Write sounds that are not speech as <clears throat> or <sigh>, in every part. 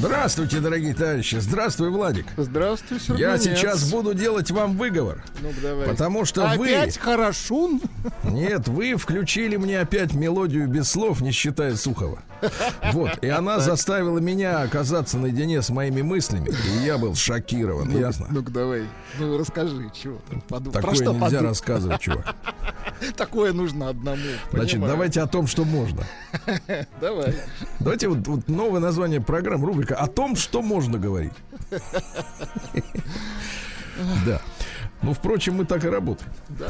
Здравствуйте, дорогие товарищи. Здравствуй, Владик. Здравствуй, Сергей. Я сейчас буду делать вам выговор. ну давай. Потому что Опять вы... Опять хорошо? Нет, вы включили мне опять мелодию без слов, не считая Сухова. Вот, и она заставила меня оказаться наедине с моими мыслями, и я был шокирован, ну, ясно? Ну-ка давай, ну расскажи, чего Подум... Такое что нельзя подум... рассказывать, чувак. <laughs> Такое нужно одному. Значит, понимаю. давайте о том, что можно. <laughs> Давай. Давайте вот, вот новое название программы, рубрика «О том, что можно говорить». <laughs> Да. Ну, впрочем, мы так и работаем. Да.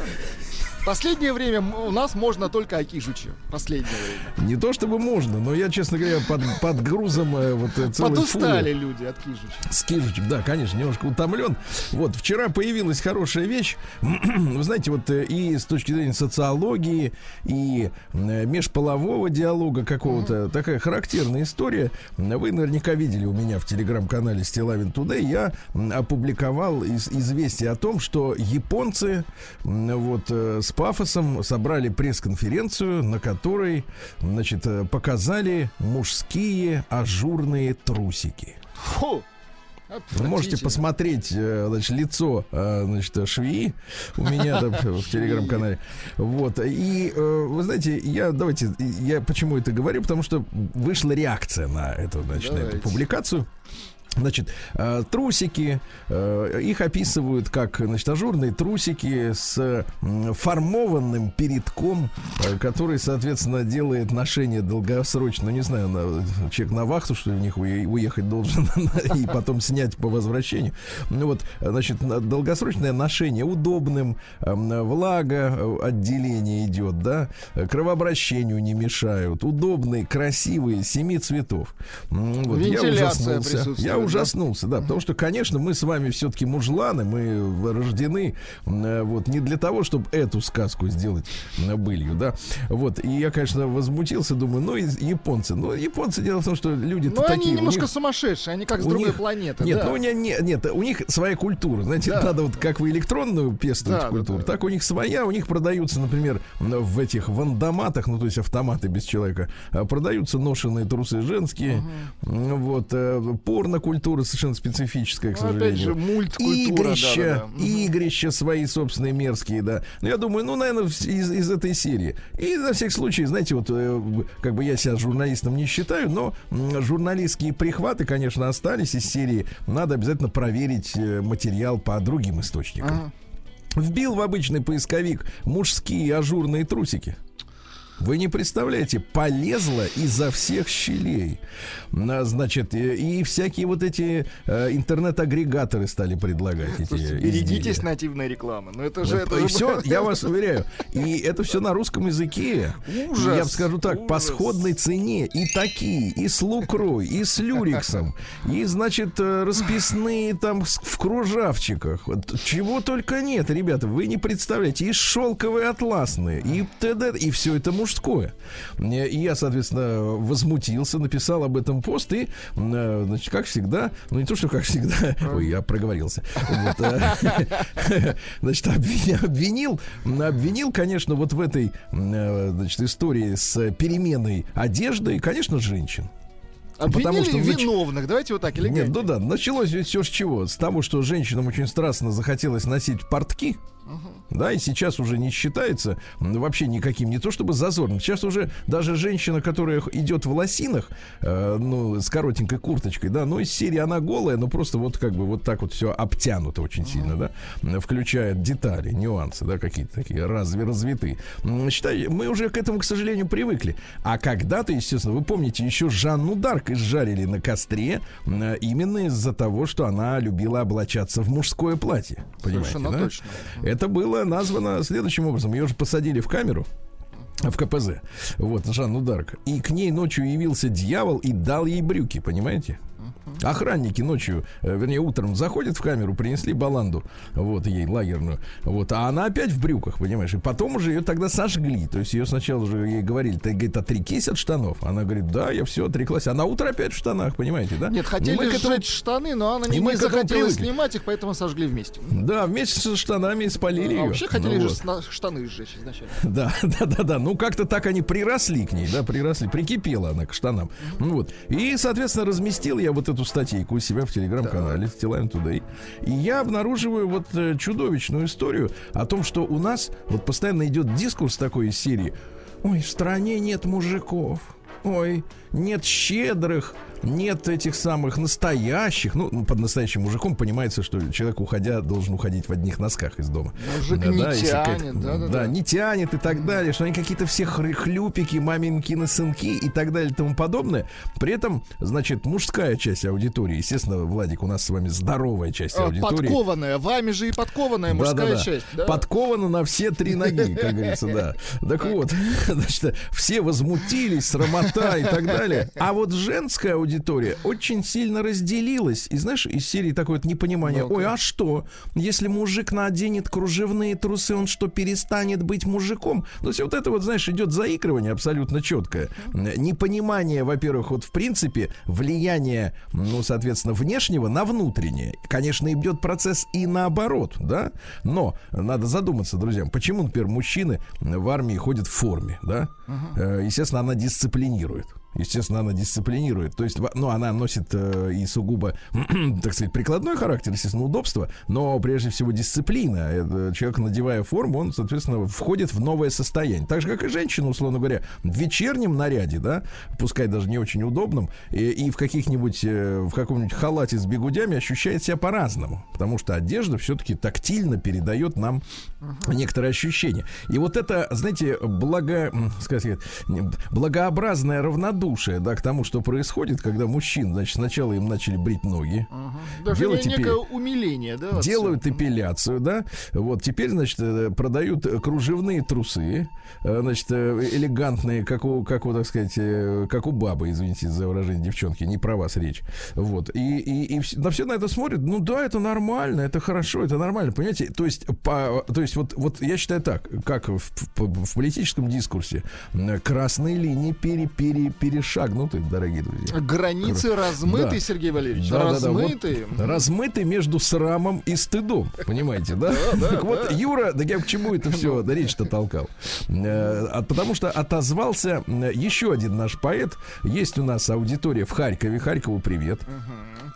Последнее время у нас можно только Акишучи. Последнее время. Не то чтобы можно, но я, честно говоря, под, под грузом э, вот э, целой Подустали фуры. люди от Кижучи. С Кижучем, да, конечно, немножко утомлен. Вот, вчера появилась хорошая вещь. <clears throat> Вы знаете, вот э, и с точки зрения социологии, и межполового диалога какого-то, mm-hmm. такая характерная история. Вы наверняка видели у меня в телеграм-канале Стилавин Today, я опубликовал из, известие о том, что японцы вот с пафосом собрали пресс-конференцию, на которой, значит, э, показали мужские ажурные трусики. Фу! Вы можете посмотреть э, значит, лицо э, значит, швеи у меня там <laughs> в телеграм-канале. Вот. И вы знаете, я давайте я почему это говорю, потому что вышла реакция на эту, значит, на эту публикацию. Значит, э, трусики, э, их описывают как, значит, ажурные трусики с формованным передком, э, который, соответственно, делает ношение долгосрочно, ну, не знаю, на, человек на вахту, что ли, в них уехать должен, <laughs> и потом снять по возвращению. Ну вот, значит, долгосрочное ношение удобным, влага отделение идет, да, кровообращению не мешают, удобные, красивые, семи цветов. Вот, Вентиляция присутствует. Я ужаснулся, да, потому что, конечно, мы с вами все-таки мужланы, мы рождены э, вот не для того, чтобы эту сказку сделать былью, да, вот, и я, конечно, возмутился, думаю, ну, и японцы, ну, японцы, дело в том, что люди ну, такие. они немножко них, сумасшедшие, они как с другой них, планеты, Нет, да. ну, у них, нет, у них своя культура, знаете, да. надо вот, как вы электронную пестуете да, культуру, да, да. так у них своя, у них продаются, например, в этих вандоматах, ну, то есть автоматы без человека, а, продаются ношенные трусы женские, угу. вот, э, порно культура совершенно специфическая, к ну, сожалению. Опять же, мульткультура. Игрища, да, да, да. игрища свои собственные мерзкие, да. Но я думаю, ну, наверное, из, из этой серии. И на всякий случай, знаете, вот, э, как бы я себя журналистом не считаю, но журналистские прихваты, конечно, остались из серии. Надо обязательно проверить э, материал по другим источникам. Ага. Вбил в обычный поисковик мужские ажурные трусики. Вы не представляете, полезла изо всех щелей. Значит, и, и всякие вот эти э, интернет-агрегаторы стали предлагать эти Берегитесь изделия. нативной рекламы. Но это же... Это и все, <laughs> я вас уверяю. И это все на русском языке. Ужас, я бы скажу так, ужас. по сходной цене. И такие, и с лукрой, и с люриксом, и, значит, э, расписные там в кружавчиках. Чего только нет, ребята, вы не представляете. И шелковые атласные, и т.д. И все это муж мужское. И я, соответственно, возмутился, написал об этом пост и, э, значит, как всегда, ну не то, что как всегда, <laughs> ой, я проговорился. Э, <laughs> значит, обвинил, обвинил, конечно, вот в этой, э, значит, истории с переменой одежды, конечно, женщин. Обвинили потому что виновных, давайте вот так, или Нет, ну да, началось ведь все с чего? С того, что женщинам очень страстно захотелось носить портки, да, и сейчас уже не считается вообще никаким, не то чтобы зазорным. Сейчас уже даже женщина, которая идет в лосинах, э, ну, с коротенькой курточкой, да, ну, из серии она голая, но просто вот как бы вот так вот все обтянуто очень сильно, да, включает детали, нюансы, да, какие-то такие разве развитые. Считай, мы уже к этому, к сожалению, привыкли. А когда-то, естественно, вы помните, еще Жанну Дарк изжарили на костре именно из-за того, что она любила облачаться в мужское платье. Понимаете, Совершенно да? точно. Это было названо следующим образом. Ее же посадили в камеру в КПЗ. Вот, Жанну Дарк. И к ней ночью явился дьявол и дал ей брюки, понимаете? Охранники ночью, э, вернее, утром заходят в камеру, принесли баланду, вот, ей лагерную, вот, а она опять в брюках, понимаешь, и потом уже ее тогда сожгли, то есть ее сначала уже ей говорили, ты, говорит, отрекись от штанов, она говорит, да, я все отреклась, а на утро опять в штанах, понимаете, да? Нет, хотели мы к этому- сжечь штаны, но она не, не захотела снимать их, поэтому сожгли вместе. Да, вместе со штанами спалили А ее. вообще хотели Ну же вот. штаны сжечь изначально. <laughs> Да, да, да, да. Ну, как-то так они приросли к ней, да, приросли, прикипела она к штанам. Ну вот. И, соответственно, разместил я вот эту статейку у себя в телеграм-канале Стилайн Today. И я обнаруживаю вот э, чудовищную историю о том, что у нас вот постоянно идет дискурс такой из серии. Ой, в стране нет мужиков. Ой, нет щедрых, нет этих самых настоящих. Ну, ну, под настоящим мужиком понимается, что человек, уходя, должен уходить в одних носках из дома. Мужик не если тянет, какая-то- да-да-да. не тянет и так далее, что они какие-то все хлюпики, маминкины сынки и так далее и тому подобное. При этом, значит, мужская часть аудитории, естественно, Владик, у нас с вами здоровая часть А, аудитории. Подкованная, вами же и подкованная мужская Да-да-да. часть. Да? Подкована на все три ноги, как говорится, да. Так вот, <laughs> значит, все возмутились, срамота и так далее. А вот женская аудитория очень сильно разделилась. И знаешь, из серии такое вот непонимание. Ой, а что? Если мужик наденет кружевные трусы, он что, перестанет быть мужиком? То есть вот это вот, знаешь, идет заигрывание абсолютно четкое. Непонимание, во-первых, вот в принципе, влияние, ну, соответственно, внешнего на внутреннее. Конечно, идет процесс и наоборот, да? Но надо задуматься, друзья, почему, например, мужчины в армии ходят в форме, да? Э, Естественно, она дисциплинирует. Естественно, она дисциплинирует. То есть, ну, она носит э, и сугубо, <clears throat> так сказать, прикладной характер, естественно, удобство, но прежде всего дисциплина. Это человек, надевая форму, он, соответственно, входит в новое состояние. Так же, как и женщина, условно говоря, в вечернем наряде, да, пускай даже не очень удобном, и, и в каких-нибудь, э, в каком-нибудь халате с бегудями ощущает себя по-разному. Потому что одежда все-таки тактильно передает нам некоторые ощущения. И вот это, знаете, благо, сказать, благообразное равнодушие, да, к тому, что происходит, когда мужчин, значит, сначала им начали брить ноги. Даже не- пе- некое умиление, да? делают всего. эпиляцию, да, вот теперь, значит, э, продают кружевные трусы, э, значит, э, элегантные, как у, как у, так сказать, как у бабы, извините за выражение девчонки, не про вас речь, вот, и, и, и на все на это смотрят, ну да, это нормально, это хорошо, это нормально, понимаете, то есть, по, то есть вот, вот я считаю так, как в, в- в политическом дискурсе, красные линии пере, пере, перешагнуты, дорогие друзья. Границы размыты, Да. Сергей Валерьевич. Да-да-да, вот размыты. размыты между срамом и стыдом, понимаете, да? <laughs> Так вот, Юра, да я к чему это все речь-то толкал? Э, а Потому что отозвался еще один наш поэт. Есть у нас аудитория в Харькове. Харькову привет.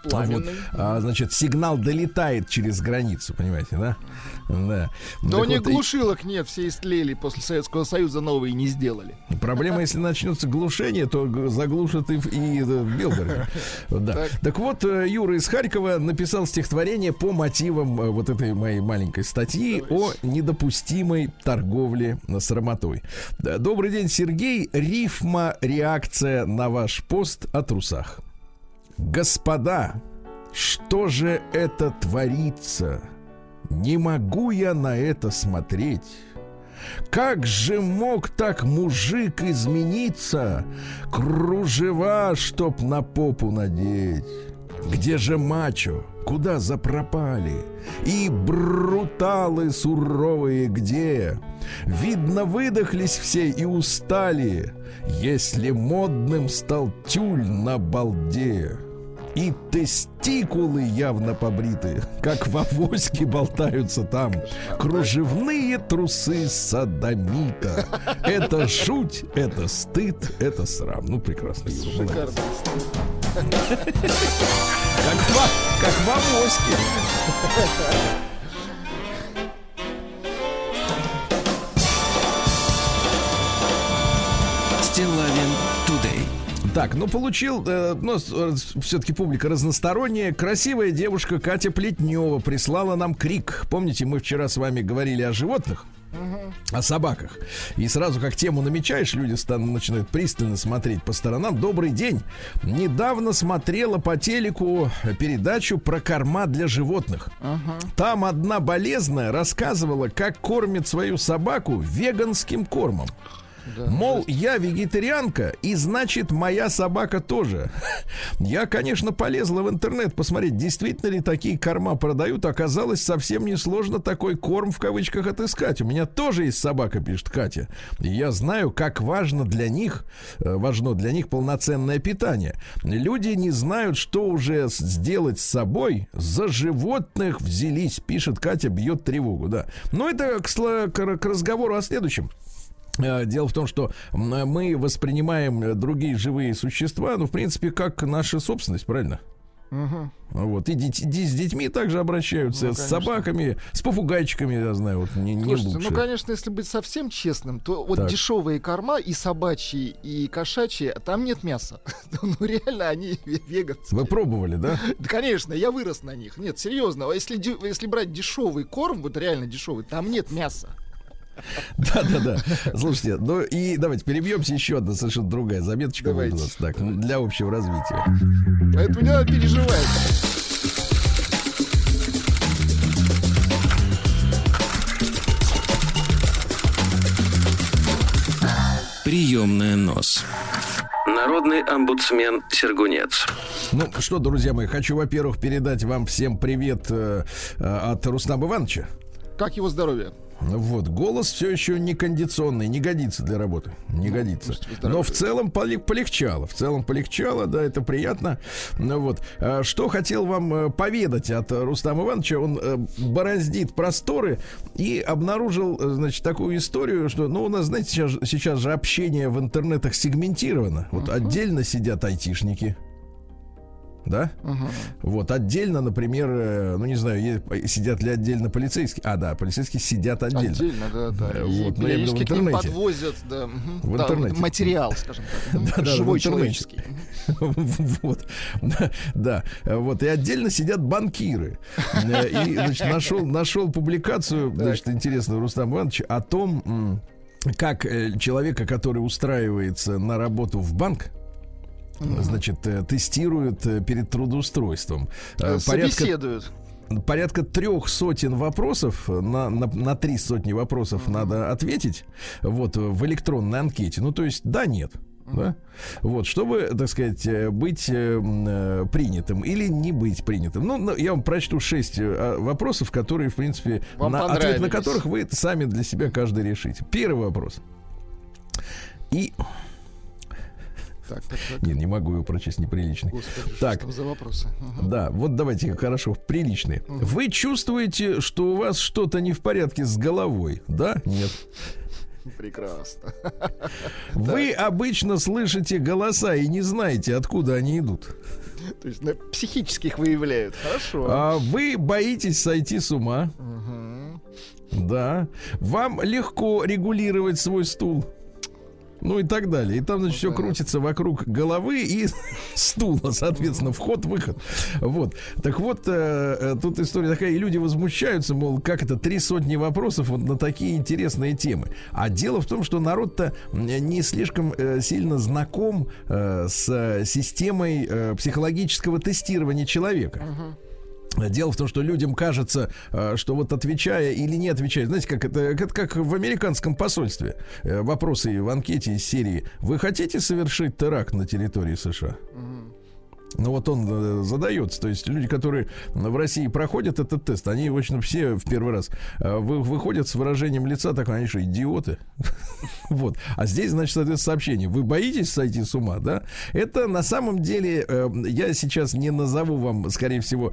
Пламенный. Вот. А, значит, сигнал долетает через границу, понимаете, да? Да. Да Так у них вот, и- глушилок нет, все истлели после Советского Союза, новые не сделали. Проблема, если начнется глушение, то заглушат и в, и в Белгороде. Да. Так. Так. вот, э, Юра из Харькова написал стихотворение по мотивам э, вот этой моей маленькой статьи о недопустимой торговле э, срамотой. Добрый день, Сергей. Рифма, реакция на ваш пост о трусах. Господа, что же это творится? Не могу я на это смотреть. Как же мог так мужик измениться? Кружева, чтоб на попу надеть. Где же мачо? Куда запропали? И бруталы суровые где? Видно, выдохлись все и устали, Если модным стал тюль на балде. И тестикулы явно побриты, как в авоське болтаются там. Кружевные трусы садомита. Это жуть, это стыд, это срам. Ну, прекрасно. Шикарно. Как в, как в авоське. Так, ну получил, э, ну, все-таки публика разносторонняя. Красивая девушка Катя Плетнева прислала нам крик. Помните, мы вчера с вами говорили о животных? О собаках. И сразу как тему намечаешь, люди станут, начинают пристально смотреть по сторонам. Добрый день. Недавно смотрела по телеку передачу про корма для животных. Там одна болезная рассказывала, как кормит свою собаку веганским кормом. Да, Мол, я вегетарианка, и значит, моя собака тоже. Я, конечно, полезла в интернет посмотреть, действительно ли такие корма продают. Оказалось, совсем несложно такой корм в кавычках отыскать. У меня тоже есть собака, пишет Катя. И я знаю, как важно для них, э, важно для них полноценное питание. Люди не знают, что уже сделать с собой. За животных взялись, пишет Катя, бьет тревогу, да. Но это к, к, к разговору о следующем. Э, дело в том, что мы воспринимаем другие живые существа, ну, в принципе, как наша собственность, правильно? Угу. Вот. И дети, с детьми также обращаются, ну, с собаками, с попугайчиками, я знаю, вот не, не Слушайте, лучше. ну, конечно, если быть совсем честным, то вот так. дешевые корма и собачьи, и кошачьи, там нет мяса. <laughs> ну, реально, они веганцы. Вы пробовали, да? <laughs> да? Конечно, я вырос на них. Нет, серьезно, а если, если брать дешевый корм, вот реально дешевый, там нет мяса. Да, да, да. Слушайте, ну и давайте перебьемся. Еще одна совершенно другая заметочка у нас. Так, для общего развития. Поэтому не надо переживать. Приемная нос. Народный омбудсмен Сергунец. Ну что, друзья мои, хочу, во-первых, передать вам всем привет э, э, от Рустама Ивановича. Как его здоровье? Вот, голос все еще не кондиционный, не годится для работы, не ну, годится. Но в целом полегчало, в целом полегчало, да, это приятно. Ну вот, а что хотел вам э, поведать от Рустама Ивановича, он э, бороздит просторы и обнаружил, э, значит, такую историю, что, ну, у нас, знаете, сейчас, сейчас же общение в интернетах сегментировано. Вот uh-huh. отдельно сидят айтишники, да? Угу. Вот отдельно, например, э, ну не знаю, сидят ли отдельно полицейские. А, да, полицейские сидят отдельно. Отдельно, да, да. Э, вот, но я в интернете. Подвозят, да, в да, интернете. материал, скажем так, да, да, живой человеческий. <laughs> Вот, да, вот и отдельно сидят банкиры. Э, и, значит, нашел, нашел публикацию, значит, интересную Рустам Иванович о том, как человека, который устраивается на работу в банк, значит, э, тестируют э, перед трудоустройством. Э, Собеседуют. Порядка, порядка трех сотен вопросов, на, на, на три сотни вопросов mm-hmm. надо ответить вот, в электронной анкете. Ну, то есть, да, нет. Да? Вот, чтобы, так сказать, быть э, принятым или не быть принятым. Ну, я вам прочту шесть вопросов, которые, в принципе, на, ответ на которых вы сами для себя каждый решите. Первый вопрос. И так, так, так. Не, не могу его прочесть, неприличный. Господи, так. Что за вопросы? Угу. Да, вот давайте хорошо, приличные. Угу. Вы чувствуете, что у вас что-то не в порядке с головой? Да? Нет. Прекрасно. Вы обычно слышите голоса и не знаете, откуда они идут. То есть на психических выявляют. Хорошо. А вы боитесь сойти с ума. Угу. Да. Вам легко регулировать свой стул ну и так далее. И там, значит, все крутится вокруг головы и <laughs> стула, соответственно, вход-выход. Вот. Так вот, э, э, тут история такая, и люди возмущаются, мол, как это, три сотни вопросов вот на такие интересные темы. А дело в том, что народ-то не слишком э, сильно знаком э, с системой э, психологического тестирования человека. Uh-huh. Дело в том, что людям кажется, э, что вот отвечая или не отвечая, знаете, как это, это как в американском посольстве. Э, вопросы в анкете из серии «Вы хотите совершить теракт на территории США?» Ну вот он э, задается. То есть люди, которые в России проходят этот тест, они, в общем, все в первый раз э, вы, выходят с выражением лица, так они что, идиоты? <laughs> вот. А здесь, значит, это сообщение. Вы боитесь сойти с ума, да? Это на самом деле, э, я сейчас не назову вам, скорее всего,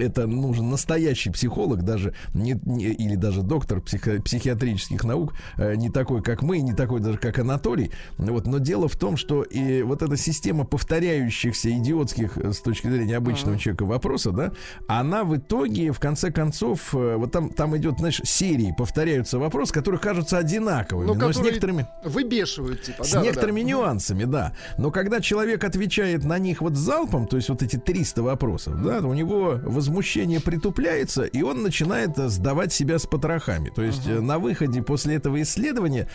это нужен настоящий психолог, даже не, не, или даже доктор психо, психиатрических наук, не такой, как мы, не такой даже, как Анатолий. Вот. Но дело в том, что и вот эта система повторяющихся идиотских логических э, с точки зрения обычного uh-huh. человека вопроса, да, она в итоге, в конце концов, э, вот там, там идет, знаешь, серии, повторяются вопросы, которые кажутся одинаковыми, но, но с некоторыми... Выбешивают, типа, С да, некоторыми да, нюансами, да. Но когда человек отвечает на них вот залпом, то есть вот эти 300 вопросов, да, у него возмущение притупляется, и он начинает э, сдавать себя с потрохами. То есть uh-huh. на выходе после этого исследования,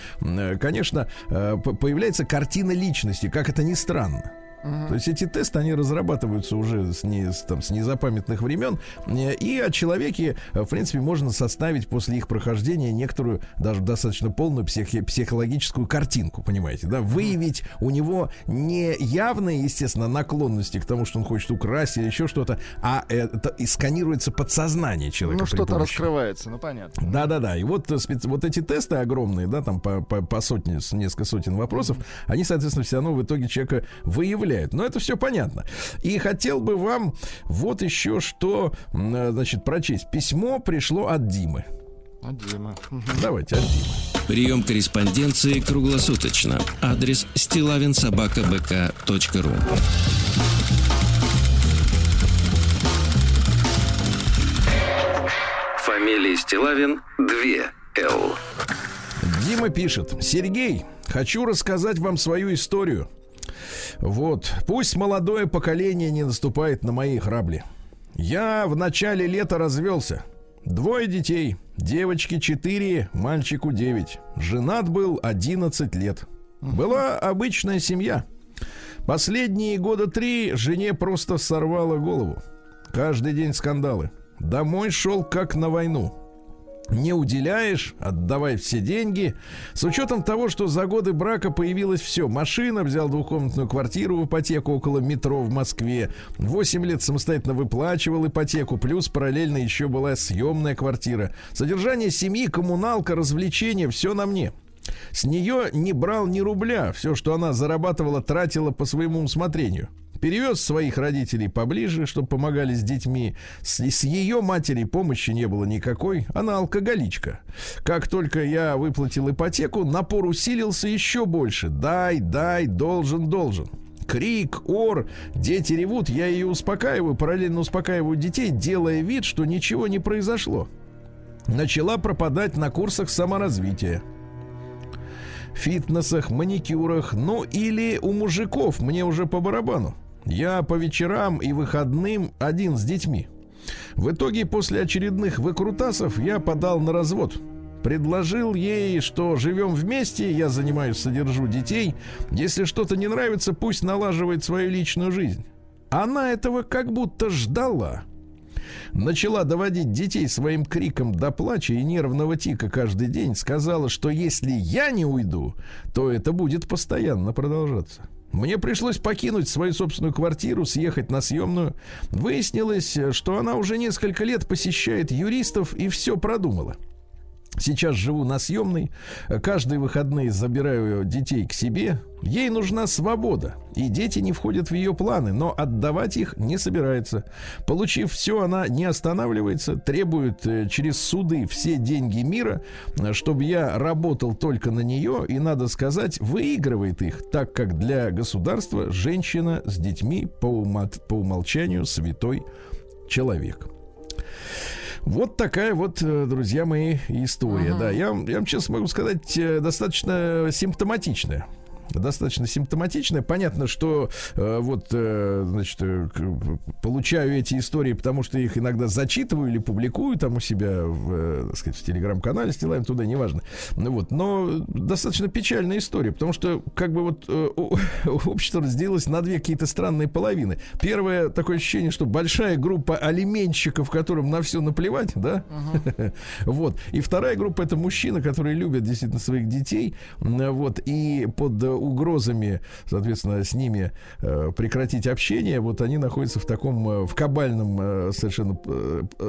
конечно, появляется картина личности, как это ни странно. То есть эти тесты, они разрабатываются уже с, не, с, там, с незапамятных времен. Э, и о человеке, э, в принципе, можно составить после их прохождения некоторую, даже достаточно полную психи- психологическую картинку, понимаете, да? Выявить у него не явные, естественно, наклонности к тому, что он хочет украсть или еще что-то, а это и сканируется подсознание человека. Ну, что-то помощи. раскрывается, ну, понятно. Да-да-да. И вот, э, вот эти тесты огромные, да, там по, по, по сотне, несколько сотен вопросов, они, соответственно, все равно в итоге человека выявляют составляют. Но это все понятно. И хотел бы вам вот еще что, значит, прочесть. Письмо пришло от Димы. От Димы. Давайте, от Димы. Прием корреспонденции круглосуточно. Адрес стилавинсобакабк.ру Фамилия Стилавин 2 Л. Дима пишет. Сергей, хочу рассказать вам свою историю. Вот. Пусть молодое поколение не наступает на мои грабли. Я в начале лета развелся. Двое детей. Девочки 4, мальчику 9. Женат был 11 лет. Была обычная семья. Последние года три жене просто сорвало голову. Каждый день скандалы. Домой шел как на войну не уделяешь, отдавай все деньги. С учетом того, что за годы брака появилось все. Машина, взял двухкомнатную квартиру в ипотеку около метро в Москве. Восемь лет самостоятельно выплачивал ипотеку, плюс параллельно еще была съемная квартира. Содержание семьи, коммуналка, развлечения, все на мне. С нее не брал ни рубля. Все, что она зарабатывала, тратила по своему усмотрению. Перевез своих родителей поближе, чтобы помогали с детьми. С, с ее матери помощи не было никакой. Она алкоголичка. Как только я выплатил ипотеку, напор усилился еще больше. Дай, дай, должен, должен. Крик, ор, дети ревут, я ее успокаиваю, параллельно успокаиваю детей, делая вид, что ничего не произошло. Начала пропадать на курсах саморазвития фитнесах, маникюрах, ну или у мужиков, мне уже по барабану. Я по вечерам и выходным один с детьми. В итоге после очередных выкрутасов я подал на развод. Предложил ей, что живем вместе, я занимаюсь, содержу детей. Если что-то не нравится, пусть налаживает свою личную жизнь. Она этого как будто ждала. Начала доводить детей своим криком до плача и нервного тика каждый день. Сказала, что если я не уйду, то это будет постоянно продолжаться. Мне пришлось покинуть свою собственную квартиру, съехать на съемную. Выяснилось, что она уже несколько лет посещает юристов и все продумала. Сейчас живу на съемной. Каждые выходные забираю детей к себе. Ей нужна свобода. И дети не входят в ее планы, но отдавать их не собирается. Получив все, она не останавливается, требует э, через суды все деньги мира, чтобы я работал только на нее. И, надо сказать, выигрывает их, так как для государства женщина с детьми по, ума- по умолчанию святой человек. Вот такая вот, э, друзья мои, история. Ага. Да, я, я вам честно могу сказать, э, достаточно симптоматичная достаточно симптоматичная. Понятно, что э, вот, э, значит, э, получаю эти истории, потому что их иногда зачитываю или публикую там у себя в, э, так сказать, в телеграм-канале, стилаем туда, неважно. Ну, вот, но достаточно печальная история, потому что как бы вот э, <laughs> общество разделилось на две какие-то странные половины. Первое такое ощущение, что большая группа алименщиков, которым на все наплевать, да, uh-huh. <laughs> вот. И вторая группа это мужчины, которые любят действительно своих детей, вот, и под угрозами, соответственно, с ними э, прекратить общение, вот они находятся в таком, э, в кабальном э, совершенно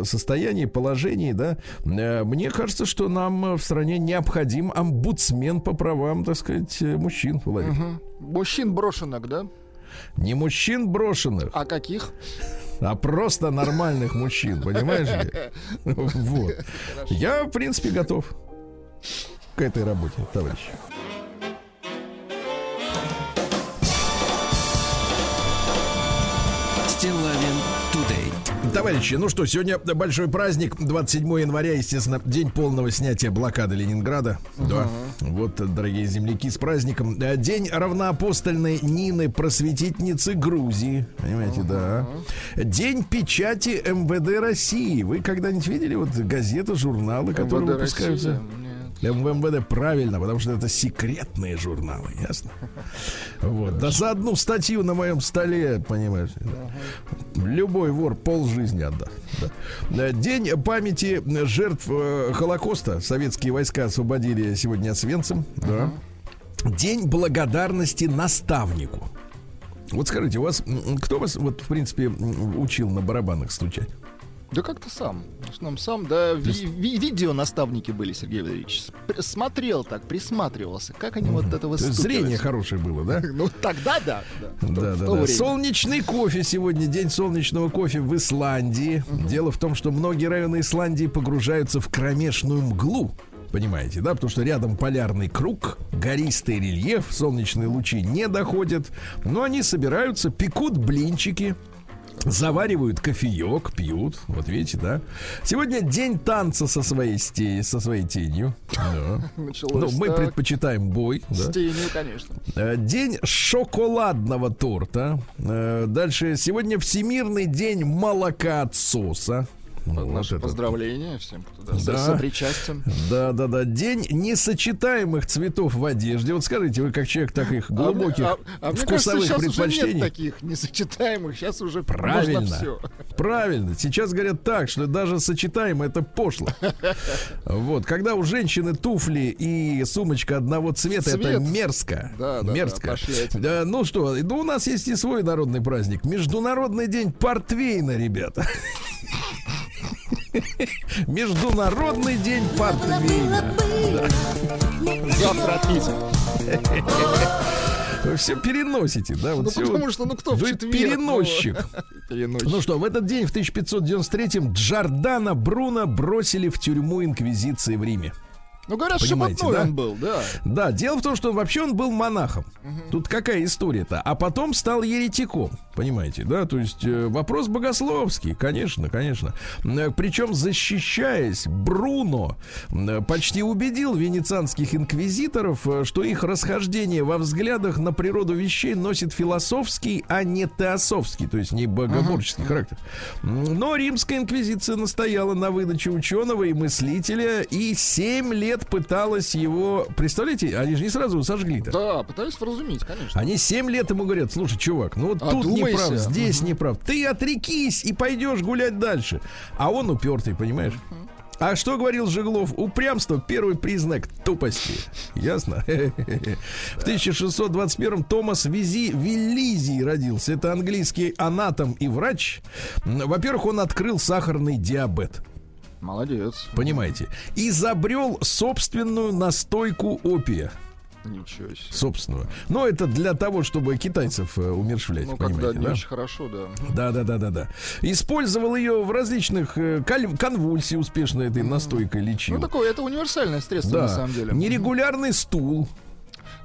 состоянии, положении, да. Мне кажется, что нам в стране необходим омбудсмен по правам, так сказать, мужчин, Владимир. Угу. Мужчин брошенок, да? Не мужчин брошенных. А каких? а просто нормальных мужчин, понимаешь ли? <laughs> Вот. Я, в принципе, готов к этой работе, товарищи. Товарищи, ну что, сегодня большой праздник, 27 января, естественно, день полного снятия блокады Ленинграда. Uh-huh. Да. Вот, дорогие земляки, с праздником. Э, день равноапостольной Нины, просветительницы Грузии. Понимаете, uh-huh. да. День печати МВД России. Вы когда-нибудь видели вот газеты, журналы, которые МВД выпускаются? Россия. МВД правильно, потому что это секретные журналы, ясно? Вот. Да за одну статью на моем столе, понимаешь, любой вор пол жизни отдаст. Да. День памяти жертв э, Холокоста. Советские войска освободили сегодня Освенцим. Да. День благодарности наставнику. Вот скажите, у вас кто вас, вот, в принципе, учил на барабанах стучать? Да как-то сам. В основном сам, да, ви- ви- видео наставники были, Сергей Валерьевич. Смотрел так, присматривался, как они вот это выступают. Зрение хорошее было, да? <laughs> Ну, тогда да. Да, да, да. Солнечный кофе сегодня, день солнечного кофе в Исландии. Дело в том, что многие районы Исландии погружаются в кромешную мглу. Понимаете, да? Потому что рядом полярный круг, гористый рельеф, солнечные лучи не доходят. Но они собираются, пекут блинчики, заваривают кофеек, пьют. Вот видите, да? Сегодня день танца со своей стеей, со своей тенью. Да. Ну, мы так. предпочитаем бой. С да. тенью, конечно. Э, день шоколадного торта. Э, дальше сегодня Всемирный день молока отсоса. Ну, Наши вот поздравления это. всем, кто да, да. сопричастен. Да, да, да. День несочетаемых цветов в одежде. Вот скажите, вы как человек таких глубоких а, а, а вкусовых кажется, предпочтений. Уже нет таких несочетаемых. Сейчас уже правильно. все. Правильно. Сейчас говорят так, что даже сочетаемое это пошло. Вот, когда у женщины туфли и сумочка одного цвета, Цвет. это мерзко. Да, да, мерзко. Да, да, ну что, ну у нас есть и свой народный праздник. Международный день портвейна, ребята. <laughs> Международный день портвейна. Завтра отметим. Вы все переносите, да? Вот ну, все. потому что, ну кто Вы четверг, переносчик. <laughs> переносчик. Ну что, в этот день, в 1593-м, Джордана Бруно бросили в тюрьму Инквизиции в Риме. Ну, говорят, Понимаете, да? он был, да. Да, дело в том, что вообще он был монахом. Угу. Тут какая история-то? А потом стал еретиком. Понимаете, да? То есть э, вопрос богословский, конечно, конечно. Э, причем, защищаясь, Бруно э, почти убедил венецианских инквизиторов, что их расхождение во взглядах на природу вещей носит философский, а не теософский, то есть не богоборческий uh характер. Но римская инквизиция настояла на выдаче ученого и мыслителя и семь лет лет пыталась его... Представляете, они же не сразу сожгли-то. Да, пытались вразумить, конечно. Они 7 лет ему говорят, слушай, чувак, ну вот тут не прав, здесь угу. не прав. Ты отрекись и пойдешь гулять дальше. А он упертый, понимаешь? Угу. А что говорил Жеглов? Упрямство – первый признак тупости. Ясно? В 1621-м Томас Визи, Виллизий родился. Это английский анатом и врач. Во-первых, он открыл сахарный диабет. Молодец. Понимаете? Изобрел собственную настойку опия. Ничего себе. Собственную. Но это для того, чтобы китайцев э, умершвлять. Ну, когда не да? очень хорошо, да. Да, да, да, да, да. Использовал ее в различных э, конвульсии успешно этой настойкой лечил. Ну, такое, это универсальное средство, да. на самом деле. Нерегулярный стул.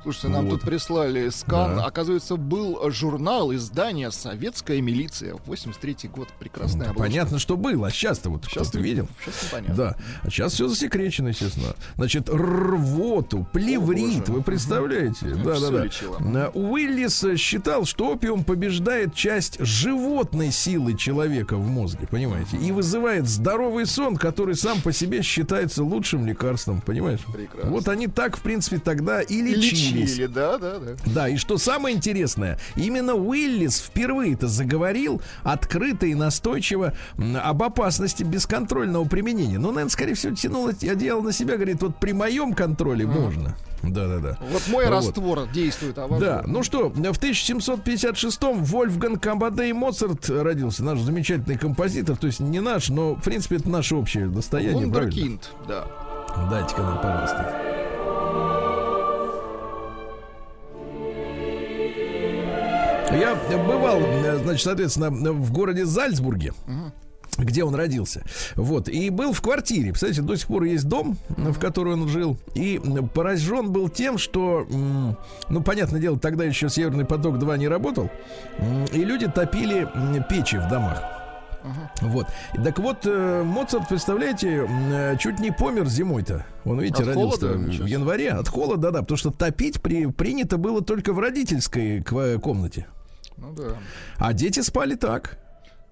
Слушайте, нам вот. тут прислали скан. Да. Оказывается, был журнал издания «Советская милиция». 83-й год. Прекрасная обложка. Понятно, что было. А сейчас-то вот сейчас ты видел? Сейчас непонятно. Да. А сейчас все засекречено, естественно. Значит, рвоту, плеврит. О, вы представляете? Да, да, да. Уиллис считал, что опиум побеждает часть животной силы человека в мозге, понимаете? И вызывает здоровый сон, который сам по себе считается лучшим лекарством, понимаешь? Прекрасно. Вот они так, в принципе, тогда и лечили лечили. Да, да, да. Да, и что самое интересное, именно Уиллис впервые-то заговорил открыто и настойчиво об опасности бесконтрольного применения. Ну, наверное, скорее всего, тянул одеяло на себя, говорит, вот при моем контроле mm. можно. Да, да, да. Вот мой вот. раствор действует, а. Да, ну что, в 1756-м Вольфганг Амадей Моцарт родился, наш замечательный композитор, то есть не наш, но, в принципе, это наше общее достояние, Вундеркинд, да. Дайте-ка нам, пожалуйста. Я бывал, значит, соответственно, в городе Зальцбурге. где он родился. Вот. И был в квартире. Представляете, до сих пор есть дом, в который он жил. И поражен был тем, что, ну, понятное дело, тогда еще Северный поток 2 не работал. И люди топили печи в домах. Вот. Так вот, э, Моцарт, представляете, чуть не помер зимой-то. Он, видите, от родился холода, в январе. От холода, да, потому что топить при, принято было только в родительской комнате. Ну да. А дети спали так.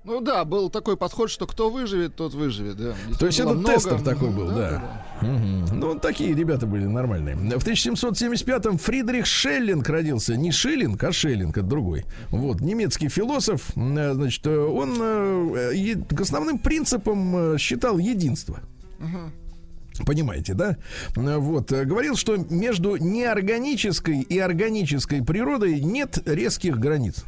Ну да, был такой подход, что кто выживет, тот выживет, да. То есть это много... тестер такой был, да. да. да. Угу. Ну, такие ребята были нормальные. В 1775-м Фридрих Шеллинг родился. Не Шиллинг, а Шеллинг, это другой. Вот, немецкий философ. Э, значит, э, он э, основным принципом считал единство. Угу. Понимаете, да? Вот. Говорил, что между неорганической и органической природой нет резких границ.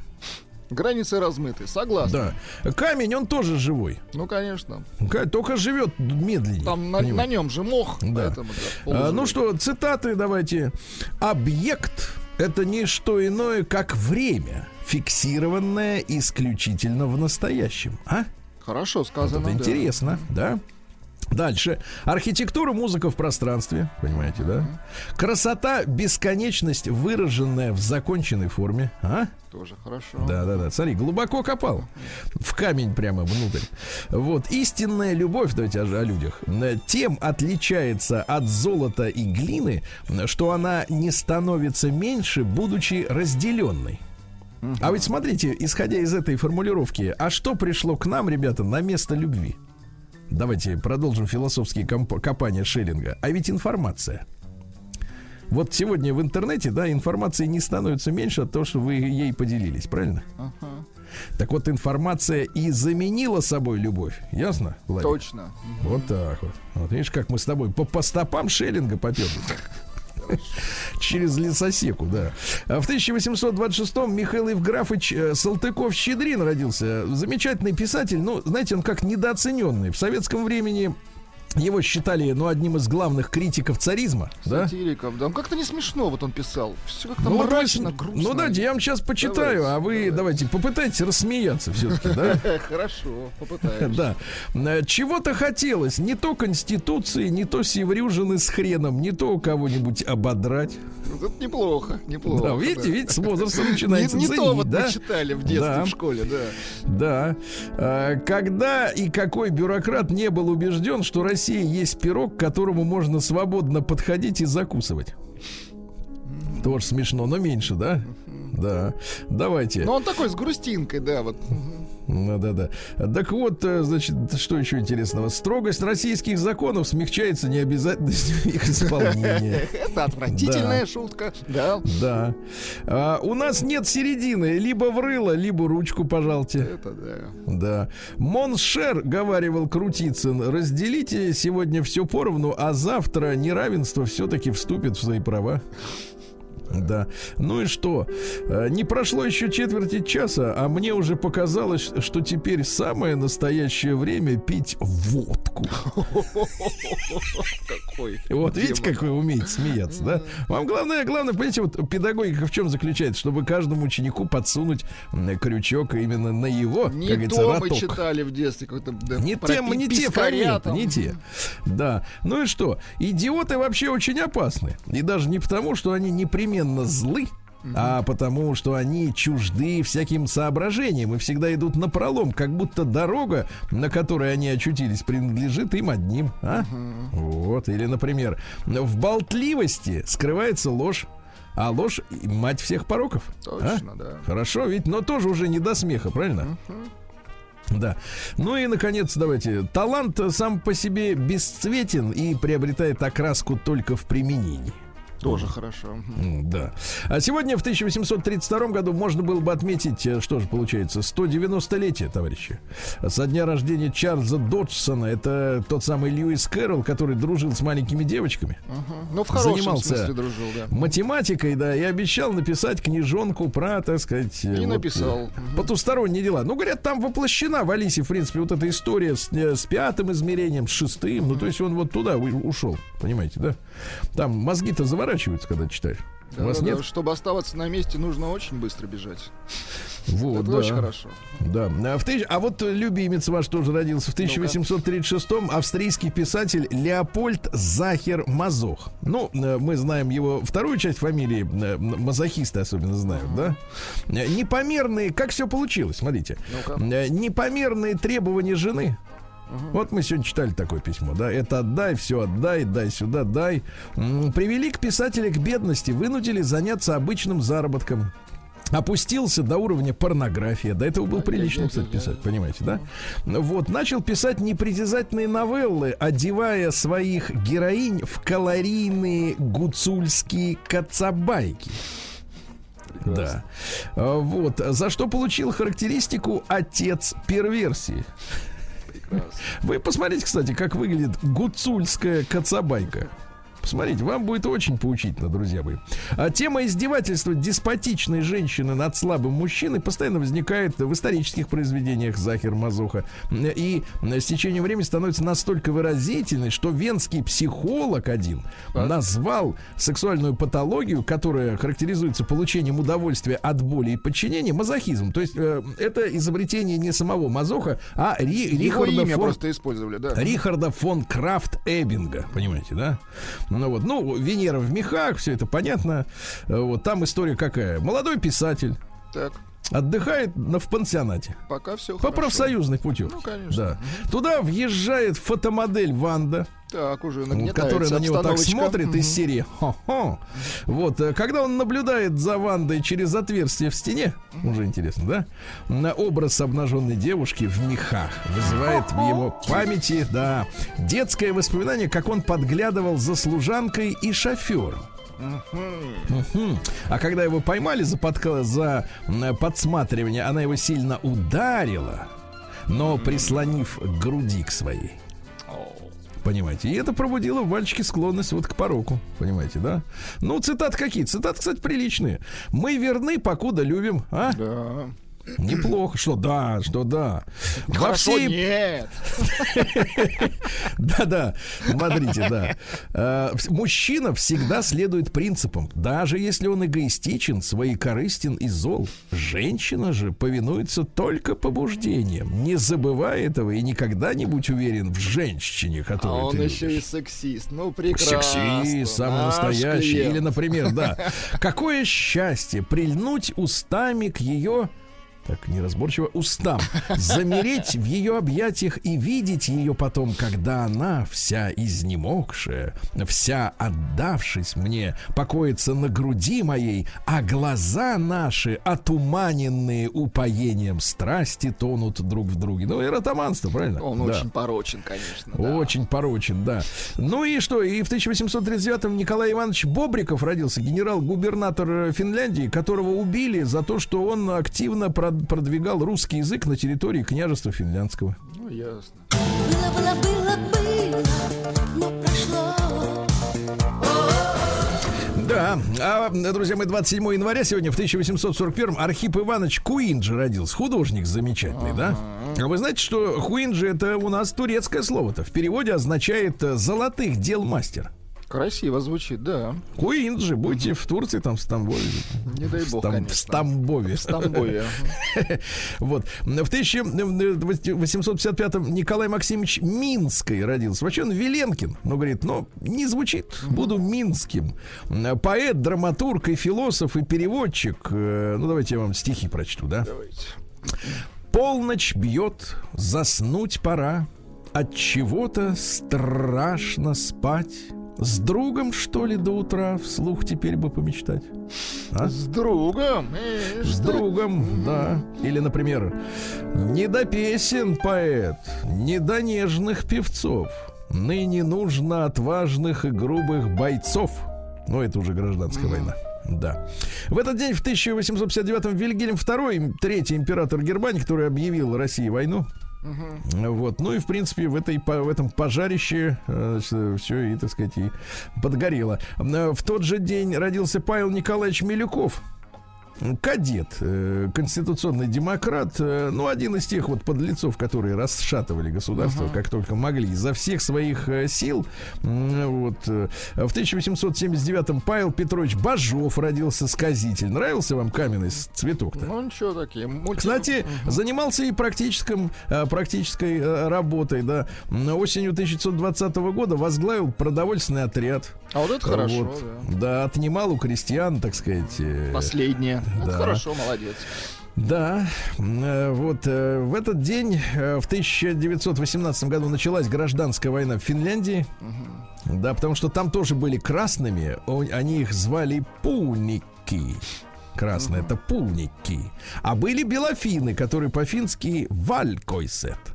Границы размыты, согласен. Да. Камень, он тоже живой. Ну, конечно. Только живет медленнее. Там на, на нем же мох. Да. Поэтому, да а, ну что, цитаты давайте. Объект это не что иное, как время, фиксированное исключительно в настоящем. А? Хорошо сказано. Вот это да. интересно, да? Дальше. Архитектура, музыка в пространстве. Понимаете, да? Красота, бесконечность, выраженная в законченной форме. А? Тоже хорошо. Да, да, да. Смотри, глубоко копал. В камень прямо внутрь. Вот. Истинная любовь, давайте о, о людях, тем отличается от золота и глины, что она не становится меньше, будучи разделенной. А ведь смотрите, исходя из этой формулировки, а что пришло к нам, ребята, на место любви? Давайте продолжим философские копания Шеллинга. А ведь информация. Вот сегодня в интернете, да, информации не становится меньше от того, что вы ей поделились, правильно? Uh-huh. Так вот, информация и заменила собой любовь. Ясно, Владимир? Точно. Вот так вот. Вот видишь, как мы с тобой по, по стопам Шеллинга поперли. <laughs> Через лесосеку, да. А в 1826-м Михаил Евграфович э, Салтыков-Щедрин родился. Замечательный писатель. Ну, знаете, он как недооцененный. В советском времени его считали, ну, одним из главных критиков царизма. Сатириков, да? да. как-то не смешно, вот он писал. Все как-то ну, мрачно, есть, грустно. Ну, давайте, я вам сейчас почитаю, давайте, а вы давайте, давайте попытайтесь рассмеяться все-таки, да? <laughs> Хорошо, попытаемся. <laughs> Да. Э, чего-то хотелось, не то Конституции, не то Севрюжины с хреном, не то кого-нибудь ободрать. Ну, это неплохо, неплохо. Да, видите, видите, с возрастом <laughs> начинается Не, не то вот мы читали в детстве, в школе, да. Да. Э, когда и какой бюрократ не был убежден, что Россия России есть пирог, к которому можно свободно подходить и закусывать. Тоже смешно, но меньше, да? Да. Давайте. Ну, он такой с грустинкой, да, вот. Ну да, да. Так вот, э, значит, что еще интересного? Строгость российских законов смягчается необязательностью <laughs> их исполнения. Это отвратительная шутка. Да. Да. А, у нас нет середины. Либо в рыло, либо ручку, пожалуйте. Это да. Да. Mon cher, говаривал Крутицын, разделите сегодня все поровну, а завтра неравенство все-таки вступит в свои права. Да. Ну и что? Э, не прошло еще четверти часа, а мне уже показалось, что теперь самое настоящее время пить водку. Какой. Вот видите, как вы умеете смеяться, да? Вам главное, главное, понимаете, вот педагогика в чем заключается? Чтобы каждому ученику подсунуть крючок именно на его, не как говорится, то мы читали в детстве. Да, не те, не те не те. Да. Ну и что? Идиоты вообще очень опасны. И даже не потому, что они непременно непременно злы, а потому что они чужды всяким соображениям и всегда идут на пролом, как будто дорога, на которой они очутились, принадлежит им одним. А? Вот. Или, например, в болтливости скрывается ложь. А ложь мать всех пороков. Точно, а? да. Хорошо, ведь, но тоже уже не до смеха, правильно? Да. Ну и, наконец, давайте. Талант сам по себе бесцветен и приобретает окраску только в применении. Тоже хорошо. Да. А сегодня в 1832 году можно было бы отметить, э, что же получается, 190-летие, товарищи. Со дня рождения Чарльза Доджсона. Это тот самый Льюис Кэрролл, который дружил с маленькими девочками. Угу. Ну, в хорошем Занимался смысле дружил, да. математикой, да, и обещал написать книжонку про, так сказать... И вот, написал. Угу. Потусторонние дела. Ну, говорят, там воплощена в Алисе, в принципе, вот эта история с, э, с пятым измерением, с шестым. Угу. Ну, то есть он вот туда ушел, понимаете, да? Там мозги-то заворачиваются когда читаешь. Да, У вас да, нет? Да. Чтобы оставаться на месте, нужно очень быстро бежать. Вот, Это да. очень хорошо. Да. А, в тысяч... а вот любимец ваш тоже родился в 1836-м. Австрийский писатель Леопольд Захер Мазох. Ну, э, мы знаем его вторую часть фамилии. Э, мазохисты особенно знают, uh-huh. да? Непомерные... Как все получилось, смотрите. ну Непомерные требования жены Угу. Вот мы сегодня читали такое письмо, да, это отдай, все отдай, дай сюда, дай. Привели к писателя к бедности, вынудили заняться обычным заработком. опустился до уровня порнографии. До этого был прилично, кстати, писать, понимаете, да? Вот, начал писать непритязательные новеллы, одевая своих героинь в калорийные гуцульские кацабайки. Да. А, Вот. За что получил характеристику отец перверсии. Вы посмотрите, кстати, как выглядит гуцульская кацабайка. Посмотрите, вам будет очень поучительно, друзья мои. А тема издевательства деспотичной женщины над слабым мужчиной постоянно возникает в исторических произведениях Захер Мазуха. И с течением времени становится настолько выразительной, что венский психолог один назвал сексуальную патологию, которая характеризуется получением удовольствия от боли и подчинения, мазохизм. То есть э, это изобретение не самого Мазоха, а Ри- Рихарда фон просто использовали, да. Рихарда фон Крафт Эббинга, понимаете, да? Ну вот, ну, Венера в мехах, все это понятно. Э, Вот там история какая? Молодой писатель Так, отдыхает на, в пансионате пока все по профсоюзной путевке. Ну, конечно. Да. Туда въезжает фотомодель Ванда, Так, уже нагнетается которая на него так смотрит из серии «Хо-хо». Вот, э, когда он наблюдает за Вандой через отверстие в стене, уже интересно, да? На образ обнаженной девушки в мехах вызывает в его памяти, да, детское воспоминание, как он подглядывал за служанкой и шофером. А когда его поймали за, подка- за подсматривание, она его сильно ударила, но прислонив к груди к своей. Понимаете? И это пробудило в мальчике склонность вот к пороку. Понимаете, да? Ну, цитаты какие? Цитаты, кстати, приличные. Мы верны, покуда любим. А? Да. <clears throat> Неплохо. Что да, что да. Во Хорошо, всей нет. <laughs> да-да, смотрите, да. Э, Мужчина всегда следует принципам, даже если он эгоистичен, своекорыстен и зол. Женщина же повинуется только побуждениям. Не забывай этого и никогда не будь уверен в женщине, А которую он ты еще и сексист. Ну, прекрасно. Сексист, самый Наш настоящий. клиент. Или, например, да. <laughs> Какое счастье прильнуть устами к ее так неразборчиво, устам, замереть в ее объятиях и видеть ее потом, когда она, вся изнемогшая, вся отдавшись мне, покоится на груди моей, а глаза наши, отуманенные упоением страсти, тонут друг в друге. Ну, эротоманство, правильно? Он Да. очень порочен, конечно. да. Очень порочен, да. Ну и что? И в 1839-м Николай Иванович Бобриков родился, генерал-губернатор Финляндии, которого убили за то, что он активно прод- продвигал русский язык на территории княжества финляндского. Ну, ясно. Было, было, было, было, но прошло. Да, а, друзья мои, 27 января сегодня в 1841 Архип Иванович Куинджи родился, художник замечательный, да? А вы знаете, что Хуинджи это у нас турецкое слово-то, в переводе означает «золотых дел мастер». Красиво звучит, да. Куинджи, будете в Турции, там, в Стамбуле. Не дай бог, Стам- в. Стамбове. В Стамбове. Вот. В 1855-м Николай Максимович Минской родился. Вообще он Веленкин. Но говорит, ну, не звучит. Буду Минским. Поэт, драматург и философ, и переводчик. Э, Ну, давайте я вам стихи прочту, да? Давайте. Полночь бьет, заснуть пора. От чего-то страшно спать. С другом, что ли, до утра вслух теперь бы помечтать? А? С другом. э, С другом, да. Или, например, не до песен поэт, не до нежных певцов. Ныне нужно отважных и грубых бойцов. Ну, это уже гражданская война. Да. В этот день, в 1859-м, Вильгельм II, третий император Германии, который объявил России войну, вот. Ну и, в принципе, в, этой, в этом пожарище все и, так сказать, и подгорело. Э, В тот же день родился Павел Николаевич Милюков. Кадет, э, конституционный демократ, э, ну, один из тех вот подлецов, которые расшатывали государство, как только могли, изо всех своих э, сил. Вот. В 1879-м Павел Петрович Бажов родился сказитель. Нравился вам каменный цветок-то? Ну, ничего такие. мульти- Кстати, занимался и практическом, э, практической работой, да. Осенью 1920 года возглавил продовольственный отряд. А вот это хорошо, Вот. да. Да, отнимал у крестьян, так сказать. Последнее. Это да. хорошо, молодец. Да, э, вот э, в этот день, э, в 1918 году, началась гражданская война в Финляндии. Да, потому что там тоже были красными, они их звали пуники. красные, это пулники. А были белофины, которые по-фински валькойсет.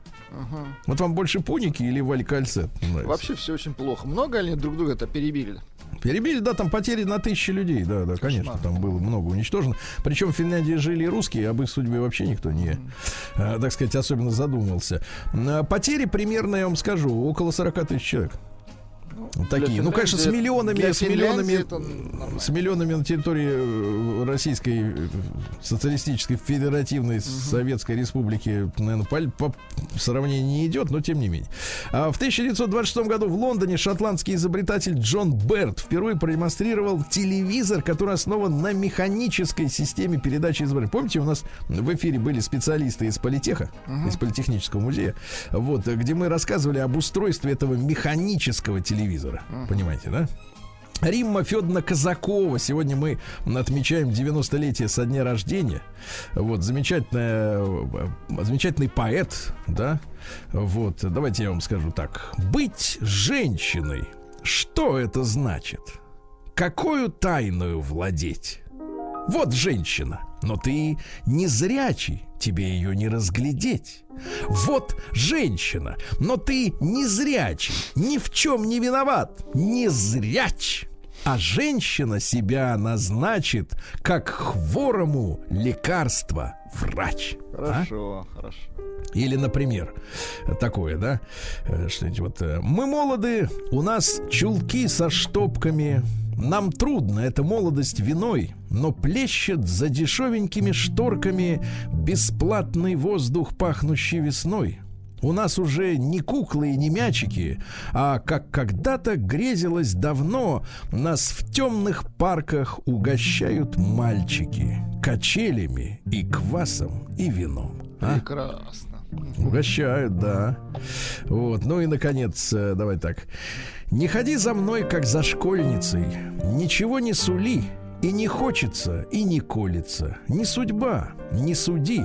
Вот вам больше пуники или валькальсет нравится? Вообще все очень плохо. Много они друг друга это перебили? Перебили, да, там потери на тысячи людей, да, да, конечно, там было много уничтожено. Причем в Финляндии жили и русские, об их судьбе вообще никто не, э, так сказать, особенно задумывался. Э, Потери примерно, я вам скажу, около 40 тысяч человек. Такие. Ну, конечно, с миллионами, с миллионами, с миллионами на территории э, Российской э, социалистической федеративной Советской Республики, наверное, по, по сравнению не идет, но тем не менее. А в 1926 году в Лондоне шотландский изобретатель Джон Берт впервые продемонстрировал телевизор, который основан на механической системе передачи изображений. Помните, у нас в эфире были специалисты из политеха, из политехнического музея, вот, где мы рассказывали об устройстве этого механического телевизора. Понимаете, да? Римма Федоровна Казакова. Сегодня мы отмечаем 90-летие со дня рождения. Вот, замечательная, э, замечательный поэт, да? Вот, давайте я вам скажу так. Быть женщиной, что это значит? Какую тайную владеть? Вот женщина, но ты незрячий, тебе ее не разглядеть. Вот женщина, но ты незрячий, ни в чем не виноват, не зряч. А женщина себя назначит, как хворому лекарство врач. А? Хорошо, хорошо. Или, например, такое, да? э, Что-нибудь вот. э, Мы молоды, у нас чулки со штопками. Нам трудно, эта молодость виной, но плещет за дешевенькими шторками бесплатный воздух, пахнущий весной. У нас уже не куклы и не мячики, а как когда-то грезилось давно, нас в темных парках угощают мальчики качелями и квасом и вином. А? Прекрасно. Угощают, да. Вот. Ну и, наконец, э, давай так. Не ходи за мной, как за школьницей. Ничего не сули. И не хочется, и не колется. Ни судьба, не суди.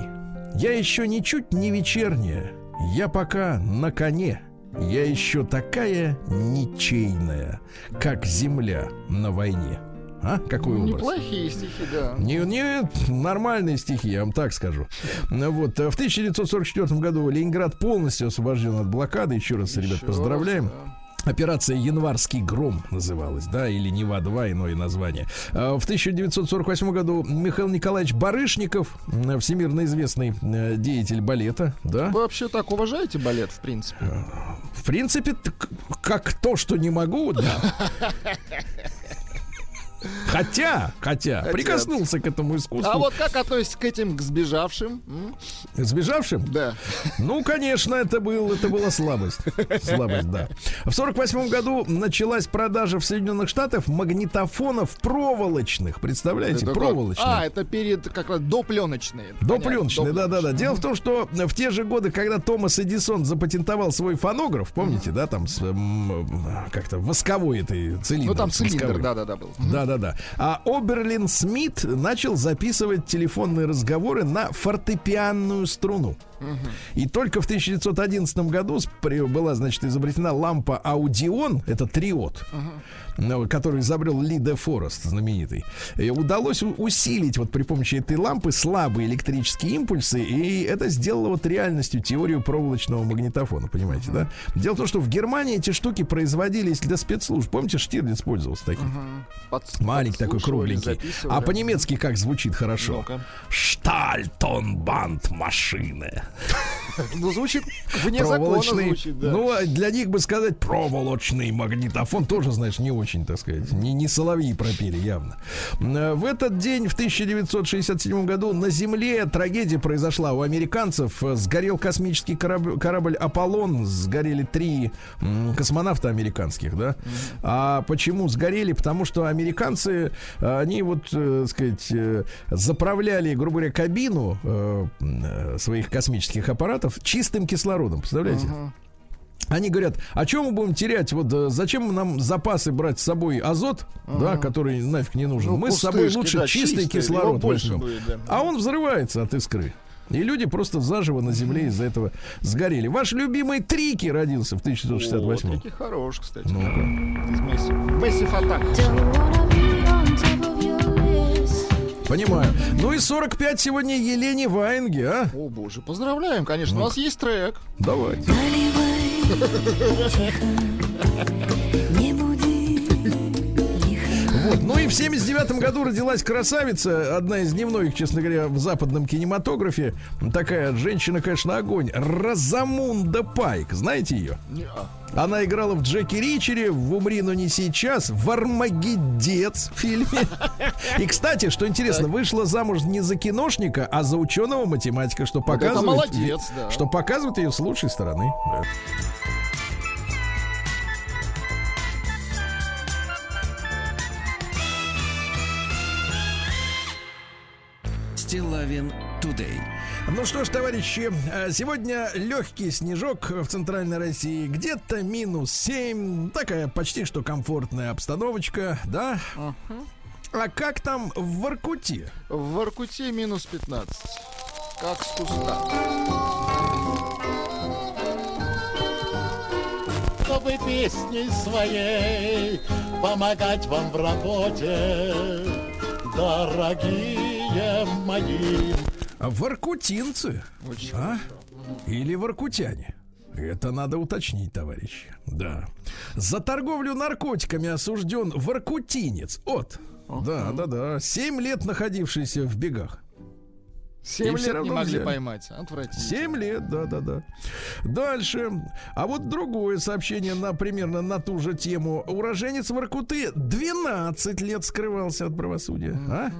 Я еще ничуть не вечерняя. Я пока на коне. Я еще такая ничейная, как земля на войне. А? Какой образ? Неплохие стихи, да. Не, не нормальные стихи, я вам так скажу. Вот, э, в 1944 году Ленинград полностью освобожден от блокады. Еще раз, ребят, Еще поздравляем. раз, да. Операция «Январский гром» называлась, да, или «Нева-2», иное название. А В 1948 году Михаил Николаевич Барышников, всемирно известный э, деятель балета, да, Вы вообще так уважаете балет, в принципе? в принципе, как то, что не могу, да. <laughs> Хотя, хотя, Хотя. прикоснулся к этому искусству. А вот как относитесь к этим, к сбежавшим? Сбежавшим? Да. Ну, конечно, это, был, это была слабость. Слабость, да. В сорок восьмом году началась продажа в Соединенных Штатах магнитофонов проволочных. Представляете, Это как? проволочных. А, это перед, как раз, допленочные. До Понятно, пленочной, да, да, да. допленочные. Дело в том, что в те же годы, когда Томас Эдисон запатентовал свой фонограф, помните, да, там с, как-то восковой этой цилиндр. Ну там цилиндр, да-да-да, был. Да, да. А Оберлин Смит начал записывать телефонные разговоры на фортепианную струну. И только в 1911 году была, значит, изобретена лампа Аудион, это триод, ну, который изобрел Ли де Форест, знаменитый. И удалось усилить вот при помощи этой лампы слабые электрические импульсы, и это сделало вот реальностью теорию проволочного магнитофона, понимаете, да? Дело в том, что в Германии эти штуки производились для спецслужб. Помните, Штирлиц пользовался таким? Под- Маленький такой кругленький. А по-немецки как звучит хорошо? Ну-ка. Штальтонбанд машины. <laughs> Ну, звучит вне закона звучит, да. Ну, а для них бы сказать проволочный магнитофон тоже, знаешь, не очень, так сказать. Не, не соловьи пропели явно. Э, В этот день, в 1967 году, на Земле трагедия произошла у американцев. Э, Сгорел космический корабль, корабль Аполлон. Сгорели три космонавта американских, да. А почему сгорели? Потому что американцы, э, они вот, э, сказать, заправляли, грубо говоря, кабину своих космических аппаратов чистым кислородом. Представляете? Они говорят, а чем мы будем терять? Вот э, зачем нам запасы брать с собой азот, да, который нафиг не нужен? Ну, мы с собой лучше да, чистый чистые, кислород возьмем. будет, да. А он взрывается от искры. И люди просто заживо на земле из-за этого сгорели. Ваш любимый Трики родился в О, 1968 таки хорош, кстати. Ну-ка. Из Месси. Понимаю. Ну и 45 сегодня Елене Ваенге, а? О боже, поздравляем, конечно, у нас есть трек. Давай. <laughs> Вот. Ну и в 79 году родилась красавица, одна из немногих, честно говоря, в западном кинематографе. Такая женщина, конечно, огонь. Розамунда Пайк. Знаете ее? Она играла в Джеки Ричере, в «Умри, но не сейчас», в «Армагеддец» фильме. <laughs> И, кстати, что интересно, вышла замуж не за киношника, а за ученого-математика, что показывает... молодец, да. Что показывает ее с лучшей стороны. Да. Стилавин Тудей. Ну что ж, товарищи, э, сегодня легкий снежок в центральной России, где-то минус 7, такая почти что комфортная обстановочка, да? А как там в Воркуте? В Воркуте минус 15. Как с куста. чтобы песней своей помогать вам в работе, дорогие мои. А Воркутинцы? Очень А? Или воркутяне? Это надо уточнить, товарищи. Да. За торговлю наркотиками осужден воркутинец. От. Да, да, да. Семь лет находившийся в бегах. Семь лет не могли взяли. поймать. Отвратительно. Семь лет, да, да, да. Дальше. А вот другое сообщение на примерно на ту же тему. Уроженец Воркуты 12 лет скрывался от правосудия. А?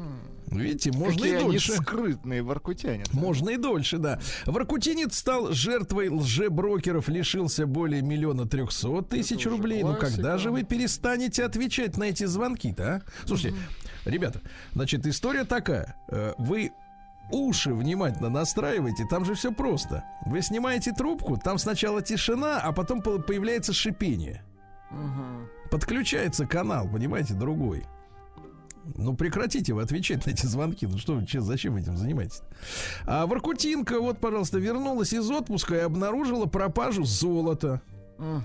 Видите, можно Какие и они дольше. скрытные воркутяне. Можно и дольше, да. Воркутинец стал жертвой лжеброкеров, лишился более миллиона трехсот тысяч рублей. Ну когда же вы перестанете отвечать на эти звонки-то, а? Слушайте, ребята, значит, история такая. Э, Вы уши внимательно настраивайте, там же все просто. Вы снимаете трубку, там сначала тишина, а потом по- появляется шипение. Подключается канал, понимаете, другой. Ну, прекратите вы отвечать на эти звонки. Ну что, че- зачем этим занимаетесь? А Воркутинка, вот, пожалуйста, вернулась из отпуска и обнаружила пропажу золота.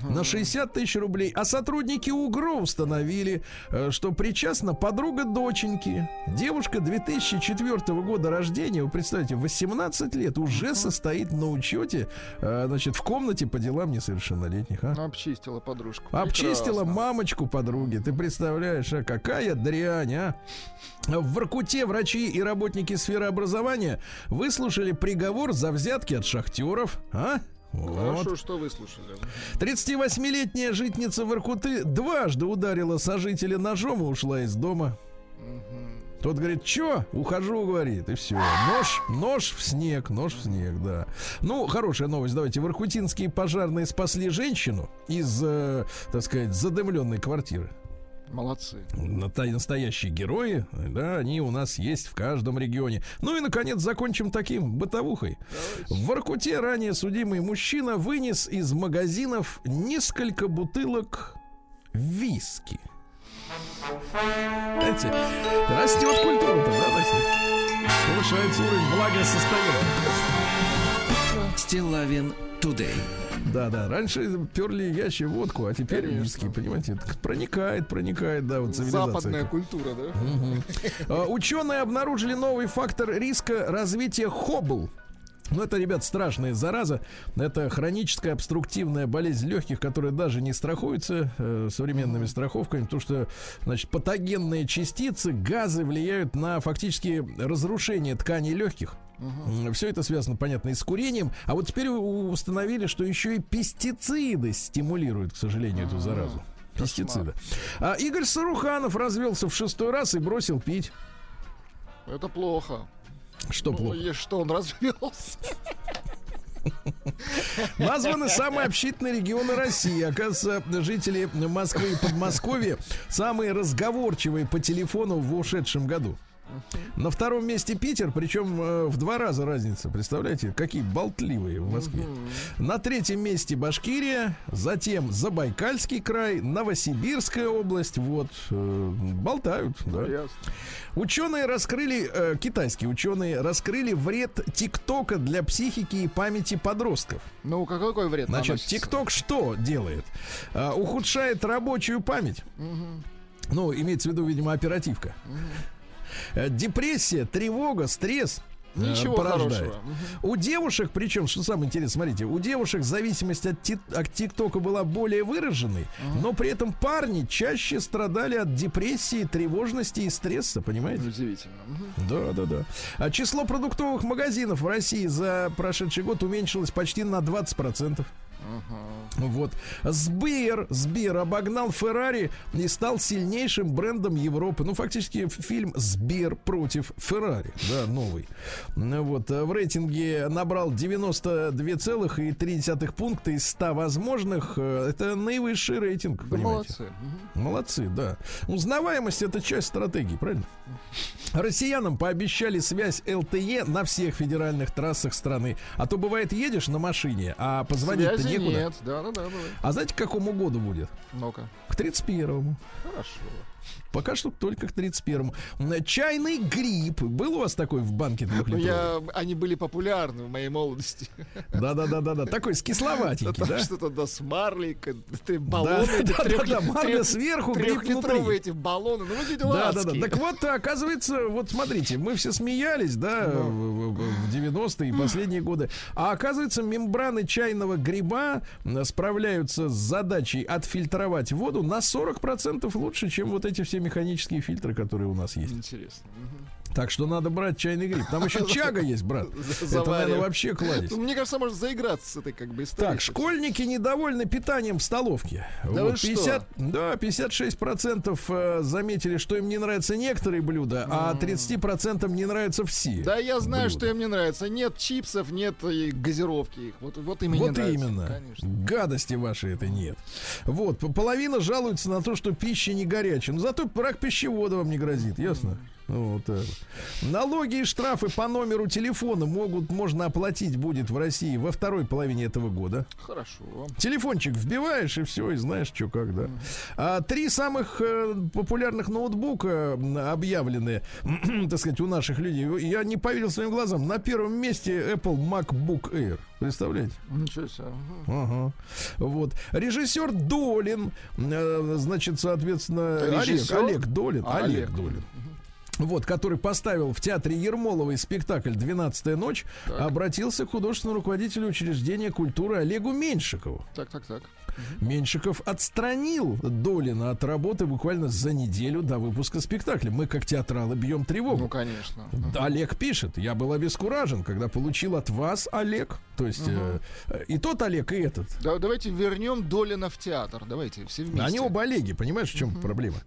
На 60 тысяч рублей. А сотрудники УГРО установили, э, что причастна подруга доченьки. Девушка 2004 года рождения, вы представьте, 18 лет уже состоит на учете, э, значит, в комнате по делам несовершеннолетних. А? Обчистила подружку. Обчистила Прекрасно. мамочку подруги. Ты представляешь, а какая дрянь, а? В Воркуте врачи и работники сферы образования выслушали приговор за взятки от шахтеров. А? Хорошо, что выслушали. 38-летняя житница Воркуты дважды ударила сожителя ножом и ушла из дома. Тот говорит, чё? Ухожу, говорит, и все. Нож, нож в снег, нож в снег, да. Ну, хорошая новость, давайте. Воркутинские пожарные спасли женщину из, э, так сказать, задымленной квартиры. Молодцы. Настоящие герои, да, они у нас есть в каждом регионе. Ну и, наконец, закончим таким бытовухой. В Воркуте ранее судимый мужчина вынес из магазинов несколько бутылок виски. Знаете, растет культура-то, да, Настя? Повышается уровень благосостояния. Стилавин Тудей. Да, да. Раньше перли ящи водку, а теперь виски, понимаете? Проникает, проникает, да, вот цивилизация. Западная культура, да? А, Ученые обнаружили новый фактор риска развития хоббл. Ну, это, ребят, страшная зараза. Это хроническая обструктивная болезнь легких, которая даже не страхуется э, современными страховками, потому что, значит, патогенные частицы, газы влияют на фактически разрушение тканей легких. Все это связано, понятно, и с курением. А вот теперь установили, что еще и пестициды стимулируют, к сожалению, эту заразу. Пестициды. А Игорь Саруханов развелся в шестой раз и бросил пить. Это плохо. Что Ну, плохо? и что, он развелся? <laughs> Названы самые общительные регионы России. Оказывается, жители Москвы и Подмосковья самые разговорчивые по телефону в ушедшем году. На втором месте Питер, причем э, в два раза разница. Представляете, какие болтливые в Москве. На третьем месте Башкирия, затем Забайкальский край, Новосибирская область. Вот, э, болтают, да. Ясно. Ученые раскрыли, э, китайские ученые раскрыли вред ТикТока для психики и памяти подростков. Ну, какой вред Значит? ТикТок что делает? Ухудшает рабочую память. Ну, имеется в виду, видимо, оперативка. Э, Депрессия, тревога, стресс э, Ничего порождает. хорошего. У девушек, причем, что самое интересное, смотрите, у девушек зависимость от, ти- от ТикТока была более выраженной, но при этом парни чаще страдали от депрессии, тревожности и стресса, понимаете? Удивительно. Мгм. Да, да, да. А число продуктовых магазинов в России за прошедший год уменьшилось почти на 20%. Вот. Сбер, Сбер обогнал Феррари и стал сильнейшим брендом Европы. Ну, фактически фильм Сбер против Феррари, да, новый. Ну, Вот. а В рейтинге набрал 92,3 пункта из 100 возможных. Э, Это наивысший рейтинг, понимаете? молодцы. Молодцы, да. Узнаваемость это часть стратегии, правильно? Россиянам пообещали связь ЛТЕ на всех федеральных трассах страны. А то бывает едешь на машине, а позвонить-то Связи некуда. нет. Да, да, да, бывает. А знаете, к какому году будет? Ну-ка. К 31-му. Хорошо. Пока что только к 31-му. М, Чайный гриб. Был у вас такой в банке двухлитровый? я, они были популярны в моей молодости. Да-да-да-да-да. Такой с кисловатенький, да? что-то да, с марлей, баллоны, эти да, трех- да, марля сверху, гриб внутри. эти баллоны. Ну, выглядели Да, да, да. адски. Так вот, оказывается, вот смотрите, мы все смеялись, да, в, в- в 90-е и последние годы. А оказывается, мембраны чайного гриба справляются с задачей отфильтровать воду на 40% лучше, чем вот эти все механические фильтры, которые у нас есть. Интересно. Мгм. Так что надо брать чайный гриб. Там еще <laughs> чага есть, брат. Это, наверное, вообще кладезь. Ну, мне кажется, можно заиграться с этой как бы историей. Так, школьники недовольны питанием в столовке. Да вы что? Да, 56% э, заметили, что им не нравятся некоторые блюда, а 30% не нравятся все. Да, я знаю, блюда. что им не нравится. Нет чипсов, нет газировки их. Вот, вот им и не Вот нравится. именно. Конечно. Гадости ваши это нет. Вот, половина жалуется на то, что пища не горячая. Но зато рак пищевода вам не грозит, ясно? Вот. Налоги и штрафы по номеру телефона могут, можно оплатить будет в России во второй половине этого года. Хорошо. Телефончик вбиваешь и все, и знаешь, что как, да. А, три самых э, популярных ноутбука объявлены, <clears throat> так сказать, у наших людей. Я не поверил своим глазам. На первом месте Apple MacBook Air. Представляете? Ничего себе. Ага. Ага. Вот. Режиссер Долин, э, значит, соответственно, Режиссер? Олег, Олег Долин. А, Олег Олег. Долин. Вот, который поставил в театре Ермоловой спектакль «Двенадцатая ночь», обратился к художественному руководителю учреждения культуры Олегу Меньшикову. Так, так, так. Меньшиков отстранил Долина от работы буквально за неделю до выпуска спектакля. Мы, как театралы, бьем тревогу. Ну, конечно. Олег пишет, я был обескуражен, когда получил от вас, Олег, то есть э, э, и тот Олег, и этот. Да, давайте вернем Долина в театр. Давайте все вместе. Они оба Олеги, понимаешь, в чем проблема?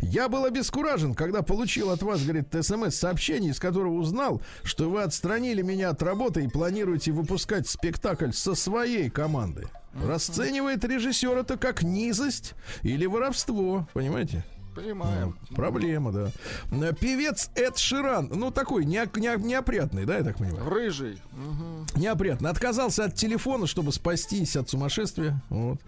Я был обескуражен, когда получил от вас, говорит, смс-сообщение, из которого узнал, что вы отстранили меня от работы и планируете выпускать спектакль со своей командой. Расценивает режиссер это как низость или воровство, понимаете? Понимаем. Проблема, да. Э, Певец Эд Ширан, ну такой нео- нео- неопрятный, да, я так понимаю? Рыжий. Мгм. Неопрятно. Отказался от телефона, чтобы спастись от сумасшествия. Вот.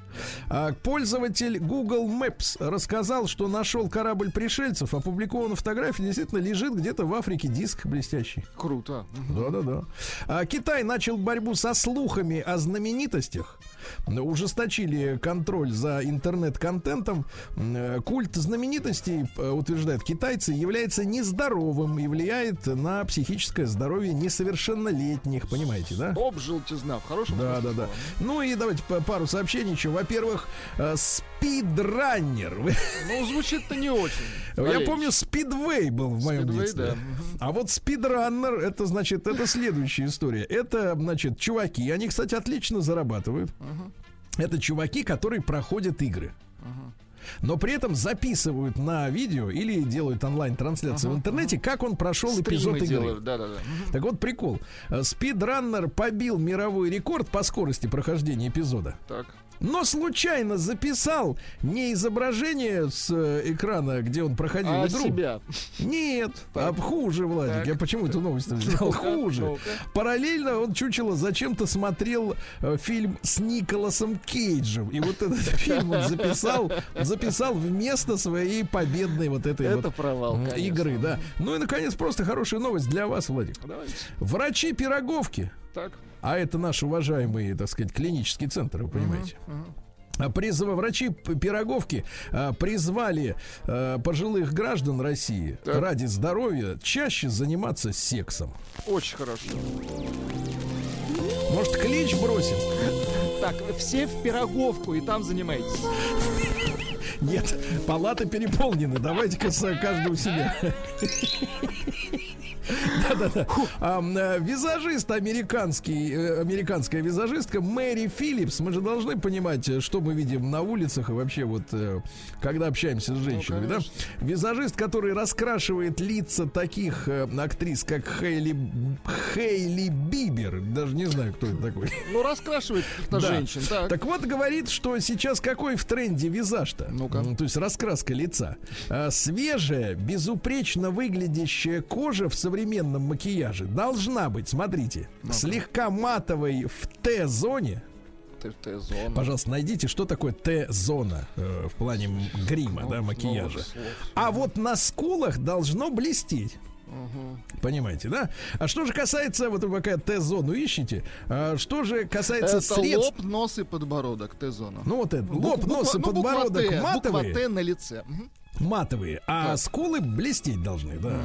А пользователь Google Maps рассказал, что нашел корабль пришельцев. Опубликована фотография. Действительно, лежит где-то в Африке диск блестящий. Круто. Да-да-да. А Китай начал борьбу со слухами о знаменитостях. Ужесточили контроль за интернет-контентом. Э, Культ знаменитостей, э, утверждают китайцы, является нездоровым и влияет на психическое здоровье несовершеннолетних. Понимаете, да? Об желтизна, в хорошем Да, да, смысле да. слова. Ну и давайте пару сообщений еще. Во-первых, э, спидраннер. <laughs> Ну, звучит-то не очень. Я помню, спидвей был в моем Спидвей, детстве. да. А вот спидраннер, это значит, это следующая история. Это, значит, чуваки, они, кстати, отлично зарабатывают. Это чуваки, которые проходят игры. Но при этом записывают на видео или делают онлайн-трансляцию в интернете, как он прошел эпизод Стримы игры. делают, да-да-да. Мгм. Так вот, прикол. Э, Спидраннер побил мировой рекорд по скорости прохождения эпизода. Так. Но случайно записал не изображение с э, экрана, где он проходил А игру. себя? Нет, Так. а хуже, Владик. Так. Я почему эту новость взял? Хуже. ну-ка. Параллельно он чучело зачем-то смотрел э, фильм с Николасом Кейджем. И вот этот <laughs> фильм он записал, записал вместо своей победной вот этой Это вот провал, м, конечно. игры, да. Ну и наконец просто хорошая новость для вас, Владик. Давайте. Врачи пироговки, Так. А это наш уважаемый, так сказать, клинический центр, вы понимаете. Мгм. а, Призыва врачи Пироговки а, призвали а, пожилых граждан России Так. ради здоровья чаще заниматься сексом. Очень хорошо. Может, клич бросим? Так, все в пироговку и там занимаетесь. Нет, палаты переполнены. Давайте-ка у себя. Да-да-да. Э, Визажист американский, э, американская визажистка Мэри Филлипс. Мы же должны понимать, э, что мы видим на улицах и вообще вот, когда общаемся с женщинами, да? Визажист, который раскрашивает лица таких актрис, как Хейли, Хейли Бибер. Даже не знаю, кто это такой. Ну, раскрашивает <laughs> каких-то женщин. Так. Вот, говорит, что сейчас какой в тренде визаж-то? Ну-ка. То есть раскраска лица. А, свежая, безупречно выглядящая кожа в современном макияже должна быть, смотрите, слегка матовой в Т-зоне. Ты- ты зона. Пожалуйста, найдите, что такое Т-зона э, в плане грима, да, Новых макияжа. слов. А вот на скулах должно блестеть. Понимаете, да? А что же касается, вот вы пока Т-зону ищете, а что же касается Это средств... лоб, нос и подбородок, Т-зона. Ну вот это, Буква- лоб, нос и ну, буква подбородок Т, матовые. Буква Т на лице. Мгм. Матовые, а Так. скулы блестеть должны, да.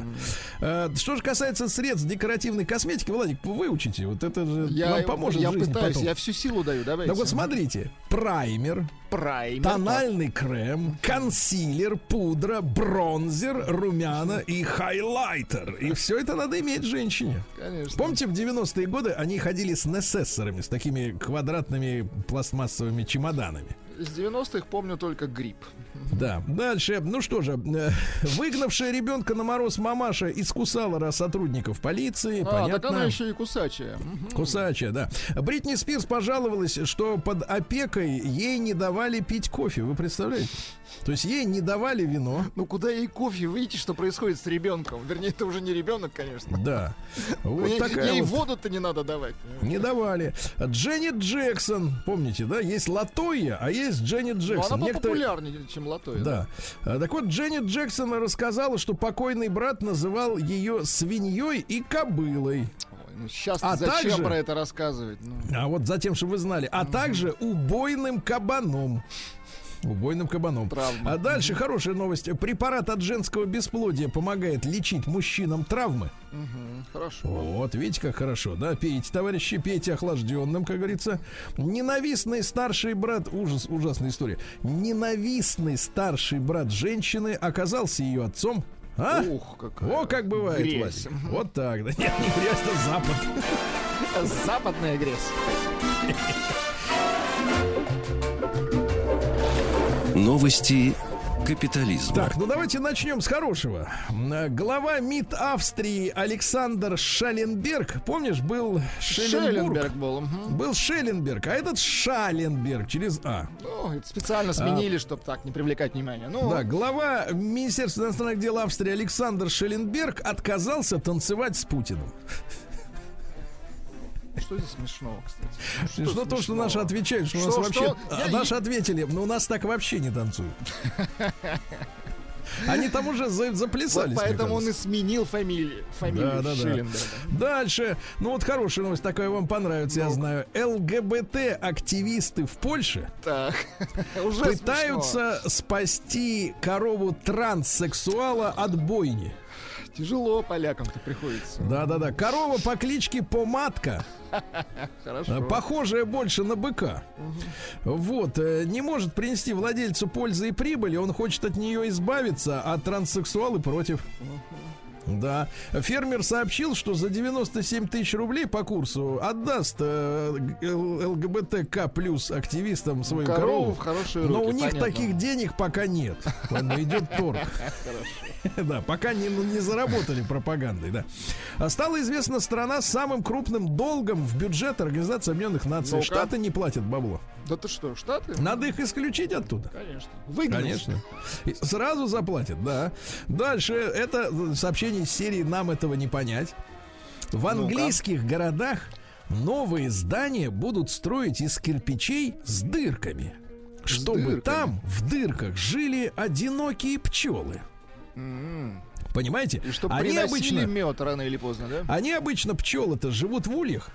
Э, Что же касается средств декоративной косметики, Владик, выучите, вот это же Я, вам поможет я пытаюсь, потом. я всю силу даю, давайте. Так вот смотрите, праймер, Праймер. тональный крем, консилер, пудра, бронзер, румяна и хайлайтер. И все это надо иметь женщине. так, Конечно. Помните, в 90-е годы они ходили с несессорами, с такими квадратными пластмассовыми чемоданами. С 90-х помню только грипп. Да, дальше. Ну что же, э, <laughs> выгнавшая ребенка на мороз мамаша искусала раз сотрудников полиции. А, так понятно. она еще и кусачая. Кусачая, да. Бритни Спирс пожаловалась, что под опекой ей не давали пить кофе. Вы представляете? То есть ей не давали вино. Ну куда ей кофе? Видите, что происходит с ребенком? Вернее, это уже не ребенок, конечно. Да. Ну, Вот ей такая ей вот. воду-то не надо давать. Не давали. Дженнет Джексон, помните, да? Есть Латоя, а есть Дженнет Но Джексон. Ну, она Некоторые- популярнее, чем Латой. Да. А, Так вот, Дженнет Джексон рассказала, что покойный брат называл ее свиньей и кобылой. Ой, ну сейчас А зачем также- про это рассказывать? Ну, А вот затем, чтобы вы знали. А также убойным кабаном. Убойным кабаном. Травма. А дальше хорошая новость. Препарат от женского бесплодия помогает лечить мужчинам травмы. мгм, хорошо. Вот, видите, как хорошо, да? Пейте, товарищи, пейте охлажденным, как говорится. Ненавистный старший брат... Ужас, ужасная история. Ненавистный старший брат женщины оказался ее отцом. А? Ух, какая О, как бывает, грязь. Владик. Вот так, да. Нет, не грязь, это запад. Западная грязь. Новости капитализма. Так, ну давайте начнем с хорошего. Глава МИД Австрии Александр Шаленберг, помнишь, был Шелленбург? Шелленберг был. мгм. Был Шелленберг, а этот Шаленберг через А. Ну, это специально сменили, чтобы так не привлекать внимание. Ну, Да, глава Министерства иностранных дел Австрии Александр Шелленберг отказался танцевать с Путиным. Что здесь смешного, кстати? Смешно то, что смешного? наши отвечают, что, у нас Что, вообще... что? а, Я- наши ответили, но у нас так вообще не танцуют. <laughs> Они там уже за- Вот заплясались. мне поэтому он и сменил фамилию, фамилию Да, да, да. Шелленберга. Дальше. Ну вот хорошая новость, такая вам понравится, я знаю. ЛГБТ-активисты в Польше Так, <laughs> уже пытаются спасти корову транссексуала от бойни. Тяжело полякам-то приходится. Да-да-да. Корова по кличке Помадка, <laughs> Хорошо. э, похожая больше на быка. Вот. э, Не может принести владельцу пользы и прибыли. Он хочет от нее избавиться, а транссексуалы против. Да. Фермер сообщил, что за 97 тысяч рублей по курсу отдаст э, ЛГБТК плюс активистам свою Корову корову. в хорошие Но руки, у них понятно. таких денег пока нет. Идет торг. Да, пока не, ну, не заработали пропагандой, да. А Стало известно, страна с самым крупным долгом в бюджет Организации Объединенных Наций. Ну-ка. Штаты не платят бабло. Да ты что, Штаты? Надо их исключить оттуда. Конечно. Выгнать. Конечно. И сразу заплатят, да. Дальше это сообщение из серии «Нам этого не понять». В английских городах новые здания будут строить из кирпичей с дырками. Чтобы дырками. там в дырках жили одинокие пчелы. М, Понимаете? И чтобы Они обычно, мед рано или поздно, да? они обычно пчелы-то живут в ульях.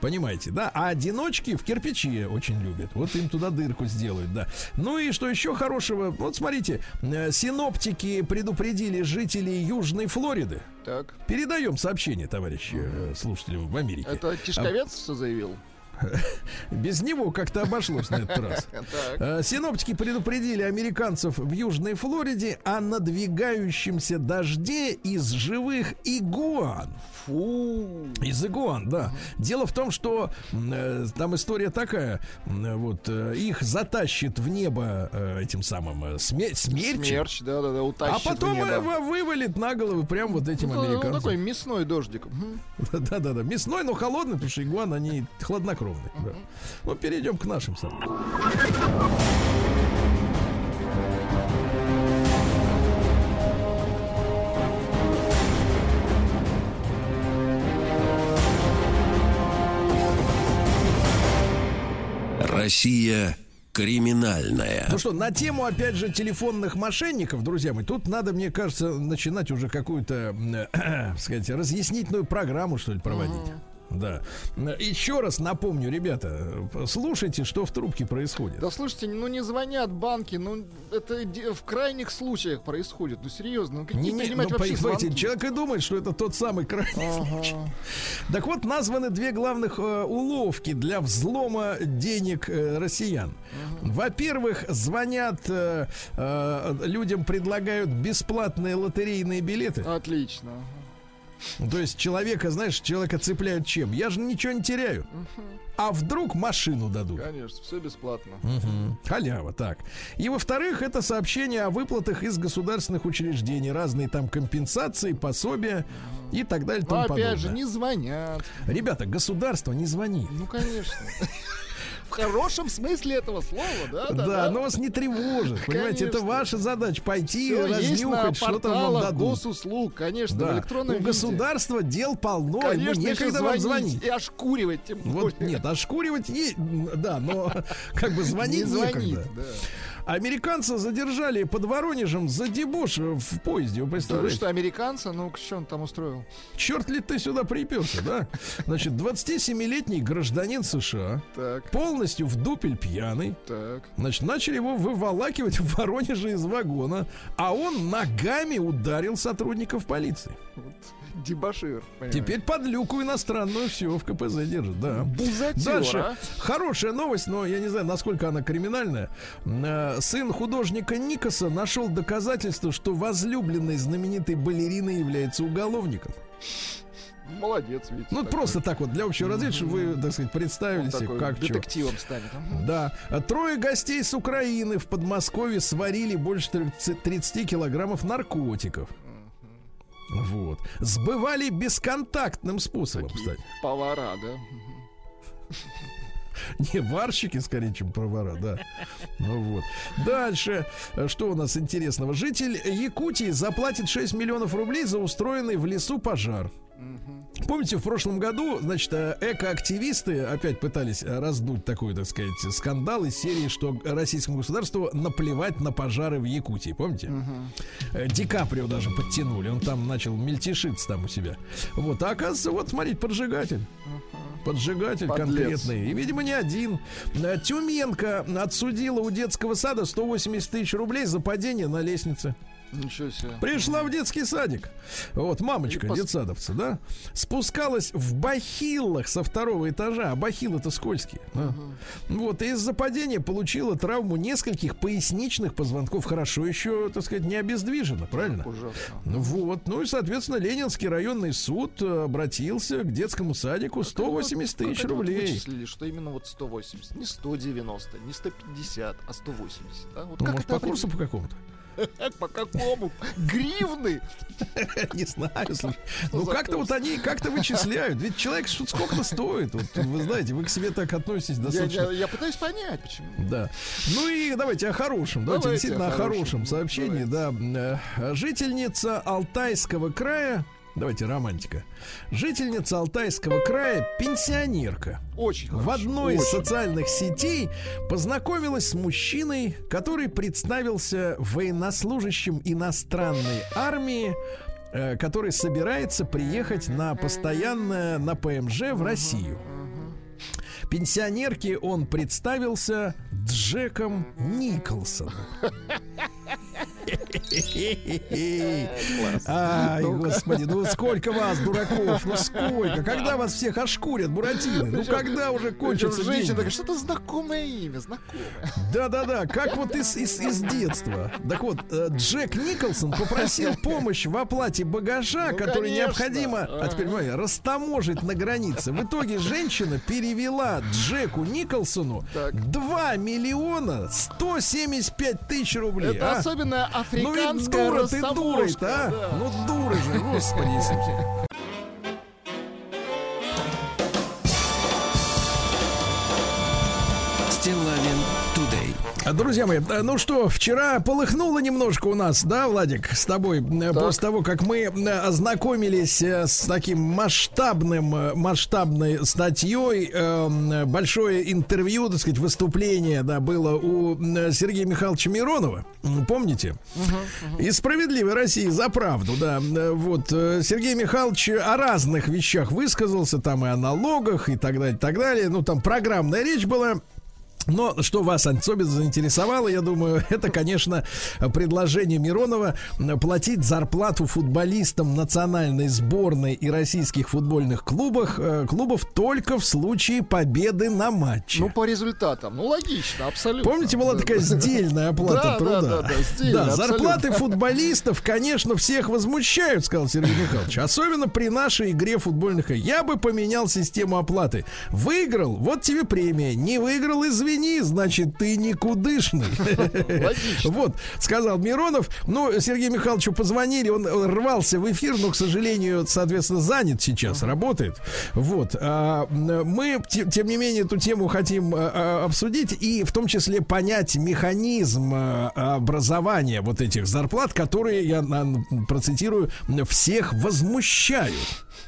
Понимаете, да? А одиночки в кирпичи очень любят. Вот им туда дырку сделают, да. Ну и что еще хорошего? Вот смотрите, э, синоптики предупредили жителей Южной Флориды. Так. Передаем сообщение, товарищи э, слушателям в Америке. Это Тишковец все заявил? <laughs> Без него как-то обошлось на этот раз. <laughs> Э, Синоптики предупредили американцев в Южной Флориде о надвигающемся дожде из живых игуан. Фу. Из игуан, да. Дело в том, что э, там история такая, м, вот э, их затащит в небо э, этим самым э, сме- смерчем, Смерч, да-да-да, а утащит в потом небо. э, вывалит на головы прям вот этим Ну, ну, американцам. такой мясной дождик. <laughs> Да-да-да, мясной, но холодный, потому что игуан, они хладнокровные. Да. Ну, перейдем к нашим самым. Россия криминальная. Ну что, на тему, опять же, телефонных мошенников, друзья мои, тут надо, мне кажется, начинать уже какую-то, э, <clears throat> сказать, разъяснительную программу, что ли, проводить. Да. Еще раз напомню, ребята, слушайте, что в трубке происходит. Да слушайте, ну не звонят банки, ну это в крайних случаях происходит. Ну серьезно, ну Не, не, ну, вообще понимаете, человек и думает, что это тот самый крайний случай. Ага. Так вот, названы две главных э, уловки для взлома денег э, россиян. Во-первых, звонят э, э, людям, предлагают бесплатные лотерейные билеты. Отлично. То есть человека, знаешь, человека цепляют чем? Я же ничего не теряю. А вдруг машину дадут? Конечно, все бесплатно. Мгм. Халява, так. И во-вторых, это сообщение о выплатах из государственных учреждений, разные там компенсации, пособия и так далее. Но опять же, подобное. не звонят. Ребята, государство не звонит. Ну, конечно. <laughs> В хорошем смысле этого слова, да? Да, но вас не тревожит. Понимаете, это Конечно. ваша задача пойти, на разнюхать, что там вам дадут. госуслуг, конечно, в Да. электронном У виде. государства дел полно, Конечно, ему некогда вам звонить. И ошкуривать тем Вот более. нет, ошкуривать есть, да, но <laughs> как бы звонить не звонит, некогда. да. Американца задержали под Воронежем за дебош в поезде, вы Да представляете? что, американца? Ну, что он там устроил? Черт ли ты сюда приперся, да? Значит, 27-летний гражданин США, Так, полностью в дупель пьяный, так. Значит, начали его выволакивать в Воронеже из вагона, а он ногами ударил сотрудников полиции. Вот. Дебашир. понимаете. Теперь под люку иностранную все в КПЗ держит, да. Бузатер, Дальше. а? Хорошая новость, но я не знаю, насколько она криминальная. Э, Сын художника Никаса нашел доказательство, что возлюбленный знаменитой балерины является уголовником. Молодец, видите. Ну, такой. просто так вот, для общего развития, чтобы вы, так сказать, представили себе, как детективом станет. Ага. Да. Трое гостей с Украины в Подмосковье сварили больше 30 30 килограммов наркотиков. Вот. Сбывали бесконтактным способом, Такие кстати. повара, да? Не варщики, скорее, чем повара, да. Ну вот. Дальше. Что у нас интересного? Житель Якутии заплатит 6 миллионов рублей за устроенный в лесу пожар. Помните, в прошлом году, значит, э, экоактивисты опять пытались э, раздуть такой, так сказать, скандал из серии, что российскому государству наплевать на пожары в Якутии. Помните? Э, Ди Каприо даже подтянули. Он там начал мельтешиться там у себя. Вот. А оказывается, вот, смотрите, поджигатель. Поджигатель Подлец. конкретный. И, видимо, не один. Тюменка отсудила у детского сада 180 тысяч рублей за падение на лестнице. Ничего себе. Пришла в детский садик. Вот мамочка, И пос- детсадовца, да? Спускалась в бахилах со второго этажа. А бахилы-то скользкие. да. Вот, и из-за падения получила травму нескольких поясничных позвонков. Хорошо еще, так сказать, не обездвижена, правильно? Ужасно. Ну Вот, ну и, соответственно, Ленинский районный суд э, обратился к детскому садику 180 Как тысяч вот рублей. вычислили, что именно вот 180, не 190, не 150, а 180. Да? Вот Ну, как может, по курсу по какому-то? По какому? Гривны? <laughs> Не знаю, слушай. Ну, как-то вот они как-то вычисляют. Ведь человек сколько-то стоит. Вот, вы знаете, вы к себе так относитесь Я, достаточно. я- я пытаюсь понять, почему. Да. Ну и давайте о хорошем. Давайте, Давайте действительно о о хорошем, хорошем. сообщении. Да. Э, Жительница Алтайского края давайте романтика. Жительница Алтайского края, пенсионерка, Очень в хорошо, одной из очень. социальных сетей познакомилась с мужчиной, который представился военнослужащим иностранной армии, э, который собирается приехать на постоянное на ПМЖ в Россию. Пенсионерке он представился Джеком Николсоном. <laughs> Ай, господи, ну сколько вас, дураков, ну сколько? Когда вас всех ошкурят, буратины? Ну когда уже кончатся Женщина что-то знакомое имя, знакомое. Да-да-да, как вот из, из, из детства. Так вот, э, Джек Николсон попросил помощь в оплате багажа, Ну, который конечно. необходимо, а теперь понимаете, растаможить на границе. В итоге женщина перевела Джеку Николсону Так. 2 миллиона 175 тысяч рублей. Это а? особенно Ну ведь африканская дура ты растаможка, дурой-то, а? да. Ну дура же, господи Друзья мои, э, ну что, вчера полыхнуло немножко у нас, да, Владик, с тобой, э, после того, как мы э, ознакомились с таким масштабным, масштабной статьей, э, большое интервью, так сказать, выступление, да, было у Сергея Михайловича Миронова, помните? И «Справедливой России за правду», да, вот, Сергей Михайлович о разных вещах высказался, там и о налогах, и так далее, и так далее, ну, там программная речь была, но что вас особенно заинтересовало, я думаю, <laughs> это, конечно, предложение Миронова платить зарплату футболистам национальной сборной и российских футбольных клубах, э, клубов только в случае победы на матче. Ну, по результатам. Ну, логично, абсолютно. Помните, была Да, такая да. сдельная оплата Да, да, труда? да, да, сдельная, Да, зарплаты футболистов, конечно, всех возмущают, сказал Сергей Михайлович. Особенно при нашей игре футбольных. Я бы поменял систему оплаты. Выиграл, вот тебе премия. Не выиграл, извини, значит, ты никудышный. Вот, сказал Миронов. Ну, Сергею Михайловичу позвонили, он рвался в эфир, но, к сожалению, соответственно, занят сейчас, работает. Вот. а, мы, те- тем не менее, эту тему хотим а, а, обсудить и в том числе понять механизм образования вот этих зарплат, которые, я процитирую, всех возмущают.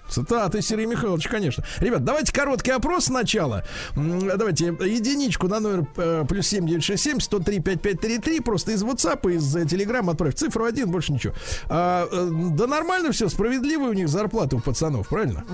Цитаты Сергея Михайловича, конечно. Ребят, давайте короткий опрос сначала. Давайте единичку на номер э, плюс 7967 103 5533 просто из WhatsApp, из э, Telegram отправь. Цифру один, больше ничего. А, э, да нормально все, справедливые у них зарплаты у пацанов, правильно?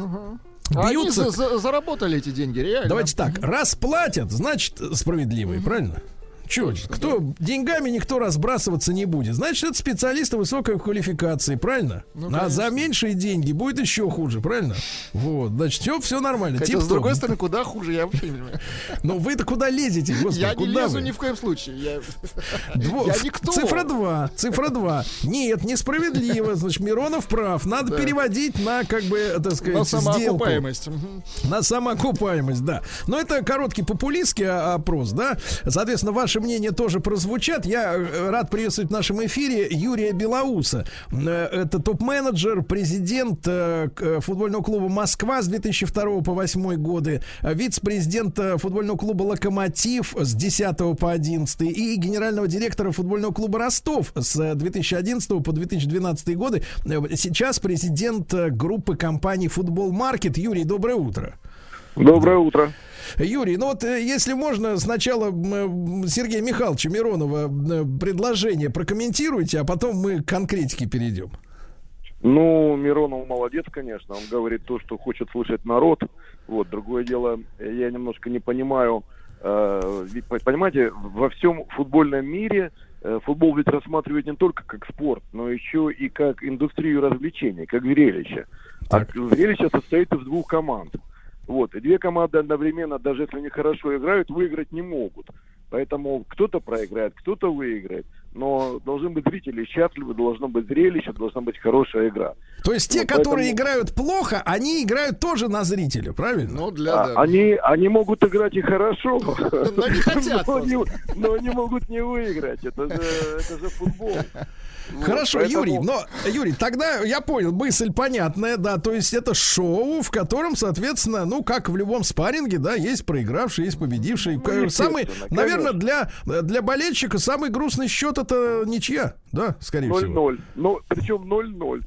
Они Бьются. за- заработали эти деньги, реально. Давайте так, раз платят, значит справедливые, правильно? Че, кто деньгами никто разбрасываться не будет. Значит, это специалисты высокой квалификации, правильно? Ну, а конечно. за меньшие деньги будет еще хуже, правильно? Вот, значит, все, все нормально. Хотя, Тип с другой стороны, куда хуже, я вообще не понимаю. <laughs> Но вы-то куда лезете, господи, Я не лезу вы? ни в коем случае. Я, <laughs> Дво- я никто. Цифра 2. Цифра 2. Нет, несправедливо. Значит, Миронов прав. Надо Да. переводить на, как бы, так сказать, На сделку. самоокупаемость. Мгм. На самоокупаемость, да. Но это короткий популистский о- опрос, да. Соответственно, ваше мнение тоже прозвучат. Я э, рад приветствовать в нашем эфире Юрия Белоуса. Э, Это топ-менеджер, президент э, футбольного клуба «Москва» с 2002 по 2008 годы, вице-президент футбольного клуба «Локомотив» с 10 по 11 и генерального директора футбольного клуба «Ростов» с э, 2011 по 2012 годы. Сейчас президент группы компаний «Футбол Маркет». Юрий, доброе утро. Доброе утро. Юрий, ну вот э, если можно сначала э, Сергея Михайловича Миронова э, предложение прокомментируйте, а потом мы к конкретике перейдем. Ну, Миронов молодец, конечно. Он говорит то, что хочет слышать народ. Вот, другое дело, я немножко не понимаю. э, ведь, понимаете, во всем футбольном мире э, футбол ведь рассматривают не только как спорт, но еще и как индустрию развлечений, как зрелище. Так. А зрелище состоит из двух команд. Вот, и две команды одновременно, даже если они хорошо играют, выиграть не могут. Поэтому кто-то проиграет, кто-то выиграет. Но должны быть зрители счастливы, должно быть зрелище, должна быть хорошая игра. То есть те, Ну, которые поэтому- играют плохо, они играют тоже на зрителя, правильно? Ну, для... А, да. они, они могут играть и хорошо, <laughs> <laughs> Но не хотят но, они могут не выиграть. Это же, это же футбол. <laughs> Хорошо, поэтому- Юрий, но, Юрий, тогда я понял, мысль понятная, да, то есть это шоу, в котором, соответственно, ну, как в любом спарринге, да, есть проигравший, есть победивший. Ну, самый, наверное, для, для болельщика самый грустный счет это ничья, да, скорее всего. 0-0. Ну, причем 0-0.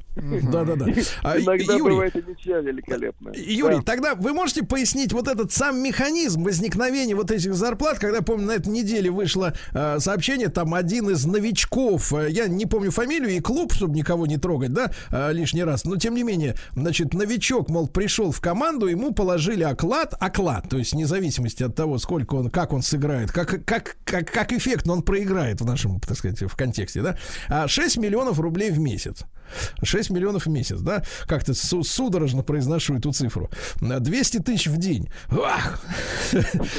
Да-да-да. <laughs> А, Иногда Юрий, бывает и ничья великолепная. Юрий, Да. тогда вы можете пояснить вот этот сам механизм возникновения вот этих зарплат, когда, помню, на этой неделе вышло э, сообщение, там один из новичков, э, я не помню фамилию и клуб, чтобы никого не трогать, да, э, лишний раз, но тем не менее, значит, новичок, мол, пришел в команду, ему положили оклад, оклад, то есть вне зависимости от того, сколько он, как он сыграет, как, как, как, как эффектно он проиграет в нашем, так сказать, в контексте, да, а 6 миллионов рублей в месяц. 6 миллионов в месяц, да? Как-то су- судорожно произношу эту цифру. 200 тысяч в день. Ах!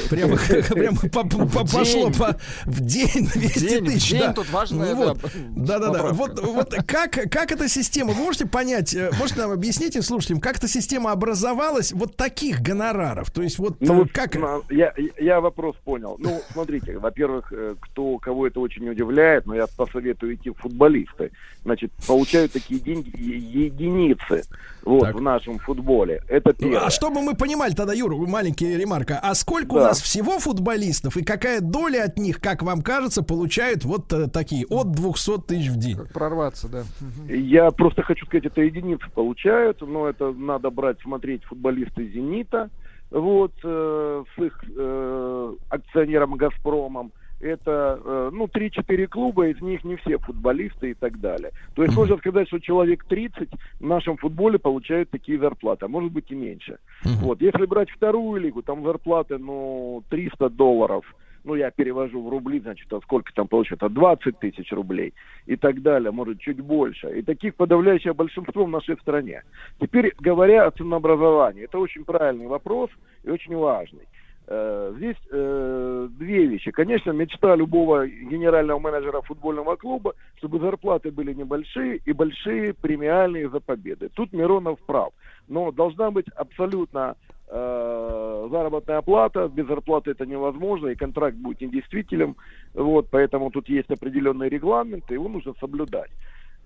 Прямо, прямо по- по- пошло день. по... В день 200 день, в тысяч, день да. тут важная, Ну вот. да, Да-да-да. поправка. Вот, вот как, как эта система, вы можете понять, э, можете нам объяснить слушателям, как эта система образовалась вот таких гонораров? То есть вот Ну, как... я, я вопрос понял. Ну, смотрите, во-первых, э, кто, кого это очень удивляет, но я посоветую идти в футболисты. Значит, получают такие деньги единицы вот, Так. в нашем футболе. Это Ну, первое. А чтобы мы понимали тогда, Юра, маленький ремарка, а сколько у Да. нас всего футболистов и какая доля от них, как вам кажется, получают вот э, такие от 200 тысяч в день? Как прорваться, да. Я просто хочу сказать, это единицы получают, но это надо брать, смотреть футболисты «Зенита», вот, э, с их э, акционером «Газпромом». Это, э, ну, 3-4 клуба, из них не все футболисты и так далее. То есть можно сказать, что человек 30 в нашем футболе получают такие зарплаты, а может быть и меньше. Вот, если брать вторую лигу, там зарплаты, ну, 300 долларов, ну, я перевожу в рубли, значит, а сколько там получается? 20 тысяч рублей и так далее, может, чуть больше. И таких подавляющее большинство в нашей стране. Теперь, говоря о ценообразовании, это очень правильный вопрос и очень важный. Э, Здесь э, две вещи. Конечно, мечта любого генерального менеджера футбольного клуба, чтобы зарплаты были небольшие и большие премиальные за победы. Тут Миронов прав. Но должна быть абсолютно э, заработная плата. Без зарплаты это невозможно, и контракт будет недействителен. Вот, поэтому тут есть определенные регламенты, его нужно соблюдать.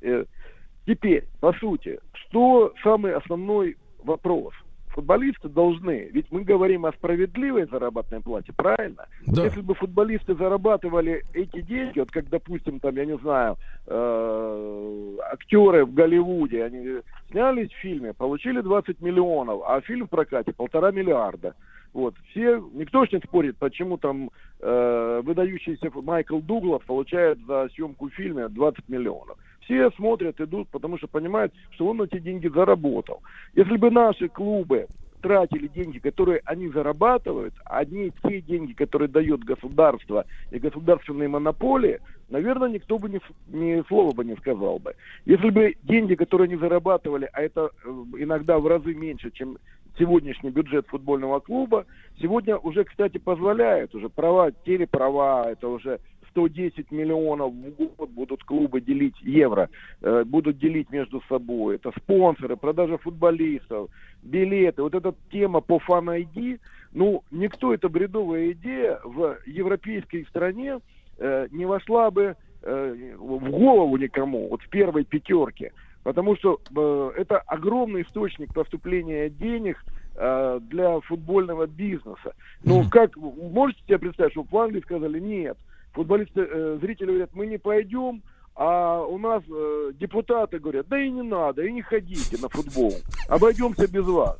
Э, Теперь, по сути, что самый основной вопрос? Футболисты должны, ведь мы говорим о справедливой заработной плате, правильно? Вот Да. Если бы футболисты зарабатывали эти деньги, вот как, допустим, там, я не знаю, э, актеры в Голливуде, они снялись в фильме, получили 20 миллионов, а фильм в прокате полтора миллиарда. Вот, все, никто ж не спорит, почему там э, выдающийся Майкл Дуглас получает за съемку фильма 20 миллионов. Все смотрят, идут, потому что понимают, что он эти деньги заработал. Если бы наши клубы тратили деньги, которые они зарабатывают, а те деньги, которые дает государство и государственные монополии, наверное, никто бы ни, ни слова бы не сказал бы. Если бы деньги, которые они зарабатывали, а это э, иногда в разы меньше, чем сегодняшний бюджет футбольного клуба, сегодня уже, кстати, позволяет уже права, телеправа, это уже 110 миллионов в год будут клубы делить евро, э, будут делить между собой. Это спонсоры, продажа футболистов, билеты. Вот эта тема по фан ID, ну, никто, это бредовая идея в европейской стране э, не вошла бы э, в голову никому, вот в первой пятерке. Потому что э, это огромный источник поступления денег э, для футбольного бизнеса. Ну, как, можете себе представить, что в Англии сказали, нет, футболисты, э, зрители говорят, мы не пойдем, а у нас э, депутаты говорят, да и не надо, и не ходите на футбол, обойдемся без вас.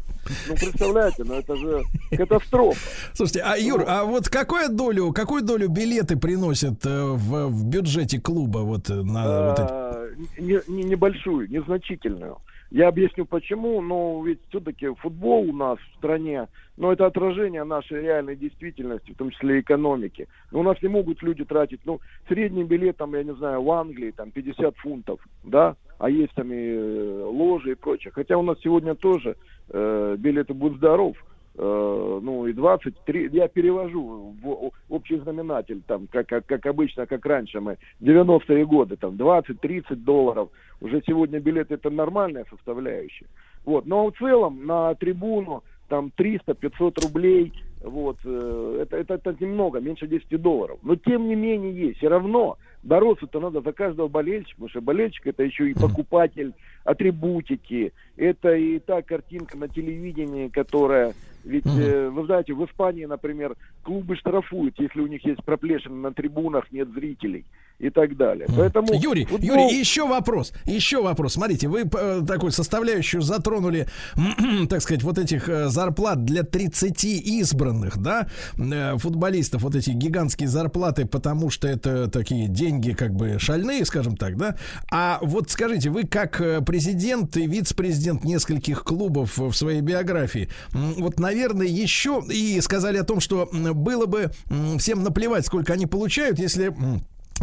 Ну, представляете, ну это же катастрофа. Слушайте, а Юр, а вот какую долю, какую долю билеты приносят э, в, в бюджете клуба вот э, на вот эти? А, не- не- небольшую, незначительную. Я объясню почему, но ведь все-таки футбол у нас в стране, но это отражение нашей реальной действительности, в том числе экономики. Но у нас не могут люди тратить, ну, средний билет, там, я не знаю, в Англии, там, 50 фунтов, да, а есть там и э, ложи и прочее. Хотя у нас сегодня тоже э, билеты «Будь здоров», ну и 23, я перевожу в общий знаменатель, там, как, как, как обычно, как раньше мы, 90-е годы, там, 20-30 долларов, уже сегодня билеты это нормальная составляющая. Вот, но в целом на трибуну там 300-500 рублей, вот, э, это, это, это немного, меньше 10 долларов. Но тем не менее есть, все равно бороться-то надо за каждого болельщика, потому что болельщик это еще и покупатель атрибутики, это и та картинка на телевидении, которая, ведь, Мгм. э, вы знаете, в Испании, например, клубы штрафуют, если у них есть проплешины на трибунах, нет зрителей. и так далее. Поэтому Юрий, футбол- Юрий, еще вопрос, еще вопрос. Смотрите, вы э, такую составляющую затронули, <clears throat> так сказать, вот этих э, зарплат для 30 избранных, да, э, футболистов, вот эти гигантские зарплаты, потому что это такие деньги как бы шальные, скажем так, да. А вот скажите, вы как э, президент и вице-президент нескольких клубов в своей биографии, вот, наверное, еще и сказали о том, что было бы всем наплевать, сколько они получают, если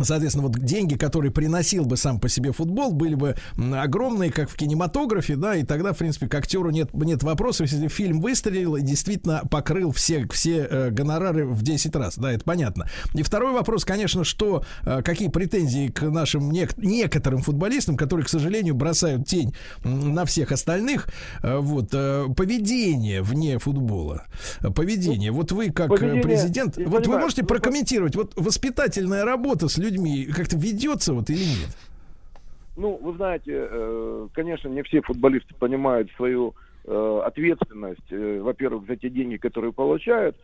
Соответственно, вот деньги, которые приносил бы сам по себе футбол, были бы огромные, как в кинематографе, да, и тогда, в принципе, к актеру нет, нет вопросов, если фильм выстрелил и действительно покрыл все, все э, гонорары в 10 раз, да, это понятно. И второй вопрос, конечно, что, э, какие претензии к нашим нек- некоторым футболистам, которые, к сожалению, бросают тень на всех остальных, Э, вот, э, поведение вне футбола, поведение, вот вы как э, поведение, президент, вот вы понимаю, можете ну, прокомментировать, вот воспитательная работа с людьми как-то ведется вот или нет? Ну, вы знаете, э, конечно, не все футболисты понимают свою э, ответственность, э, во-первых, за те деньги, которые получают.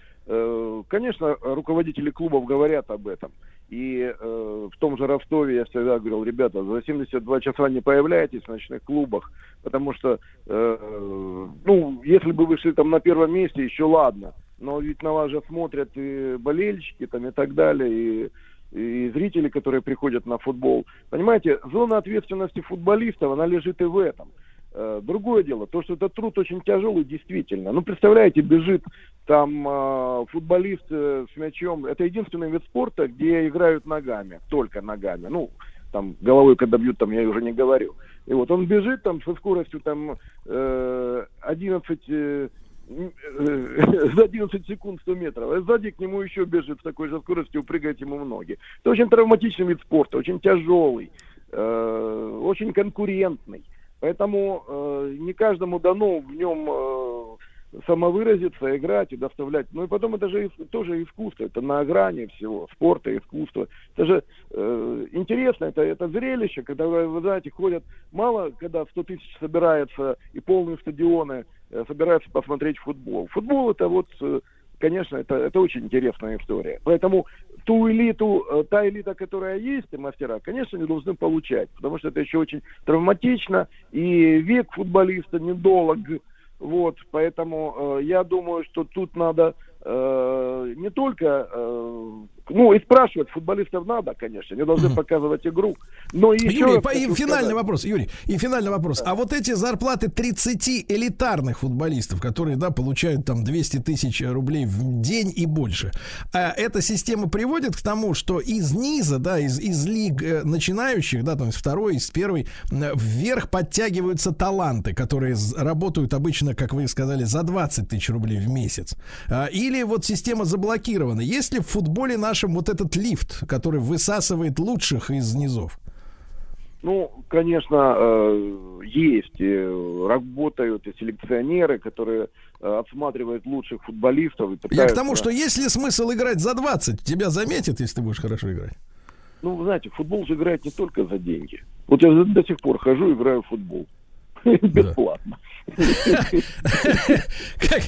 Конечно, руководители клубов говорят об этом. И в том же Ростове я всегда говорил, ребята, за 72 часа не появляйтесь в ночных клубах, потому что, ну, если бы вы шли там на первом месте, еще ладно, но ведь на вас же смотрят и болельщики там и так далее, и и зрители, которые приходят на футбол. Понимаете, зона ответственности футболистов, она лежит и в этом. Э, Другое дело, то, что этот труд очень тяжелый, действительно. Ну, представляете, бежит там э, футболист э, с мячом. Это единственный вид спорта, где играют ногами, только ногами. Ну, там головой, когда бьют, там я уже не говорю. И вот он бежит там со скоростью там э, 11 э, э, <laughs> за 11 секунд 100 метров, а сзади к нему еще бежит с такой же скоростью, прыгает ему в ноги. Это очень травматичный вид спорта, очень тяжелый, э, очень конкурентный. Поэтому э, не каждому дано в нем э, самовыразиться, играть и доставлять. Ну и потом это же тоже искусство, это на грани всего, спорта, искусства. Это же э, интересно, это, это зрелище, когда, вы, знаете, ходят, мало когда 100 тысяч собирается и полные стадионы э, собираются посмотреть футбол. Футбол это вот, э, конечно, это, это очень интересная история. Поэтому ту элиту, э, та элита, которая есть, мастера, конечно, не должны получать, потому что это еще очень травматично, и век футболиста недолг, вот, поэтому э, я думаю, что тут надо э, не только, э, ну, и спрашивать футболистов надо, конечно, они должны показывать игру, но и еще Юрий, по- и финальный сказать. вопрос, Юрий, и финальный вопрос. А вот эти зарплаты 30 элитарных футболистов, которые, да, получают там 200 тысяч рублей в день и больше, а эта система приводит к тому, что из низа, да, из, из лиг э, начинающих, да, там, из второй, из первой, вверх подтягиваются таланты, которые работают обычно, как вы сказали, за 20 тысяч рублей в месяц. А, Или вот система заблокирована. Есть ли в футболе нашем вот этот лифт, который высасывает лучших из низов? Ну, конечно, э, есть, э, работают и селекционеры, которые э, отсматривают лучших футболистов. И Я к пытаются- тому, что есть ли смысл играть за 20? Тебя заметят, если ты будешь хорошо играть. Ну, вы знаете, футбол же играет не только за деньги. Вот я до сих пор хожу, играю в футбол. Бесплатно. Как-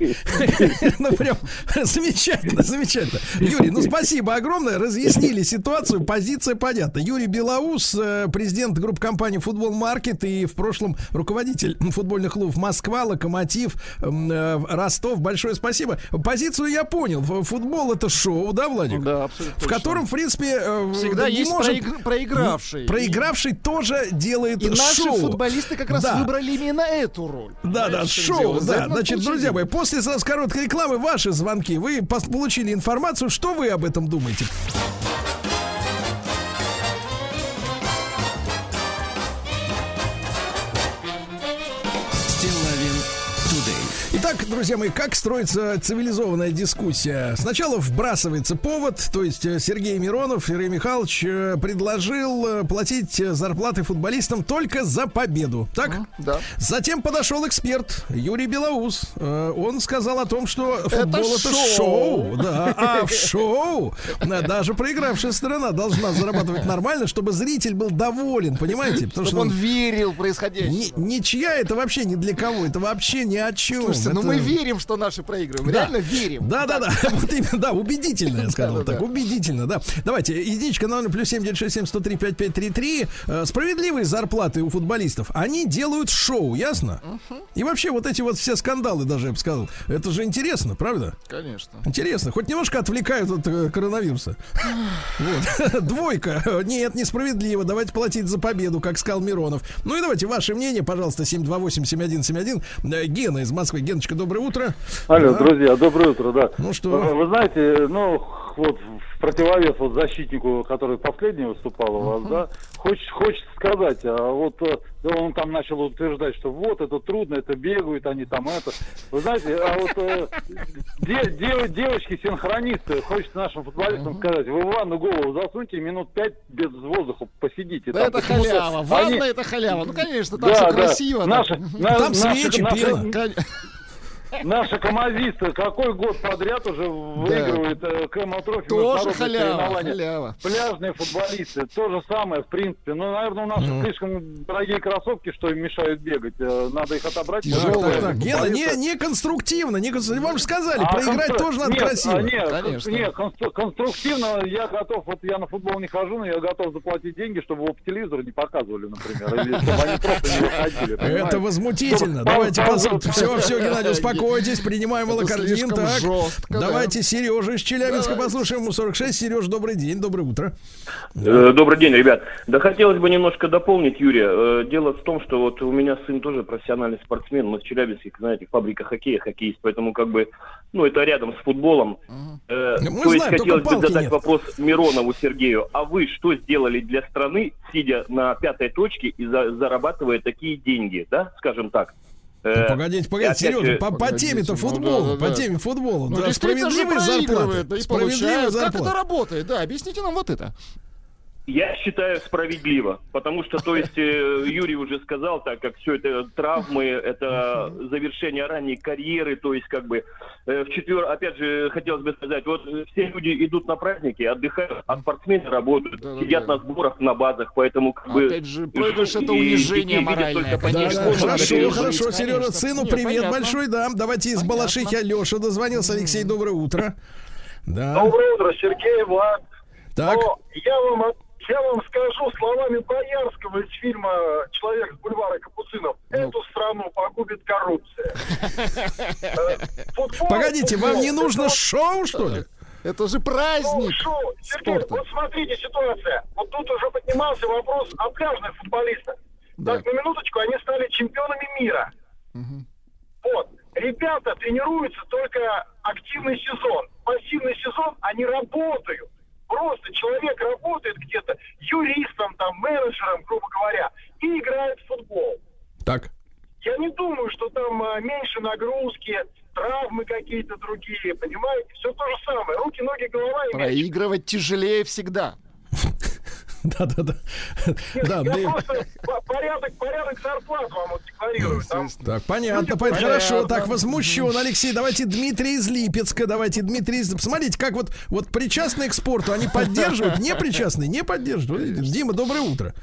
Ну, прям замечательно, замечательно. Юрий, ну, спасибо огромное. Разъяснили ситуацию. Позиция понятна. Юрий Белоус, э, президент группы компании «Футбол Маркет» и в прошлом руководитель футбольных клубов «Москва», «Локомотив», э, «Ростов». Большое спасибо. Позицию я понял. Футбол — это шоу, да, Владик? Да, абсолютно. В котором, в принципе, э, всегда не есть проигравший. Проигравший тоже делает И наши шоу. футболисты как раз Да. Выбрали именно эту роль. Да, да, Понимаете, в чем шоу, да. Значит, друзья мои, после сразу короткой рекламы ваши звонки. Вы получили информацию. Что вы об этом думаете? Друзья мои, как строится цивилизованная дискуссия? Сначала вбрасывается повод, то есть э, Сергей Миронов, Сергей Михайлович э, предложил э, платить зарплаты футболистам только за победу. Так? Да. Затем подошел эксперт Юрий Белоус. Он сказал о том, что футбол это, шоу. шоу. Да, а в шоу даже проигравшая сторона должна зарабатывать нормально, чтобы зритель был доволен, понимаете? Потому Чтобы он верил ни- ничья это вообще ни для кого, это вообще ни о чем. Слушайте, ну Это- мы верим, что наши проигрываем. Реально верим. Да, да, да. <laughs> Вот именно, да, убедительно, я <laughs> сказал так. Убедительно, да. Давайте, единичка номер плюс семь девять шесть семь сто три пять пять три три. Э, Справедливые зарплаты у футболистов. Они делают шоу, ясно? И вообще вот эти вот все скандалы даже, я бы сказал, это же интересно, правда? Конечно. Интересно, хоть немножко отвлекают от э, коронавируса. Вот. <laughs> Двойка. Нет, несправедливо. Давайте платить за победу, как сказал Миронов. Ну и давайте ваше мнение, пожалуйста, 728-7171. Э, Гена из Москвы. Геночка, доброе утро. Алло, Да. друзья, доброе утро, да. Ну что? Вы знаете, ну, вот в противовес вот защитнику, который последний выступал у вас, да, хочется, хочется сказать, а вот э, да он там начал утверждать, что вот это трудно, это бегают они там это. Вы знаете, а вот э, де- де- девочки-синхронисты, хочется нашим футболистам сказать, вы в ванну голову засуньте и минут пять без воздуха посидите. Да там, это халява. они- Ванна это халява. Ну, конечно, там Да, все да. красиво. Наши, на- Там наши- свечи, наши- пена. Кон- Наши комазисты какой год подряд уже выигрывают э, КМО трофи Тоже халява. Халява. Пляжные футболисты, то же самое, в принципе. Но, наверное, у нас Ну. слишком дорогие кроссовки, что им мешают бегать. Э, Надо их отобрать. Тяжелые так, так. Гена, не, не конструктивно, не конструктивно. Вам же сказали, А проиграть констру- тоже надо нет, красиво. а, нет, Конечно. нет, констру- конструктивно я готов, вот я на футбол не хожу, но я готов заплатить деньги, чтобы его по телевизору не показывали, например, или чтобы они просто не выходили. Это возмутительно. Давайте. Все, все, Геннадий, успокойтесь. Принимаем волокордин. слишком Так, жестко, да. давайте Сережа из Челябинска Давайте. послушаем. Ему 46. Сереж, добрый день, доброе утро. Э, Добрый день, ребят. Да хотелось бы немножко дополнить, Юрия. Э, Дело в том, что вот у меня сын тоже профессиональный спортсмен. Мы в Челябинске, знаете, фабрика хоккея, хоккеист, поэтому как бы, ну, это рядом с футболом. Э, Мы То есть знаем, хотелось бы задать нет. вопрос Миронову Сергею. А вы что сделали для страны, сидя на пятой точке и за- зарабатывая такие деньги, да, скажем так? Ну, Э, Погодите, и погодите, опять Сережа, по, по Погодите, теме-то ну футбола, да, да, по теме футбола. Ну, да, проигрывает, зарплаты. да, получают. Как это работает? Да, объясните нам вот это. Я считаю справедливо, потому что, то есть, э, Юрий уже сказал, так как все это травмы, это завершение ранней карьеры, то есть, как бы, э, в четвер, опять же, хотелось бы сказать, вот э, все люди идут на праздники, отдыхают, а спортсмены работают, Да-да-да. сидят на сборах, на базах, поэтому, как бы... Опять же, проигрыш это и унижение видят моральное. только по Да, Конечно, да, хорошо, хорошо, Сережа, конечно. сыну Не, привет понятно. большой, да. Давайте из Понятно. Балашихи Алеша дозвонился. Алексей, доброе утро. Да. Доброе утро, Сергей, Влад. Так, Но я вам, я вам скажу словами Боярского из фильма «Человек с бульвара Капуцинов». Ну. Эту страну погубит коррупция. <laughs> Э, погодите, вам не нужно шоу, что ли? Это же праздник. шоу. Сергей, вот смотрите ситуация. Вот тут уже поднимался вопрос о пляжных футболистах. Да. Так, на минуточку, они стали чемпионами мира. Вот. Ребята тренируются только активный сезон. Пассивный сезон они работают. Просто человек работает где-то юристом, там, менеджером, грубо говоря, и играет в футбол. Так. Я не думаю, что там а, меньше нагрузки, травмы какие-то другие, понимаете? Все то же самое. Руки, ноги, голова. Проигрывать тяжелее всегда. <laughs> Да, да, да. Да, я да. просто по- порядок, порядок зарплат вам вот декларирую. Там Так, понятно, понятно. Хорошо, так, возмущен. Алексей, давайте Дмитрий из Липецка, давайте Дмитрий из... Посмотрите, как вот, вот причастные к спорту, они поддерживают, не причастные, не поддерживают. Вот Дима, доброе утро.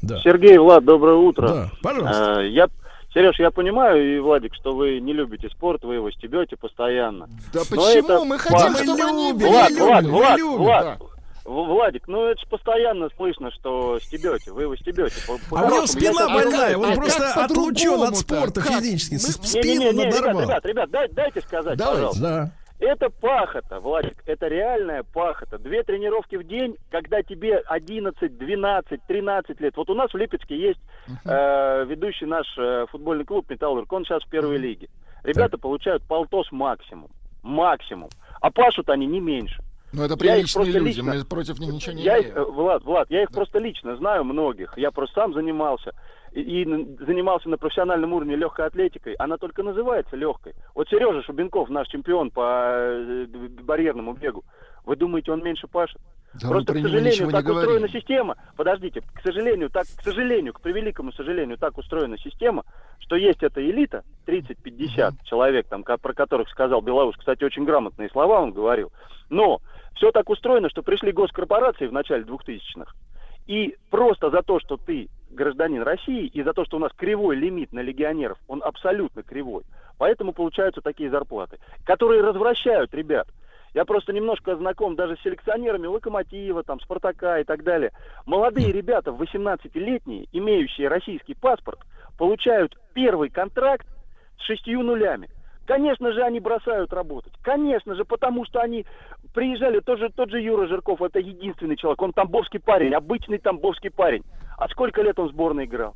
Да, Сергей, Влад, доброе утро. да, пожалуйста. Э, Я, Сереж, я понимаю, и Владик, что вы не любите спорт, вы его стебете постоянно. Да Но почему? это Мы хотим, Мы чтобы любим, были Влад, любим, Влад, Влад, любим, Влад. В- Владик, ну это же постоянно слышно, что стебете, вы его стебете. По- А у него спина больная, он а просто отлучен от спорта физически, спину ребят, надорвал. ребят, ребят, дай- дайте сказать, Давайте. пожалуйста. Да. Это пахота, Владик, это реальная пахота. Две тренировки в день, когда тебе 11, 12, 13 лет. Вот у нас в Липецке есть э, ведущий наш э, футбольный клуб «Металлург», он сейчас в первой лиге. Ребята получают полтос максимум, максимум. А пашут они не меньше. Ну, это их приличные люди, лично- мы против них ничего не Я их, имеем. Влад, Влад, я их просто лично знаю многих. Я просто сам занимался. И, занимался на профессиональном уровне легкой атлетикой. Она только называется легкой. Вот Сережа Шубенков, наш чемпион по э, барьерному бегу. Вы думаете, он меньше пашет? Да Просто, про к сожалению, так устроена говорим. система. Подождите, к сожалению, так, к сожалению, к превеликому сожалению, так устроена система, что есть эта элита, 30-50 человек, там, про которых сказал Беларусь, кстати, очень грамотные слова он говорил. Но все так устроено, что пришли госкорпорации в начале 2000-х, и просто за то, что ты гражданин России, и за то, что у нас кривой лимит на легионеров, он абсолютно кривой, Поэтому получаются такие зарплаты, которые развращают ребят. Я просто немножко знаком даже с селекционерами Локомотива, там, Спартака и так далее. Молодые ребята, 18-летние, имеющие российский паспорт, получают первый контракт с шестью нулями. Конечно же, они бросают работать. Конечно же, потому что они приезжали, тот же, тот же Юра Жирков, это единственный человек, он тамбовский парень, обычный тамбовский парень. А сколько лет он в сборной играл?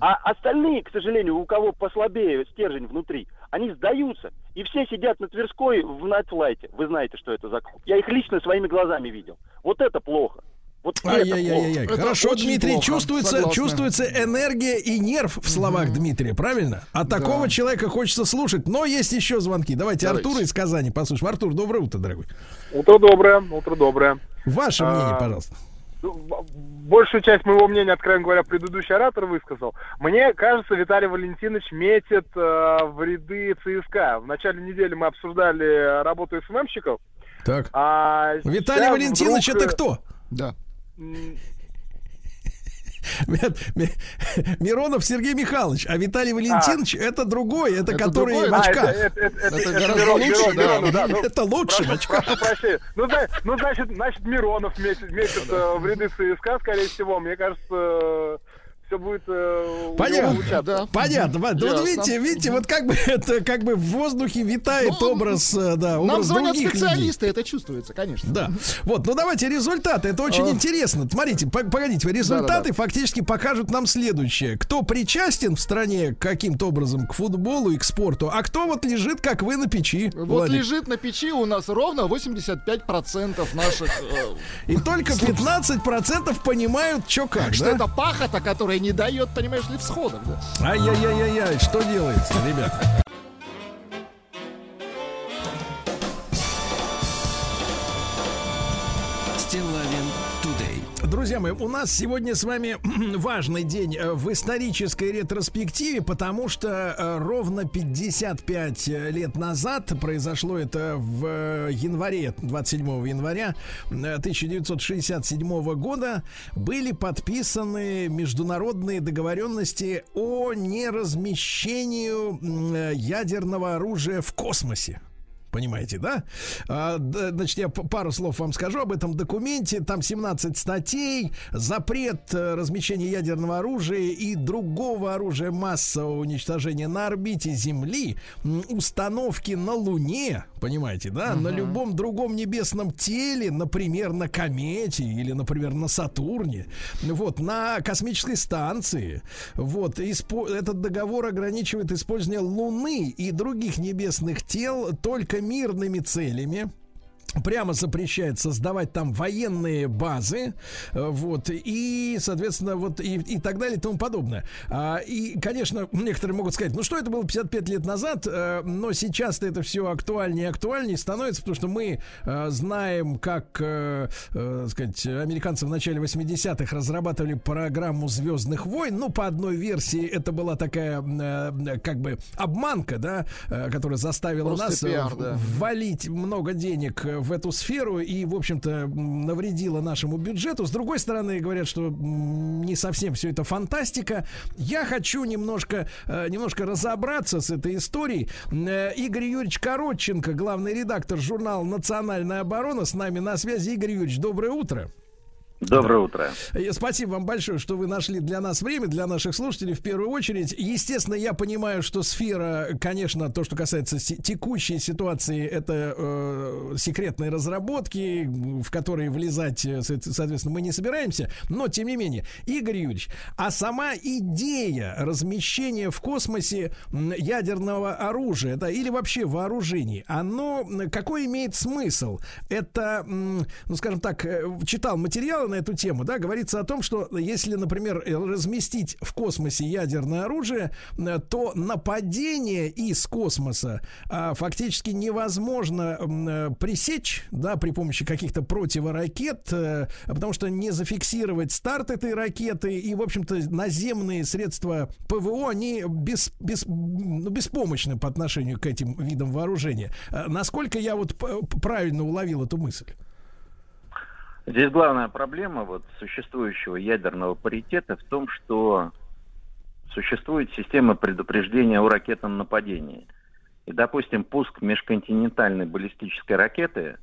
А остальные, к сожалению, у кого послабее стержень внутри, они сдаются. И все сидят на Тверской в Найтфлайте. Вы знаете, что это за клуб. Я их лично своими глазами видел. Вот это плохо. Вот Ай-яй-яй-яй. Хорошо, Дмитрий, плохо. чувствуется, чувствуется энергия и нерв в словах mm-hmm. Дмитрия, правильно? А да. такого человека хочется слушать. Но есть еще звонки. Давайте, Давайте. Артур из Казани послушаем. Артур, доброе утро, дорогой. Утро доброе, утро доброе. Ваше а, мнение, пожалуйста. Ну, большую часть моего мнения, откровенно говоря, предыдущий оратор высказал. Мне кажется, Виталий Валентинович метит э, в ряды ЦСКА. В начале недели мы обсуждали работу СММщиков. Так. А Виталий Валентинович вдруг... это кто? Да. Миронов Сергей Михайлович, а Виталий Валентинович а. это другой, это, это который другой, в очках. А, это, это, это, это, это гораздо Мирон, лучше, Мирон, да. Да. Ну, это лучше прошу, в очках. Прошу прощения. Ну, ну, значит, значит, Миронов месяц, месяц э, в ряды ЦСКА, скорее всего. Мне кажется, все будет э, понятно, да. понятно. Вот, вот видите, видите, вот как бы <laughs> это как бы в воздухе витает ну, образ, э, да, образ Нам звонят специалисты, людей. это чувствуется, конечно. Да. Вот, ну давайте результаты. Это очень а... интересно. Смотрите, погодите, результаты да, да, да. фактически покажут нам следующее: кто причастен в стране каким-то образом к футболу и к спорту, а кто вот лежит, как вы на печи. Вот Владик. лежит на печи у нас ровно 85% наших. Э... И только 15% понимают, что как. Что это пахота, которая не дает, понимаешь ли, всходов. Да? Ай-яй-яй-яй, что делается, ребята? Друзья мои, у нас сегодня с вами <clears throat> важный день э, в исторической ретроспективе, потому что э, ровно 55 лет назад произошло это в январе, 27 января 1967 э, года, были подписаны международные договоренности о неразмещении ядерного оружия в космосе. Понимаете, да? А, значит, я пару слов вам скажу об этом документе. Там 17 статей, запрет э, размещения ядерного оружия и другого оружия массового уничтожения на орбите Земли, установки на Луне, понимаете, да, угу. на любом другом небесном теле, например, на комете или, например, на Сатурне, вот, на космической станции. Вот, испо- этот договор ограничивает использование Луны и других небесных тел только мирными целями прямо запрещает создавать там военные базы, э, вот, и, соответственно, вот, и, и так далее, и тому подобное. А, и, конечно, некоторые могут сказать, ну, что это было 55 лет назад, а, но сейчас это все актуальнее и актуальнее становится, потому что мы а, знаем, как, а, а, сказать, американцы в начале 80-х разрабатывали программу «Звездных войн», ну, по одной версии это была такая, а, как бы, обманка, да, а, которая заставила Просто нас пиар, да. ввалить много денег в эту сферу и, в общем-то, навредила нашему бюджету. С другой стороны, говорят, что не совсем все это фантастика. Я хочу немножко, э, немножко разобраться с этой историей. Э, Игорь Юрьевич Коротченко, главный редактор журнала «Национальная оборона», с нами на связи. Игорь Юрьевич, доброе утро. Доброе утро. Спасибо вам большое, что вы нашли для нас время, для наших слушателей в первую очередь. Естественно, я понимаю, что сфера, конечно, то, что касается текущей ситуации, это э, секретные разработки, в которые влезать, э, соответственно, мы не собираемся. Но, тем не менее, Игорь Юрьевич, а сама идея размещения в космосе ядерного оружия, да, или вообще вооружений, оно какой имеет смысл? Это, ну, скажем так, э, читал материалы на эту тему, да, говорится о том, что если, например, разместить в космосе ядерное оружие, э, то нападение из космоса а, фактически невозможно а, пресечь, да, при помощи каких-то противоракет, а, потому что не зафиксировать старт этой ракеты и, в общем-то, наземные средства ПВО, они без, без, ну, беспомощны по отношению к этим видам вооружения. А, насколько я вот правильно уловил эту мысль? Здесь главная проблема вот существующего ядерного паритета в том, что существует система предупреждения о ракетном нападении. И, допустим, пуск межконтинентальной баллистической ракеты,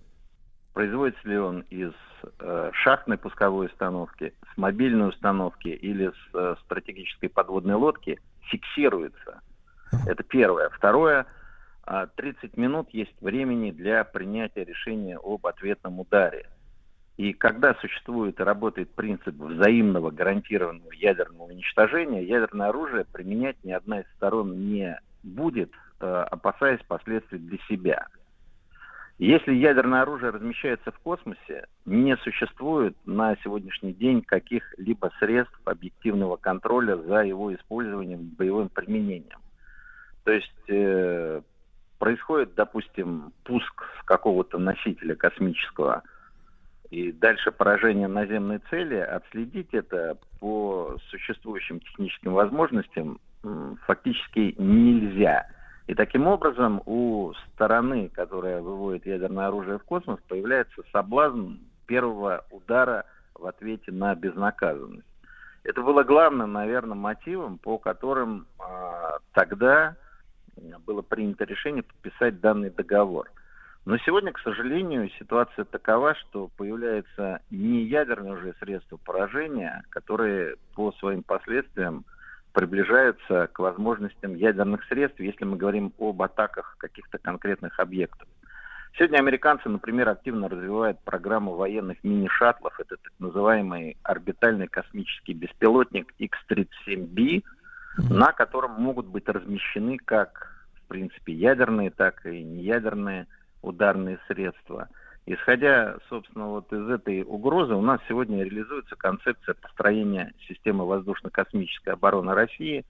производится ли он из э, шахтной пусковой установки, с мобильной установки или с э, стратегической подводной лодки, фиксируется. Это первое. Второе, 30 а, минут есть времени для принятия решения об ответном ударе. И когда существует и работает принцип взаимного гарантированного ядерного уничтожения, ядерное оружие применять ни одна из сторон не будет, э, опасаясь последствий для себя. Если ядерное оружие размещается в космосе, не существует на сегодняшний день каких-либо средств объективного контроля за его использованием боевым применением. То есть э, происходит, допустим, пуск какого-то носителя космического – и дальше поражение наземной цели, отследить это по существующим техническим возможностям фактически нельзя. И таким образом у стороны, которая выводит ядерное оружие в космос, появляется соблазн первого удара в ответе на безнаказанность. Это было главным, наверное, мотивом, по которым э, тогда было принято решение подписать данный договор – но сегодня, к сожалению, ситуация такова, что появляются не ядерные уже средства поражения, которые по своим последствиям приближаются к возможностям ядерных средств, если мы говорим об атаках каких-то конкретных объектов. Сегодня американцы, например, активно развивают программу военных мини-шаттлов. Это так называемый орбитальный космический беспилотник X-37B, на котором могут быть размещены как, в принципе, ядерные, так и неядерные ударные средства. Исходя, собственно, вот из этой угрозы, у нас сегодня реализуется концепция построения системы воздушно-космической обороны России,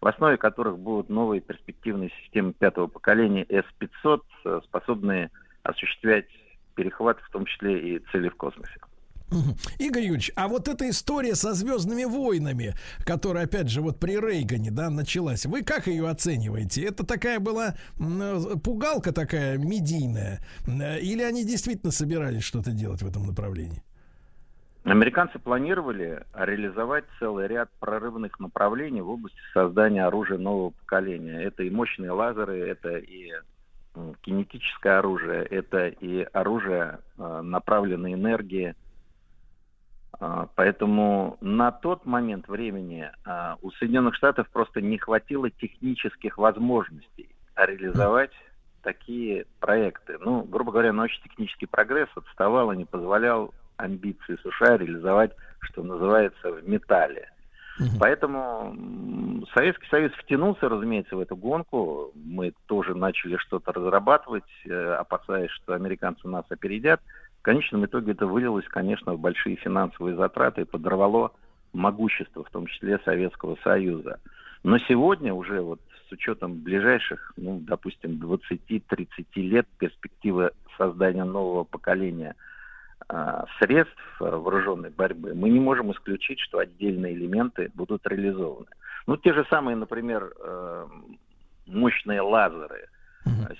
в основе которых будут новые перспективные системы пятого поколения С-500, э, способные осуществлять перехват, в том числе и цели в космосе. Игорь Юрьевич, а вот эта история со Звездными войнами, которая, опять же, вот при Рейгане, да, началась, вы как ее оцениваете? Это такая была пугалка такая медийная? Или они действительно собирались что-то делать в этом направлении? Американцы планировали реализовать целый ряд прорывных направлений в области создания оружия нового поколения. Это и мощные лазеры, это и кинетическое оружие, это и оружие э, направленной энергии, поэтому на тот момент времени а, у Соединенных Штатов просто не хватило технических возможностей реализовать такие проекты. Ну, грубо говоря, научно-технический прогресс отставал и не позволял амбиции США реализовать, что называется, в металле. Поэтому Советский Союз втянулся, разумеется, в эту гонку. Мы тоже начали что-то разрабатывать, э, опасаясь, что американцы нас опередят. В конечном итоге это вылилось, конечно, в большие финансовые затраты и подорвало могущество, в том числе Советского Союза. Но сегодня уже вот с учетом ближайших, ну, допустим, 20-30 лет перспективы создания нового поколения э, средств вооруженной борьбы, мы не можем исключить, что отдельные элементы будут реализованы. Ну, те же самые, например, э, мощные лазеры.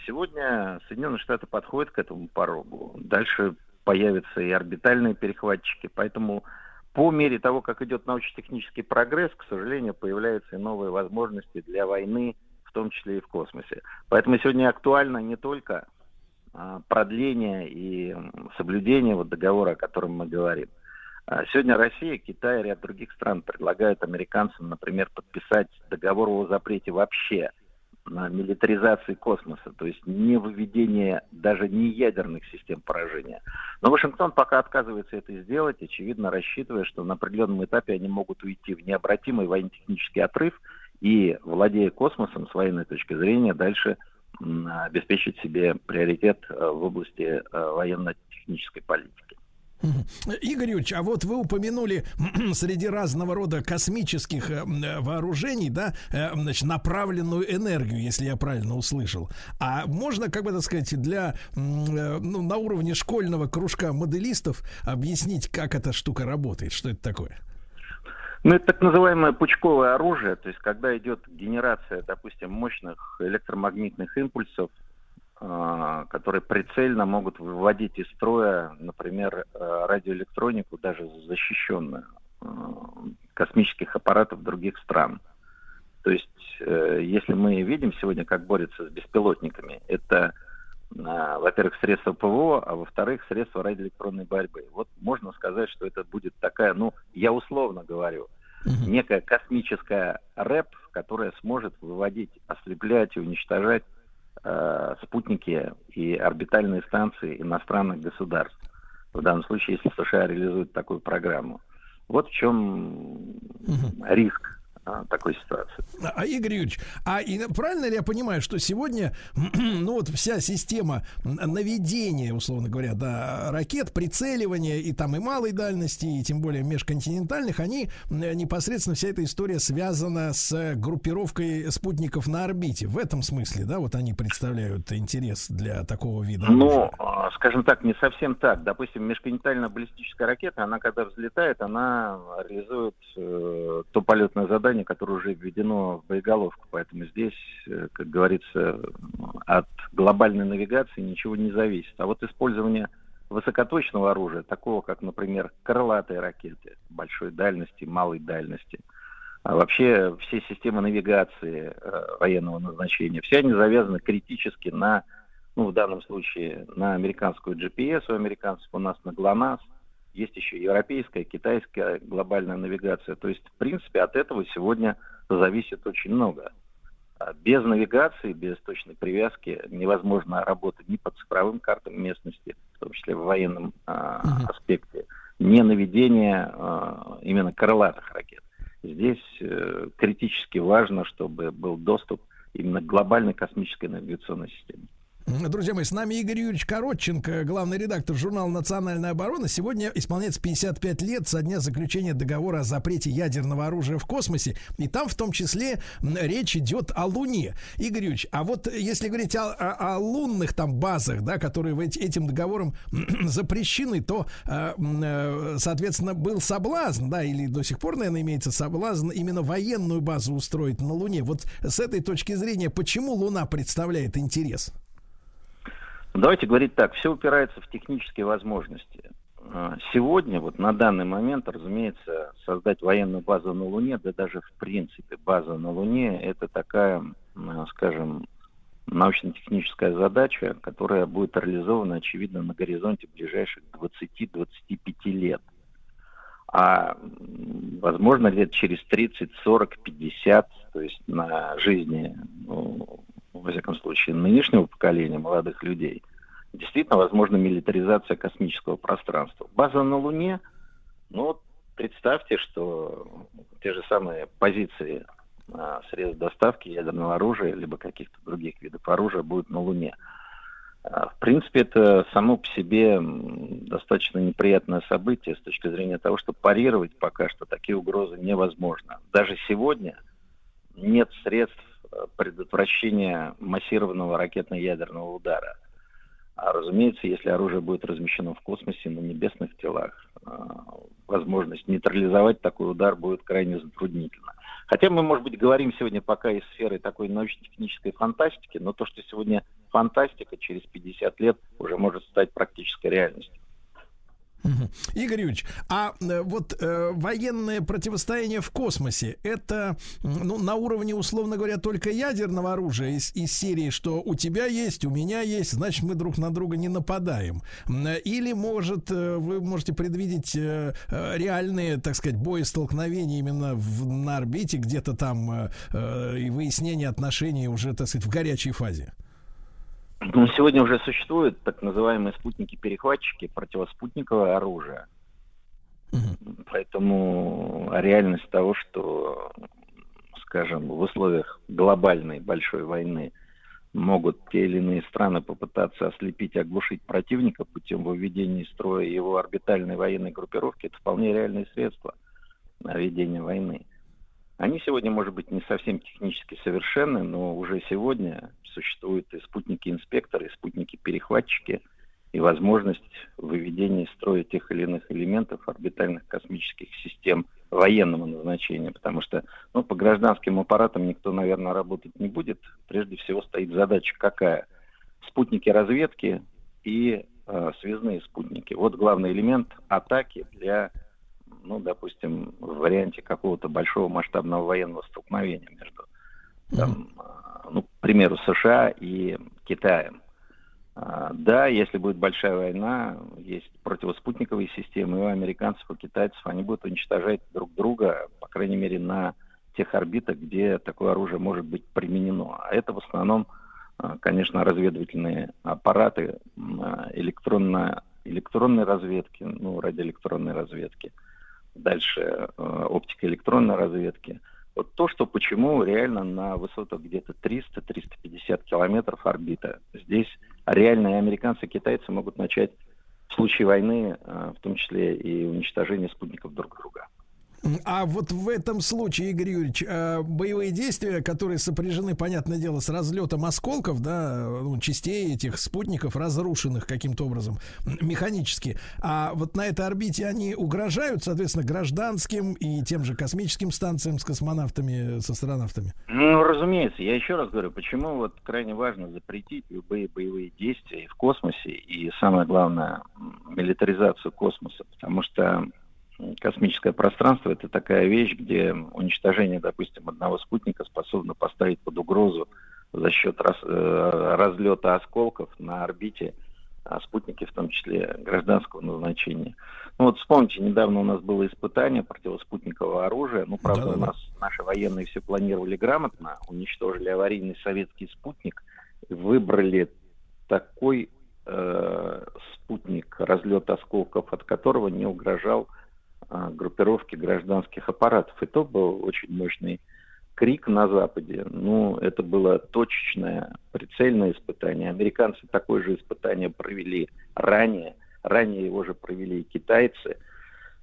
Сегодня Соединенные Штаты подходят к этому порогу. Дальше появятся и орбитальные перехватчики. Поэтому по мере того, как идет научно-технический прогресс, к сожалению, появляются и новые возможности для войны, в том числе и в космосе. Поэтому сегодня актуально не только а, продление и соблюдение вот договора, о котором мы говорим. А сегодня Россия, Китай и ряд других стран предлагают американцам, например, подписать договор о запрете вообще – милитаризации космоса, то есть не выведение даже не ядерных систем поражения. Но Вашингтон пока отказывается это сделать, очевидно рассчитывая, что на определенном этапе они могут уйти в необратимый военно-технический отрыв и, владея космосом с военной точки зрения, дальше обеспечить себе приоритет э, в области э, военно-технической политики. Игорь Юрьевич, а вот вы упомянули <clears throat> среди разного рода космических э, вооружений, да, э, значит, направленную энергию, если я правильно услышал. А можно, как бы так сказать, для, э, ну, на уровне школьного кружка моделистов объяснить, как эта штука работает, что это такое? Ну, это так называемое пучковое оружие, то есть когда идет генерация, допустим, мощных электромагнитных импульсов которые прицельно могут выводить из строя, например, э, радиоэлектронику, даже защищенную, э, космических аппаратов других стран. То есть э, если мы видим сегодня, как борются с беспилотниками, это, во-первых, средства ПВО, а во-вторых, средства радиоэлектронной борьбы. Вот можно сказать, что это будет такая, ну, я условно говорю, некая космическая рэп, которая сможет выводить, ослеплять и уничтожать э, спутники и орбитальные станции иностранных государств. В данном случае, если США реализуют такую программу. Вот в чем риск а, такой ситуации. А, Игорь Юрьевич, а и, правильно ли я понимаю, что сегодня, <clears throat> ну вот вся система наведения, условно говоря, да, ракет, прицеливания и там и малой дальности, и тем более межконтинентальных, они непосредственно вся эта история связана с группировкой спутников на орбите. В этом смысле, да, вот они представляют интерес для такого вида. Ну, а, скажем так, не совсем так. Допустим, межконтинентальная баллистическая ракета, она когда взлетает, она реализует э, то полетное задание, задание, которое уже введено в боеголовку. Поэтому здесь, э, как говорится, от глобальной навигации ничего не зависит. А вот использование высокоточного оружия, такого как, например, крылатые ракеты большой дальности, малой дальности, а вообще все системы навигации э, военного назначения, все они завязаны критически на, ну, в данном случае, на американскую GPS у американцев, у нас на ГЛОНАСС, есть еще европейская, китайская глобальная навигация. То есть, в принципе, от этого сегодня зависит очень много. А без навигации, без точной привязки невозможно работать ни по цифровым картам местности, в том числе в военном а, uh-huh. аспекте, ни наведение а, именно крылатых ракет. Здесь э, критически важно, чтобы был доступ именно к глобальной космической навигационной системе. Друзья мои, с нами Игорь Юрьевич Коротченко, главный редактор журнала «Национальная оборона». Сегодня исполняется 55 лет со дня заключения договора о запрете ядерного оружия в космосе. И там в том числе речь идет о Луне. Игорь Юрьевич, а вот если говорить о, о, о лунных там базах, да, которые этим договором <clears throat> запрещены, то, э, э, соответственно, был соблазн, да, или до сих пор, наверное, имеется соблазн именно военную базу устроить на Луне. Вот с этой точки зрения, почему Луна представляет интерес? Давайте говорить так, все упирается в технические возможности. А, сегодня, вот на данный момент, разумеется, создать военную базу на Луне, да даже в принципе база на Луне, это такая, скажем, научно-техническая задача, которая будет реализована, очевидно, на горизонте ближайших 20-25 лет. А, возможно, лет через 30, 40, 50, то есть на жизни ну, во всяком случае, нынешнего поколения молодых людей, действительно возможна милитаризация космического пространства. База на Луне, ну, представьте, что те же самые позиции а, средств доставки ядерного оружия, либо каких-то других видов оружия будут на Луне. А, в принципе, это само по себе достаточно неприятное событие с точки зрения того, что парировать пока что такие угрозы невозможно. Даже сегодня нет средств предотвращения массированного ракетно-ядерного удара. А разумеется, если оружие будет размещено в космосе на небесных телах, а, возможность нейтрализовать такой удар будет крайне затруднительна. Хотя мы, может быть, говорим сегодня пока из сферы такой научно-технической фантастики, но то, что сегодня фантастика, через 50 лет уже может стать практической реальностью. Игорь Юрьевич, а э, вот э, военное противостояние в космосе это ну, на уровне, условно говоря, только ядерного оружия из, из серии, что у тебя есть, у меня есть, значит, мы друг на друга не нападаем. Или, может, э, вы можете предвидеть э, э, реальные, так сказать, боестолкновения именно в, на орбите, где-то там э, э, и выяснение отношений уже, так сказать, в горячей фазе? Ну, сегодня уже существуют так называемые спутники-перехватчики, противоспутниковое оружие. Угу. Поэтому реальность того, что, скажем, в условиях глобальной большой войны могут те или иные страны попытаться ослепить, оглушить противника путем выведения из строя его орбитальной военной группировки, это вполне реальные средства ведения войны. Они сегодня, может быть, не совсем технически совершенны, но уже сегодня существуют и спутники-инспекторы, и спутники-перехватчики, и возможность выведения из строя тех или иных элементов орбитальных космических систем военного назначения, потому что ну, по гражданским аппаратам никто, наверное, работать не будет. Прежде всего стоит задача какая? Спутники разведки и э, связные спутники. Вот главный элемент атаки для ну, допустим, в варианте какого-то большого масштабного военного столкновения между там, а, ну, к примеру, США и Китаем. А, да, если будет большая война, есть противоспутниковые системы и у американцев, и у китайцев, они будут уничтожать друг друга, по крайней мере, на тех орбитах, где такое оружие может быть применено. А это в основном, а, конечно, разведывательные аппараты электронно, электронной разведки, ну, радиоэлектронной разведки, дальше оптико-электронной разведки – вот то, что почему реально на высотах где-то 300-350 километров орбита. Здесь реальные американцы и китайцы могут начать в случае войны, э, в том числе и уничтожение спутников друг друга. А вот в этом случае, Игорь Юрьевич, э, боевые действия, которые сопряжены, понятное дело, с разлетом осколков, да, ну, частей этих спутников, разрушенных каким-то образом механически, а вот на этой орбите они угрожают, соответственно, гражданским и тем же космическим станциям с космонавтами, с астронавтами? Ну, разумеется. Я еще раз говорю, почему вот крайне важно запретить любые боевые действия и в космосе, и самое главное, милитаризацию космоса, потому что космическое пространство это такая вещь, где уничтожение, допустим, одного спутника способно поставить под угрозу за счет раз, э, разлета осколков на орбите а спутники, в том числе гражданского назначения. Ну вот вспомните, недавно у нас было испытание противоспутникового оружия. Ну, правда, Да-да-да. у нас наши военные все планировали грамотно, уничтожили аварийный советский спутник, выбрали такой э, спутник, разлет осколков от которого не угрожал а, группировки гражданских аппаратов. И то был очень мощный крик на Западе. Ну, это было точечное, прицельное испытание. Американцы такое же испытание провели ранее. Ранее его же провели и китайцы –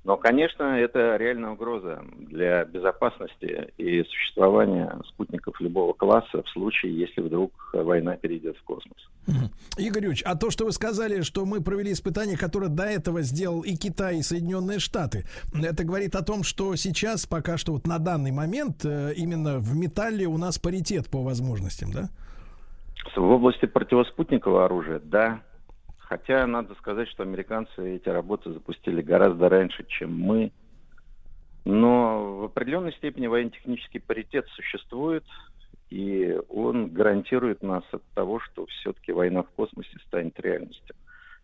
но, конечно, это реальная угроза для безопасности и существования спутников любого класса в случае, если вдруг война перейдет в космос. Игорь Ильич, а то, что вы сказали, что мы провели испытание, которое до этого сделал и Китай, и Соединенные Штаты, это говорит о том, что сейчас, пока что вот на данный момент, э, именно в металле у нас паритет по возможностям, да? В области противоспутникового оружия, да, Хотя надо сказать, что американцы эти работы запустили гораздо раньше, чем мы. Но в определенной степени военно-технический паритет существует, и он гарантирует нас от того, что все-таки война в космосе станет реальностью.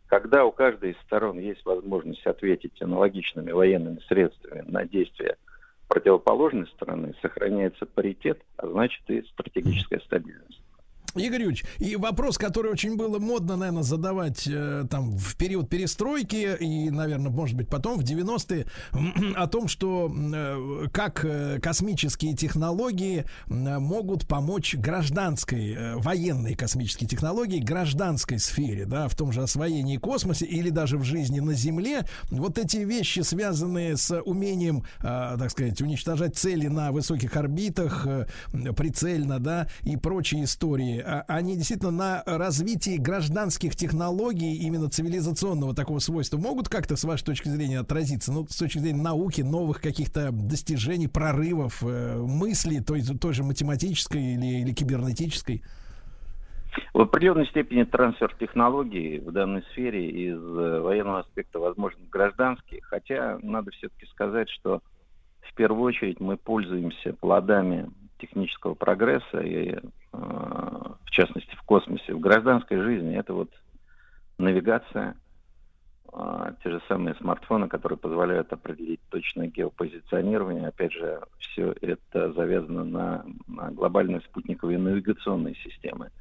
Когда у каждой из сторон есть возможность ответить аналогичными военными средствами на действия противоположной стороны, сохраняется паритет, а значит и стратегическая стабильность. Игорь Юрьевич, и вопрос, который очень было модно, наверное, задавать э, там в период перестройки и, наверное, может быть, потом в 90-е, <clears throat> о том, что э, как э, космические технологии э, могут помочь гражданской, э, военной космической технологии, гражданской сфере, да, в том же освоении космоса или даже в жизни на Земле. Вот эти вещи, связанные с умением, э, так сказать, уничтожать цели на высоких орбитах, э, прицельно, да, и прочие истории, они действительно на развитии гражданских технологий, именно цивилизационного такого свойства, могут как-то, с вашей точки зрения, отразиться? Ну, с точки зрения науки, новых каких-то достижений, прорывов, э, мыслей, той, той же математической или, или кибернетической? В определенной степени трансфер технологий в данной сфере из э, военного аспекта возможен гражданский, хотя надо все-таки сказать, что в первую очередь мы пользуемся плодами технического прогресса и, в частности, в космосе, в гражданской жизни, это вот навигация, э, те же самые смартфоны, которые позволяют определить точное геопозиционирование. Опять же, все это завязано на, на глобальные спутниковые навигационные системы.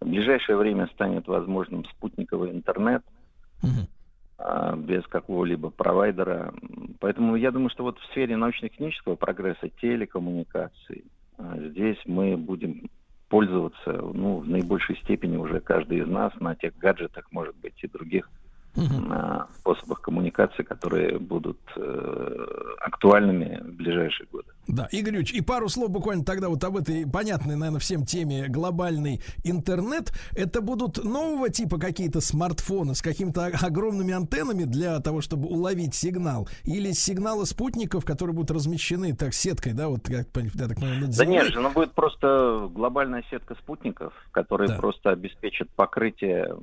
В ближайшее время станет возможным спутниковый интернет э, без какого-либо провайдера. Поэтому я думаю, что вот в сфере научно-технического прогресса, телекоммуникаций, здесь мы будем пользоваться ну, в наибольшей степени уже каждый из нас на тех гаджетах, может быть, и других на способах коммуникации, которые будут э, актуальными в ближайшие годы. Да, Игорь Ильич, и пару слов буквально тогда вот об этой понятной, наверное, всем теме глобальный интернет. Это будут нового типа какие-то смартфоны с какими-то огромными антеннами для того, чтобы уловить сигнал? Или сигналы спутников, которые будут размещены так сеткой, да, вот как я так понимаю, Да нет же, ну будет просто глобальная сетка спутников, которые да. просто обеспечат покрытие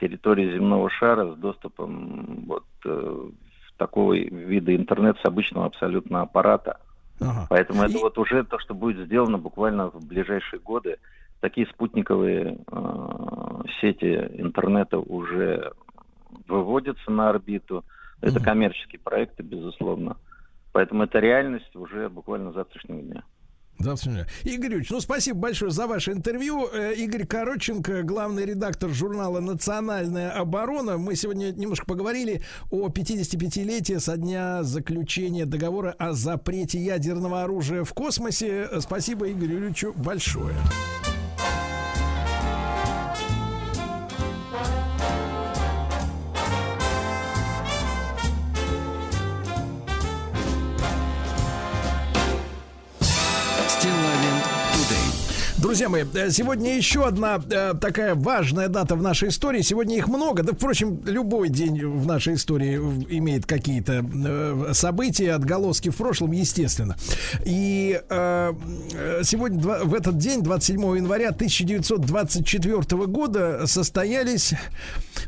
территории земного шара с доступом вот э, такого вида интернет с обычного абсолютно аппарата. Ага. Поэтому и... это вот уже то, что будет сделано буквально в ближайшие годы. Такие спутниковые э, сети интернета уже выводятся на орбиту. Это угу. коммерческие проекты, безусловно. Поэтому это реальность уже буквально завтрашнего дня. Завтра. Игорь Ильич, ну спасибо большое за ваше интервью. Э, Игорь Короченко, главный редактор журнала «Национальная оборона». Мы сегодня немножко поговорили о 55-летии со дня заключения договора о запрете ядерного оружия в космосе. Спасибо Игорю Ильичу большое. Друзья мои, э, сегодня еще одна э, такая важная дата в нашей истории. Сегодня их много. Да, впрочем, любой день в нашей истории имеет какие-то э, события, отголоски в прошлом, естественно. И э, сегодня, в этот день, 27 января 1924 года, состоялись,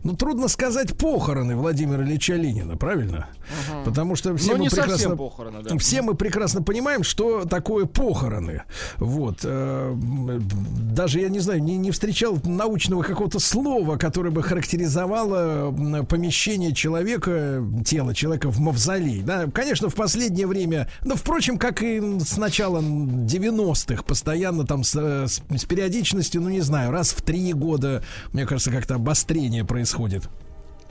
ну, трудно сказать, похороны Владимира Ильича Ленина, правильно? Угу. Потому что все, мы прекрасно, похороны, да. все мы прекрасно понимаем, что такое похороны. Вот. Э, даже, я не знаю, не, не встречал научного какого-то слова, которое бы характеризовало помещение человека, тело человека в мавзолей. Да? Конечно, в последнее время, но, впрочем, как и с начала 90-х, постоянно там с, с, с периодичностью, ну, не знаю, раз в три года, мне кажется, как-то обострение происходит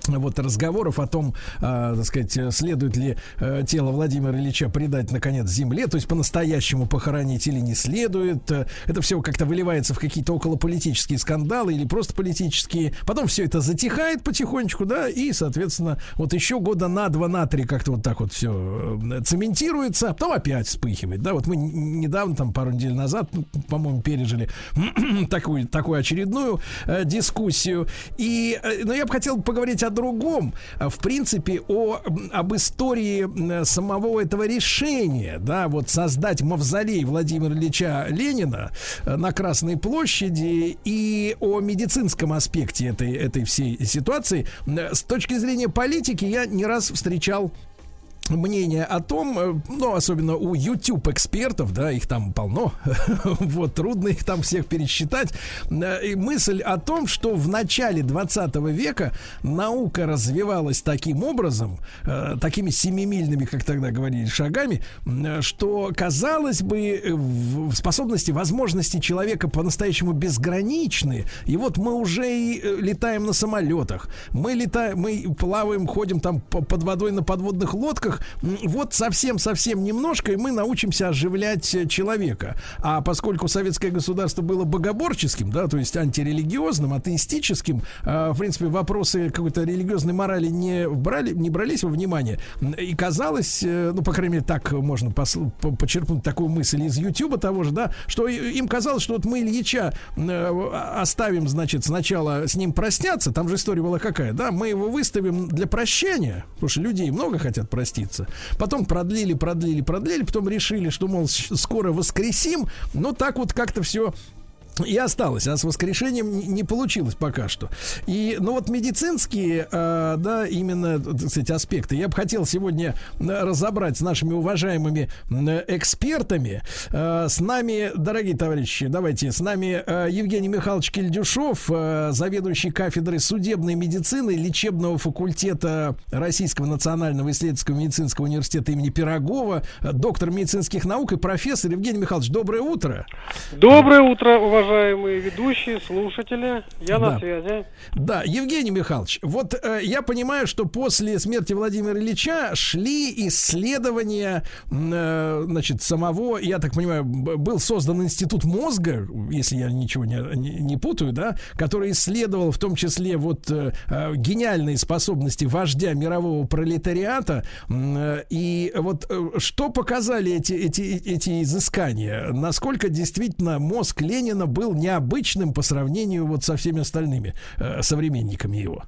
вот разговоров о том, э, так сказать, следует ли э, тело Владимира Ильича предать наконец земле, то есть по-настоящему похоронить или не следует. Это все как-то выливается в какие-то околополитические скандалы или просто политические. Потом все это затихает потихонечку, да, и, соответственно, вот еще года на два, на три как-то вот так вот все э, цементируется, потом опять вспыхивает, да. Вот мы недавно, там пару недель назад, по-моему, пережили <clears throat> такую, такую очередную э, дискуссию. И, э, но я бы хотел поговорить о другом, э, в принципе, о, об истории самого этого решения, да, вот создать мавзолей Владимира Ильича Ленина э, на Красной площади и о медицинском аспекте этой, этой всей ситуации. С точки зрения политики я не раз встречал мнение о том, э, ну, особенно у YouTube экспертов, да, их там полно, <laughs> вот, трудно их там всех пересчитать, э, и мысль о том, что в начале 20 века наука развивалась таким образом, э, такими семимильными, как тогда говорили, шагами, что, казалось бы, способности, возможности человека по-настоящему безграничны, и вот мы уже и летаем на самолетах, мы летаем, мы плаваем, ходим там под водой на подводных лодках, во-первых, вот совсем-совсем немножко, и мы научимся оживлять э, человека. А поскольку советское государство было богоборческим, да, то есть антирелигиозным, атеистическим, э, в принципе, вопросы какой-то религиозной морали не брали, не брались во внимание. И казалось, э, ну, по крайней мере, так можно почерпнуть такую мысль из Ютуба того же, да, что им казалось, что вот мы Ильича оставим, значит, сначала с ним простятся, там же история была какая, да, мы его выставим для прощения, потому что людей много хотят простить, случится. Потом продлили, продлили, продлили, потом решили, что, мол, скоро воскресим. Но так вот как-то все и осталось, а с воскрешением не получилось пока что. И, ну вот медицинские, э, да, именно, так сказать, аспекты я бы хотел сегодня разобрать с нашими уважаемыми экспертами. Э, с нами, дорогие товарищи, давайте, с нами э, Евгений Михайлович Кельдюшов, э, заведующий кафедрой судебной медицины лечебного факультета Российского национального исследовательского медицинского университета имени Пирогова, доктор медицинских наук и профессор. Евгений Михайлович, доброе утро. Доброе утро, уважаемые уважаемые ведущие, слушатели. Я да. на связи. Да, Евгений Михайлович, вот э, я понимаю, что после смерти Владимира Ильича шли исследования, э, значит, самого, я так понимаю, был создан институт мозга, если я ничего не, не, не путаю, да, который исследовал в том числе вот э, э гениальные способности вождя мирового пролетариата. Э, и вот э, что показали эти, эти, эти изыскания? Насколько действительно мозг Ленина был необычным по сравнению вот со всеми остальными э, современниками его?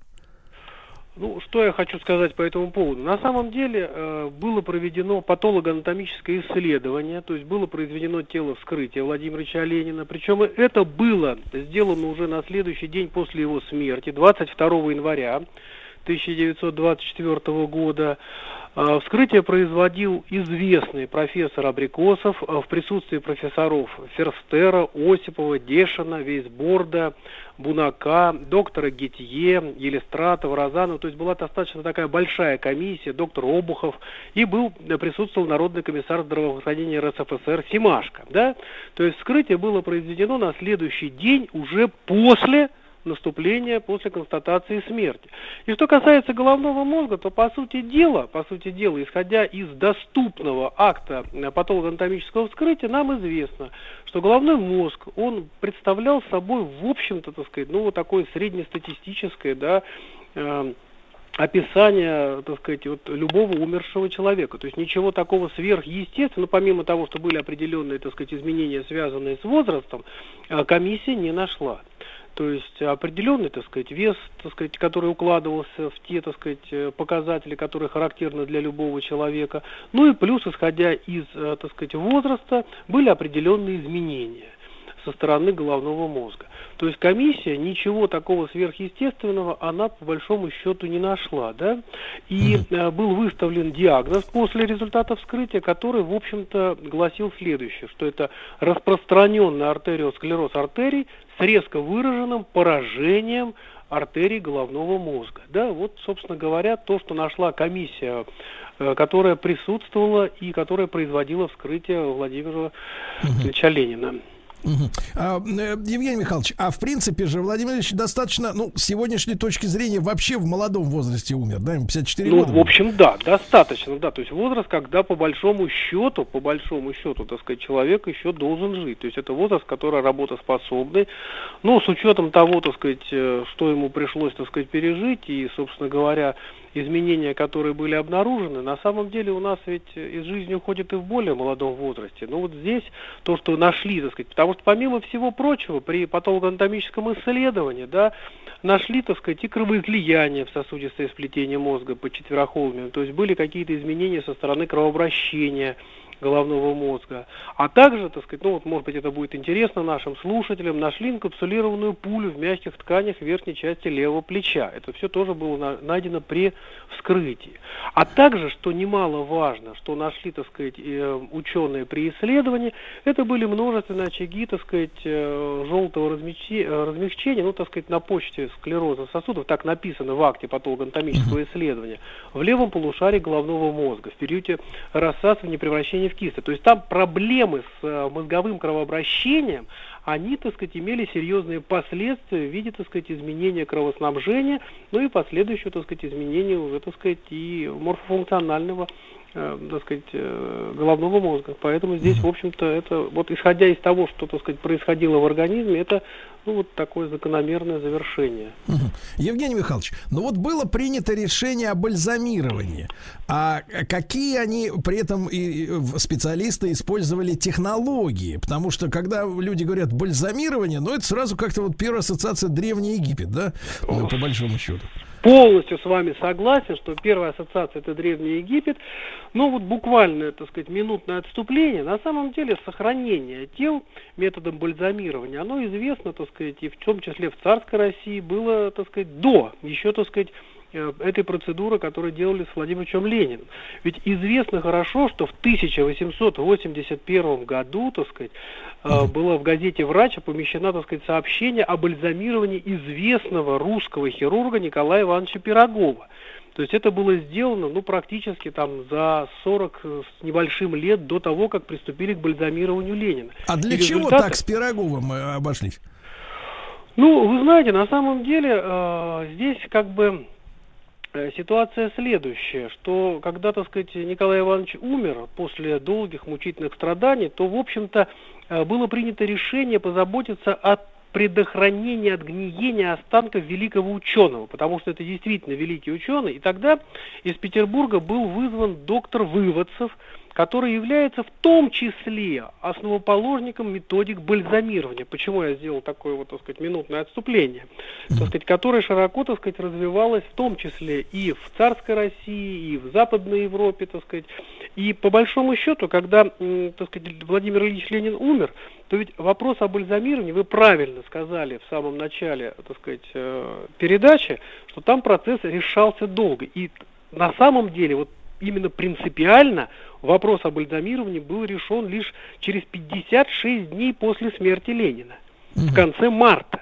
Ну, что я хочу сказать по этому поводу. На самом деле э, было проведено патологоанатомическое исследование, то есть было произведено тело вскрытия Владимира Ильича Ленина. Причем это было сделано уже на следующий день после его смерти, 22 января 1924 года. А, вскрытие производил известный профессор Абрикосов а, в присутствии профессоров Ферстера, Осипова, Дешина, Вейсборда, Бунака, доктора Гетье, Елистратова, Розанова. То есть была достаточно такая большая комиссия, доктор Обухов, и был, присутствовал Народный комиссар здравоохранения РСФСР Симашко. Да? То есть вскрытие было произведено на следующий день уже после наступления после констатации смерти. И что касается головного мозга, то по сути дела, по сути дела, исходя из доступного акта патологоанатомического вскрытия, нам известно, что головной мозг, он представлял собой, в общем-то, так сказать, ну, вот такое среднестатистическое, да, э, описание, так сказать, вот любого умершего человека. То есть ничего такого сверхъестественного, помимо того, что были определенные, так сказать, изменения, связанные с возрастом, э, комиссия не нашла. То есть определенный, так сказать, вес, так сказать, который укладывался в те, так сказать, э, показатели, которые характерны для любого человека. Ну и плюс, исходя из, э, так сказать, возраста, были определенные изменения со стороны головного мозга. То есть комиссия ничего такого сверхъестественного она по большому счету не нашла, да, и mm-hmm. был выставлен диагноз после результата вскрытия, который, в общем-то, гласил следующее, что это распространенный артериосклероз артерий с резко выраженным поражением артерий головного мозга. Да, вот, собственно говоря, то, что нашла комиссия, э, которая присутствовала и которая производила вскрытие Владимира Ильича Ленина. Угу. А, Евгений Михайлович, а в принципе же Владимир Ильич достаточно, ну, с сегодняшней точки зрения, вообще в молодом возрасте умер, да, ему 54 ну, года. в общем, да, достаточно, да, то есть возраст, когда по большому счету, по большому счету, так сказать, человек еще должен жить, то есть это возраст, который работоспособный, ну, с учетом того, так сказать, э, что ему пришлось, так сказать, пережить, и, собственно говоря, изменения, которые были обнаружены, на самом деле у нас ведь из жизни уходит и в более молодом возрасте. Но вот здесь то, что нашли, так сказать, потому что помимо всего прочего, при патологоанатомическом исследовании, да, нашли, так сказать, и кровоизлияние в сосудистое сплетение мозга по четверохолмию, то есть были какие-то изменения со стороны кровообращения, головного мозга. А также, так сказать, ну вот, может быть, это будет интересно нашим слушателям, нашли инкапсулированную пулю в мягких тканях верхней части левого плеча. Это все тоже было на, найдено при вскрытии. А также, что немаловажно, что нашли, так сказать, э, ученые при исследовании, это были множественные очаги, так сказать, э, желтого размягчения, э, размягчения, ну, так сказать, на почте склероза сосудов, так написано в акте патологоанатомического исследования, в левом полушарии головного мозга в периоде рассасывания превращения в кисты. То есть там проблемы с э, мозговым кровообращением, они, так сказать, имели серьезные последствия в виде, так сказать, изменения кровоснабжения, ну и последующего, так сказать, изменения уже, так сказать, и морфофункционального так сказать, э, головного мозга. Поэтому здесь, в общем-то, это вот исходя из того, что, так сказать, происходило в организме, это ну, вот такое закономерное завершение. Евгений Михайлович, ну вот было принято решение о бальзамировании. А какие они при этом и специалисты использовали технологии? Потому что когда люди говорят бальзамирование, ну это сразу как-то вот первая ассоциация Древний Египет, да? Ну, по большому счету полностью с вами согласен, что первая ассоциация это Древний Египет, но вот буквально, так сказать, минутное отступление, на самом деле сохранение тел методом бальзамирования, оно известно, так сказать, и в том числе в царской России было, так сказать, до, еще, так сказать, этой процедуры, которую делали с Владимиром Лениным. Ведь известно хорошо, что в 1881 году, так сказать, э, было в газете «Врач» помещено, так сказать, сообщение о бальзамировании известного русского хирурга Николая Ивановича Пирогова. То есть это было сделано, ну, практически там за 40 с небольшим лет до того, как приступили к бальзамированию Ленина. А для И чего результаты... так с Пироговым э, обошлись? Ну, вы знаете, на самом деле э, здесь как бы Э, ситуация следующая, что когда, так сказать, Николай Иванович умер после долгих мучительных страданий, то, в общем-то, э, было принято решение позаботиться о предохранении от гниения останков великого ученого, потому что это действительно великий ученый. И тогда из Петербурга был вызван доктор Выводцев, который является в том числе основоположником методик бальзамирования. Почему я сделал такое вот, так сказать, минутное отступление? Так сказать, которое широко, так сказать, развивалось в том числе и в царской России, и в Западной Европе, так сказать. И по большому счету, когда, так сказать, Владимир Ильич Ленин умер, то ведь вопрос о бальзамировании, вы правильно сказали в самом начале, так сказать, э, передачи, что там процесс решался долго. И на самом деле, вот именно принципиально вопрос о бальзамировании был решен лишь через 56 дней после смерти Ленина, в конце марта.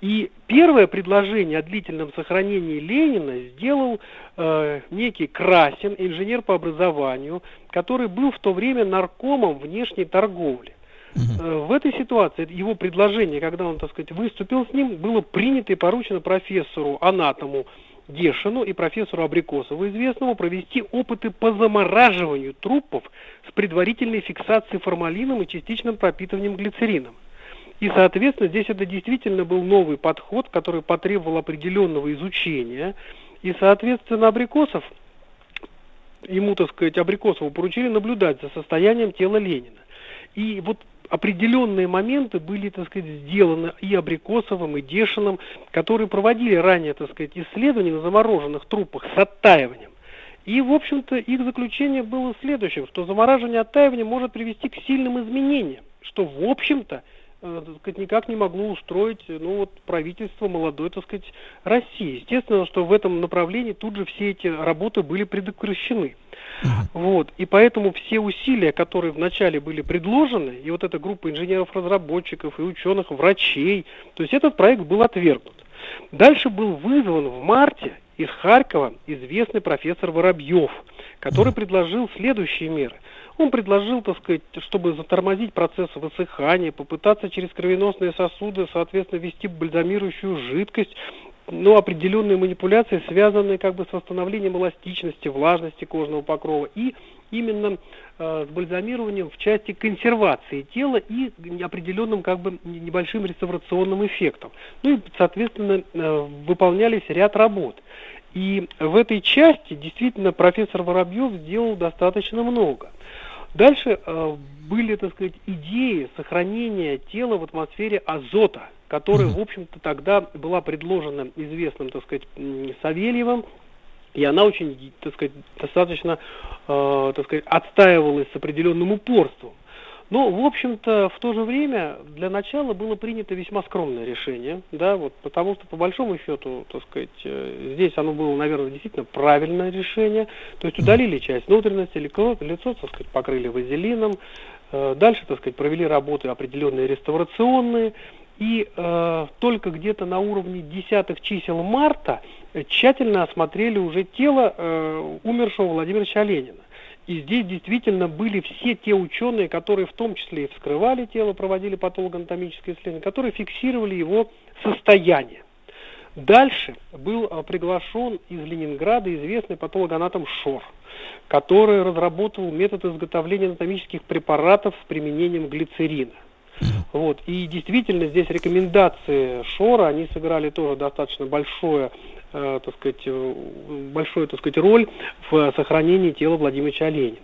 И первое предложение о длительном сохранении Ленина сделал э, некий Красин, инженер по образованию, который был в то время наркомом внешней торговли. Э, в этой ситуации его предложение, когда он, так сказать, выступил с ним, было принято и поручено профессору анатому Дешину и профессору Абрикосову, известному, провести опыты по замораживанию трупов с предварительной фиксацией формалином и частичным пропитыванием глицерином. И, соответственно, здесь это действительно был новый подход, который потребовал определенного изучения. И, соответственно, Абрикосов, ему, так сказать, Абрикосову поручили наблюдать за состоянием тела Ленина. И вот определенные моменты были, так сказать, сделаны и Абрикосовым, и Дешиным, которые проводили ранее, так сказать, исследования на замороженных трупах с оттаиванием. И, в общем-то, их заключение было следующим, что замораживание оттаивания может привести к сильным изменениям, что, в общем-то, так сказать, никак не могло устроить ну, вот, правительство молодой так сказать, России. Естественно, что в этом направлении тут же все эти работы были предотвращены. Вот. И поэтому все усилия, которые вначале были предложены, и вот эта группа инженеров-разработчиков и ученых, врачей, то есть этот проект был отвергнут. Дальше был вызван в марте из Харькова известный профессор Воробьев, который предложил следующие меры. Он предложил, так сказать, чтобы затормозить процесс высыхания, попытаться через кровеносные сосуды, соответственно, ввести бальзамирующую жидкость, ну, определенные манипуляции, связанные как бы с восстановлением эластичности, влажности кожного покрова и именно э, с бальзамированием в части консервации тела и определенным как бы небольшим реставрационным эффектом. Ну и, соответственно, э, выполнялись ряд работ. И в этой части действительно профессор Воробьев сделал достаточно много. Дальше э, были, так сказать, идеи сохранения тела в атмосфере азота – которая, в общем-то, тогда была предложена известным, так сказать, Савельевым, и она очень, так сказать, достаточно, э, так сказать, отстаивалась с определенным упорством. Но, в общем-то, в то же время для начала было принято весьма скромное решение, да, вот, потому что, по большому счету, так сказать, э, здесь оно было, наверное, действительно правильное решение, то есть удалили <clears throat> часть внутренности, лицо, лицо так сказать, покрыли вазелином, э, дальше, так сказать, провели работы определенные реставрационные, и э, только где-то на уровне десятых чисел марта тщательно осмотрели уже тело э, умершего Владимира Ленина. И здесь действительно были все те ученые, которые в том числе и вскрывали тело, проводили патологоанатомические исследования, которые фиксировали его состояние. Дальше был э, приглашен из Ленинграда известный патологоанатом Шор, который разработал метод изготовления анатомических препаратов с применением глицерина. Вот. И действительно здесь рекомендации Шора, они сыграли тоже достаточно большое, так сказать, э, большую так сказать, роль в сохранении тела Владимира Ленина.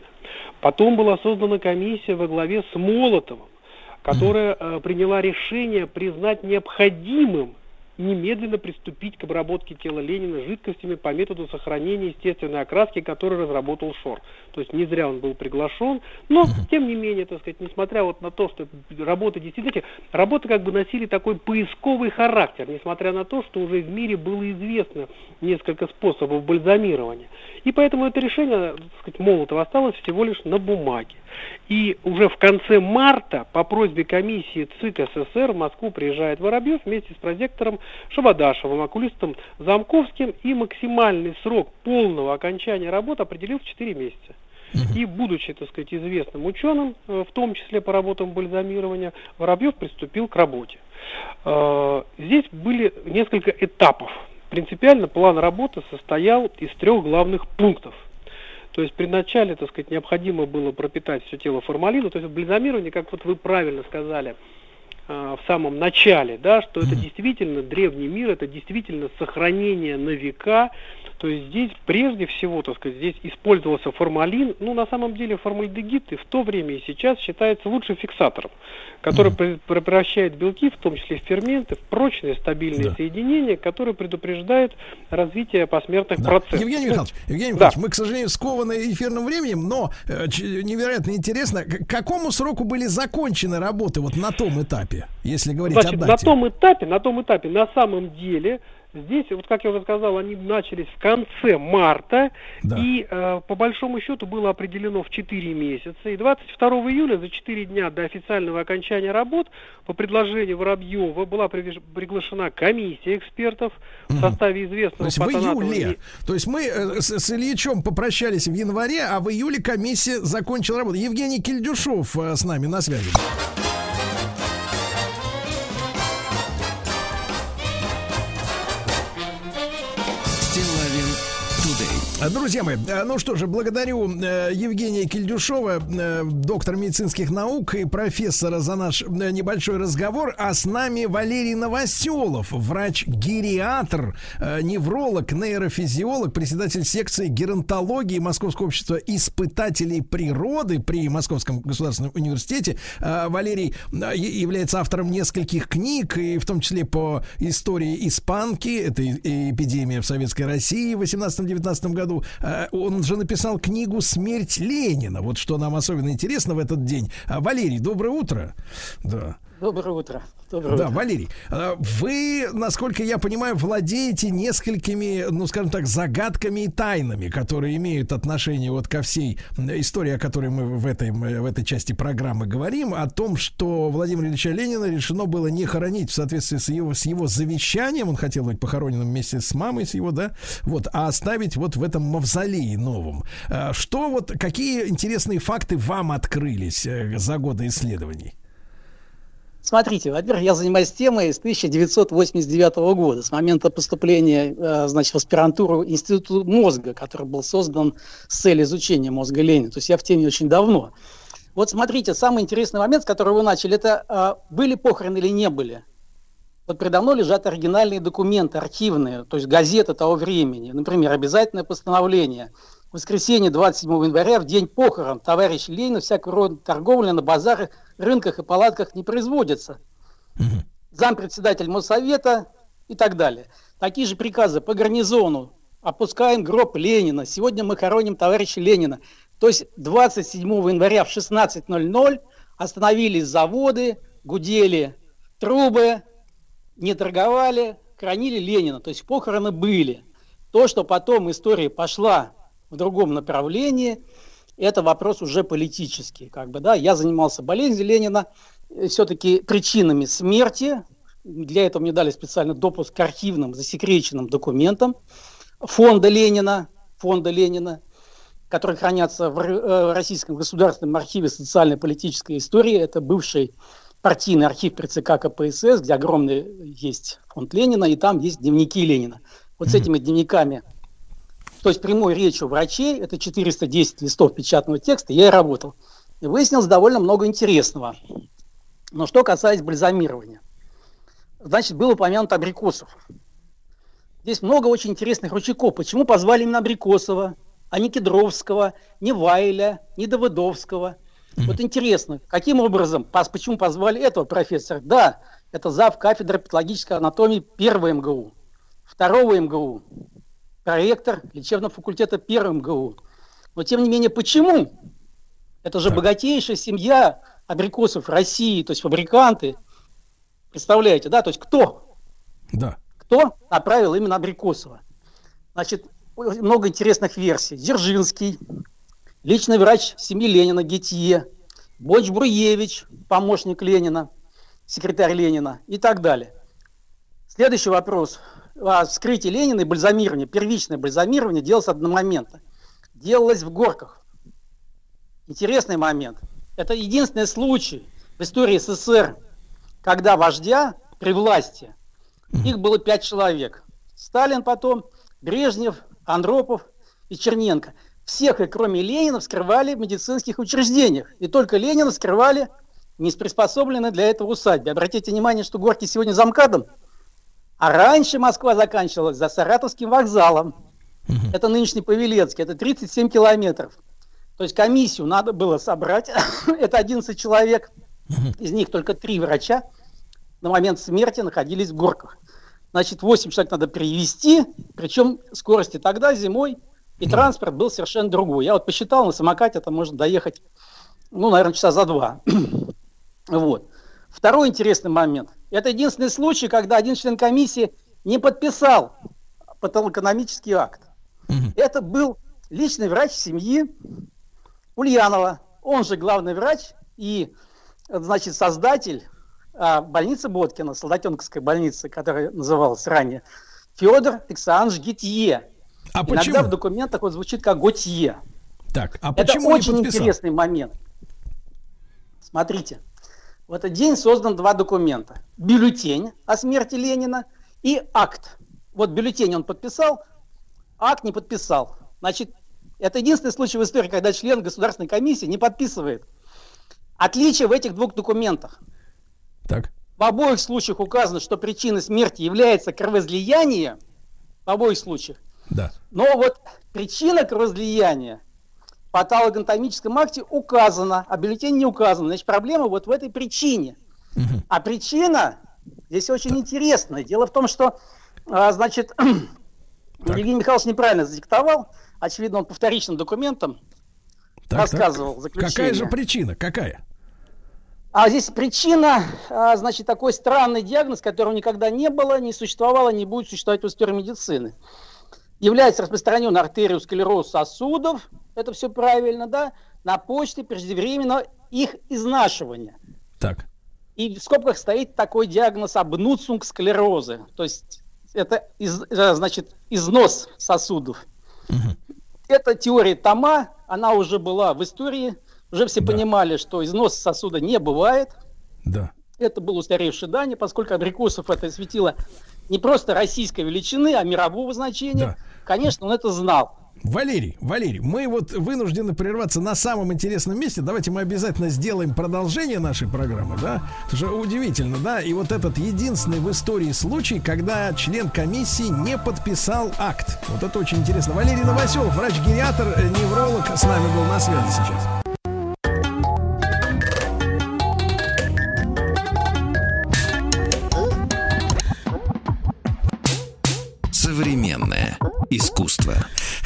Потом была создана комиссия во главе с Молотовым, которая э, приняла решение признать необходимым немедленно приступить к обработке тела Ленина жидкостями по методу сохранения естественной окраски, который разработал Шор. То есть не зря он был приглашен, но тем не менее, так сказать, несмотря вот на то, что работы действительно, работы как бы носили такой поисковый характер, несмотря на то, что уже в мире было известно несколько способов бальзамирования. И поэтому это решение, так сказать, Молотова осталось всего лишь на бумаге. И уже в конце марта по просьбе комиссии ЦИК СССР в Москву приезжает Воробьев вместе с прозектором Шабадашевым, окулистом Замковским, и максимальный срок полного окончания работы определил в 4 месяца. И будучи, так сказать, известным ученым, э, в том числе по работам бальзамирования, Воробьев приступил к работе. Э, здесь были несколько этапов. Принципиально план работы состоял из трех главных пунктов – то есть при начале, так сказать, необходимо было пропитать все тело формалином. То есть бальзамирование, как вот вы правильно сказали, в самом начале, да, что это действительно древний мир, это действительно сохранение на века, то есть здесь прежде всего, так сказать, здесь использовался формалин. Ну, на самом деле формальдегид и в то время и сейчас считается лучшим фиксатором, который mm. превращает белки, в том числе ферменты, в прочные стабильные да. соединения, которые предупреждают развитие посмертных да. процессов. Евгений ну, Михайлович, Евгений Михайлович, да. мы, к сожалению, скованы эфирным временем, но э, невероятно интересно, к какому сроку были закончены работы вот на том этапе, если говорить Значит, о дате? на том этапе, на том этапе, на самом деле Здесь, вот как я уже сказал, они начались в конце марта, да. и э, по большому счету было определено в 4 месяца. И 22 июля, за 4 дня до официального окончания работ, по предложению Воробьева была приглашена комиссия экспертов в составе известного То есть в июле. То есть мы э, с, с Ильичом попрощались в январе, а в июле комиссия закончила работу. Евгений Кильдюшов э, с нами на связи. Друзья мои, э, ну что же, благодарю э, Евгения Кильдюшова, э, доктор медицинских наук и профессора за наш небольшой разговор. А с нами Валерий Новоселов, врач-гериатр, невролог, нейрофизиолог, председатель секции геронтологии Московского общества испытателей природы при Московском государственном университете. Валерий является автором нескольких книг, и в том числе по истории испанки, это эпидемия в Советской России в 18-19 году, году. Э, он же написал книгу «Смерть Ленина». Вот что нам особенно интересно в этот день. А, Валерий, доброе утро. Да. Доброе утро. Доброе да, утро. Валерий, э, вы, насколько я понимаю, владеете несколькими, ну, скажем так, загадками и тайнами, которые имеют отношение вот ко всей истории, о которой мы в этой, в этой части программы говорим, о том, что Владимира Ильича Ленина решено было не хоронить в соответствии с его, с его завещанием, он хотел быть похороненным вместе с мамой с его, да, вот, а оставить вот в этом мавзолее новом. Э, что вот, какие интересные факты вам открылись э, за годы исследований? Смотрите, во-первых, я занимаюсь темой с 1989 года, с момента поступления э, значит, в аспирантуру Института мозга, который был создан с целью изучения мозга Ленина. То есть я в теме очень давно. Вот смотрите, самый интересный момент, с которого вы начали, это а, были похороны или не были. Вот передо мной лежат оригинальные документы, архивные, то есть газеты того времени. Например, обязательное постановление – в воскресенье 27 января, в день похорон товарища Ленина, всякого рода торговля на базарах, рынках и палатках не производится. Угу. Зампредседатель Моссовета и так далее. Такие же приказы по гарнизону. Опускаем гроб Ленина. Сегодня мы хороним товарища Ленина. То есть 27 января в 16.00 остановились заводы, гудели трубы, не торговали, хранили Ленина. То есть похороны были. То, что потом история пошла в другом направлении, это вопрос уже политический. Как бы, да. Я занимался болезнью Ленина, все-таки причинами смерти. Для этого мне дали специально допуск к архивным засекреченным документам фонда Ленина, фонда Ленина, которые хранятся в э, Российском государственном архиве социальной политической истории. Это бывший партийный архив при ЦК КПСС, где огромный есть фонд Ленина, и там есть дневники Ленина. Вот с этими дневниками то есть прямой речью врачей, это 410 листов печатного текста, я и работал. И выяснилось довольно много интересного. Но что касается бальзамирования. Значит, был упомянут Абрикосов. Здесь много очень интересных ручейков. Почему позвали именно Абрикосова, а не Кедровского, не Вайля, не Давыдовского? Mm-hmm. Вот интересно, каким образом, почему позвали этого профессора? Да, это зав. кафедры патологической анатомии первого МГУ, второго МГУ, проректор лечебного факультета первым МГУ. Но тем не менее, почему? Это же так. богатейшая семья абрикосов России, то есть фабриканты. Представляете, да? То есть кто? Да. Кто направил именно Абрикосова? Значит, много интересных версий. Дзержинский, личный врач семьи Ленина Гетье, Боч Бруевич, помощник Ленина, секретарь Ленина и так далее. Следующий вопрос вскрытие Ленина и бальзамирование, первичное бальзамирование делалось одномоментно. Делалось в горках. Интересный момент. Это единственный случай в истории СССР, когда вождя при власти, их было пять человек. Сталин потом, Брежнев, Андропов и Черненко. Всех, и кроме Ленина, вскрывали в медицинских учреждениях. И только Ленина скрывали не приспособленной для этого усадьбе. Обратите внимание, что Горки сегодня замкадом – а раньше Москва заканчивалась за Саратовским вокзалом. Это нынешний Павелецкий, это 37 километров. То есть комиссию надо было собрать. <laughs> это 11 человек, из них только три врача на момент смерти находились в горках. Значит, 8 человек надо перевести, причем скорости тогда зимой и транспорт был совершенно другой. Я вот посчитал, на самокате это можно доехать, ну, наверное, часа за два. <clears throat> вот. Второй интересный момент. Это единственный случай, когда один член комиссии не подписал патологоэкономический акт. Это был личный врач семьи Ульянова. Он же главный врач и, значит, создатель а, больницы Боткина, Солдатенковской больницы, которая называлась ранее, Федор Александрович Гитье. А Иногда почему? в документах вот звучит как Готье. Так, а почему Это очень интересный момент. Смотрите, в этот день создан два документа. Бюллетень о смерти Ленина и акт. Вот бюллетень он подписал, акт не подписал. Значит, это единственный случай в истории, когда член Государственной комиссии не подписывает. Отличие в этих двух документах. Так. В обоих случаях указано, что причиной смерти является кровоизлияние. В обоих случаях. Да. Но вот причина кровоизлияния патологоанатомическом акте указана, а бюллетень не указана. Значит, проблема вот в этой причине. Угу. А причина здесь очень интересная. Дело в том, что, а, значит, <clears throat> так. Евгений Михайлович неправильно задиктовал. Очевидно, он по вторичным документам так, рассказывал так. заключение. Какая же причина? Какая? А здесь причина, а, значит, такой странный диагноз, которого никогда не было, не существовало, не будет существовать в истории медицины является распространенной артериосклероз сосудов, это все правильно, да, на почте преждевременно их изнашивания. Так. И в скобках стоит такой диагноз обнуцунг склерозы, то есть это, из, э, значит, износ сосудов. Угу. Эта теория Тома, она уже была в истории, уже все да. понимали, что износ сосуда не бывает. Да. Это было устаревшее дание, поскольку Абрикосов это светило не просто российской величины, а мирового значения. Да. Конечно, он это знал. Валерий, Валерий, мы вот вынуждены прерваться на самом интересном месте. Давайте мы обязательно сделаем продолжение нашей программы, да? Это же удивительно, да? И вот этот единственный в истории случай, когда член комиссии не подписал акт. Вот это очень интересно. Валерий Новоселов, врач-гериатр, э, невролог, с нами был на связи сейчас. Искусство.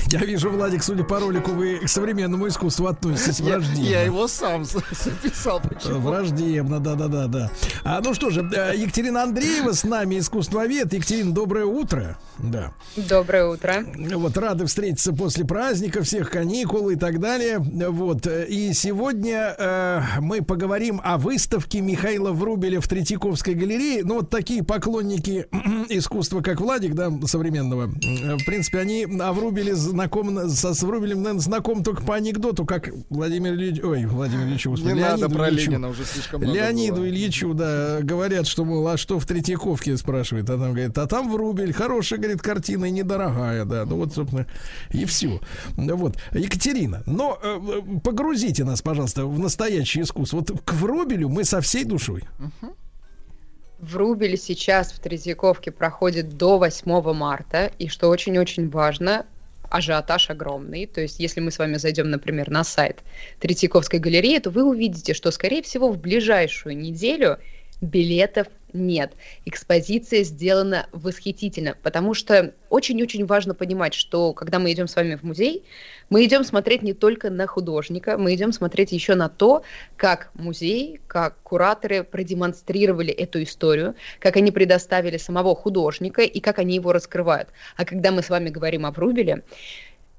Я вижу, Владик, судя по ролику, вы к современному искусству относитесь враждебно. Я, я его сам записал. Почему? Враждебно, да-да-да. да. А, ну что же, э, Екатерина Андреева с нами, искусствовед. Екатерина, доброе утро. Да. Доброе утро. Вот, рады встретиться после праздника, всех каникул и так далее. Вот, и сегодня э, мы поговорим о выставке Михаила Врубеля в Третьяковской галерее. Ну, вот такие поклонники <clears throat> искусства, как Владик, да, современного, э, в принципе, они о Врубеле знаком, со, с Врубелем, наверное, знаком только по анекдоту, как Владимир Ильич, ой, Владимир Ильич, господи, Не Леониду надо про Ильичу, Ленина уже слишком много Леониду было. Ильичу, да, говорят, что, мол, а что в Третьяковке, спрашивает, а там говорит, а там Врубель, хорошая, говорит, картина и недорогая, да, ну вот, собственно, и все. Вот, Екатерина, но э, погрузите нас, пожалуйста, в настоящее искусство. Вот к Врубелю мы со всей душой. В Рубеле сейчас в Третьяковке проходит до 8 марта, и что очень-очень важно, ажиотаж огромный. То есть, если мы с вами зайдем, например, на сайт Третьяковской галереи, то вы увидите, что, скорее всего, в ближайшую неделю билетов нет. Экспозиция сделана восхитительно, потому что очень-очень важно понимать, что когда мы идем с вами в музей, мы идем смотреть не только на художника, мы идем смотреть еще на то, как музей, как кураторы продемонстрировали эту историю, как они предоставили самого художника и как они его раскрывают. А когда мы с вами говорим о Врубеле,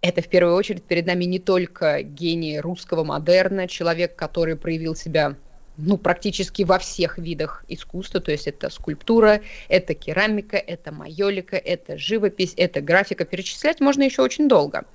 это в первую очередь перед нами не только гений русского модерна, человек, который проявил себя ну, практически во всех видах искусства, то есть это скульптура, это керамика, это майолика, это живопись, это графика, перечислять можно еще очень долго.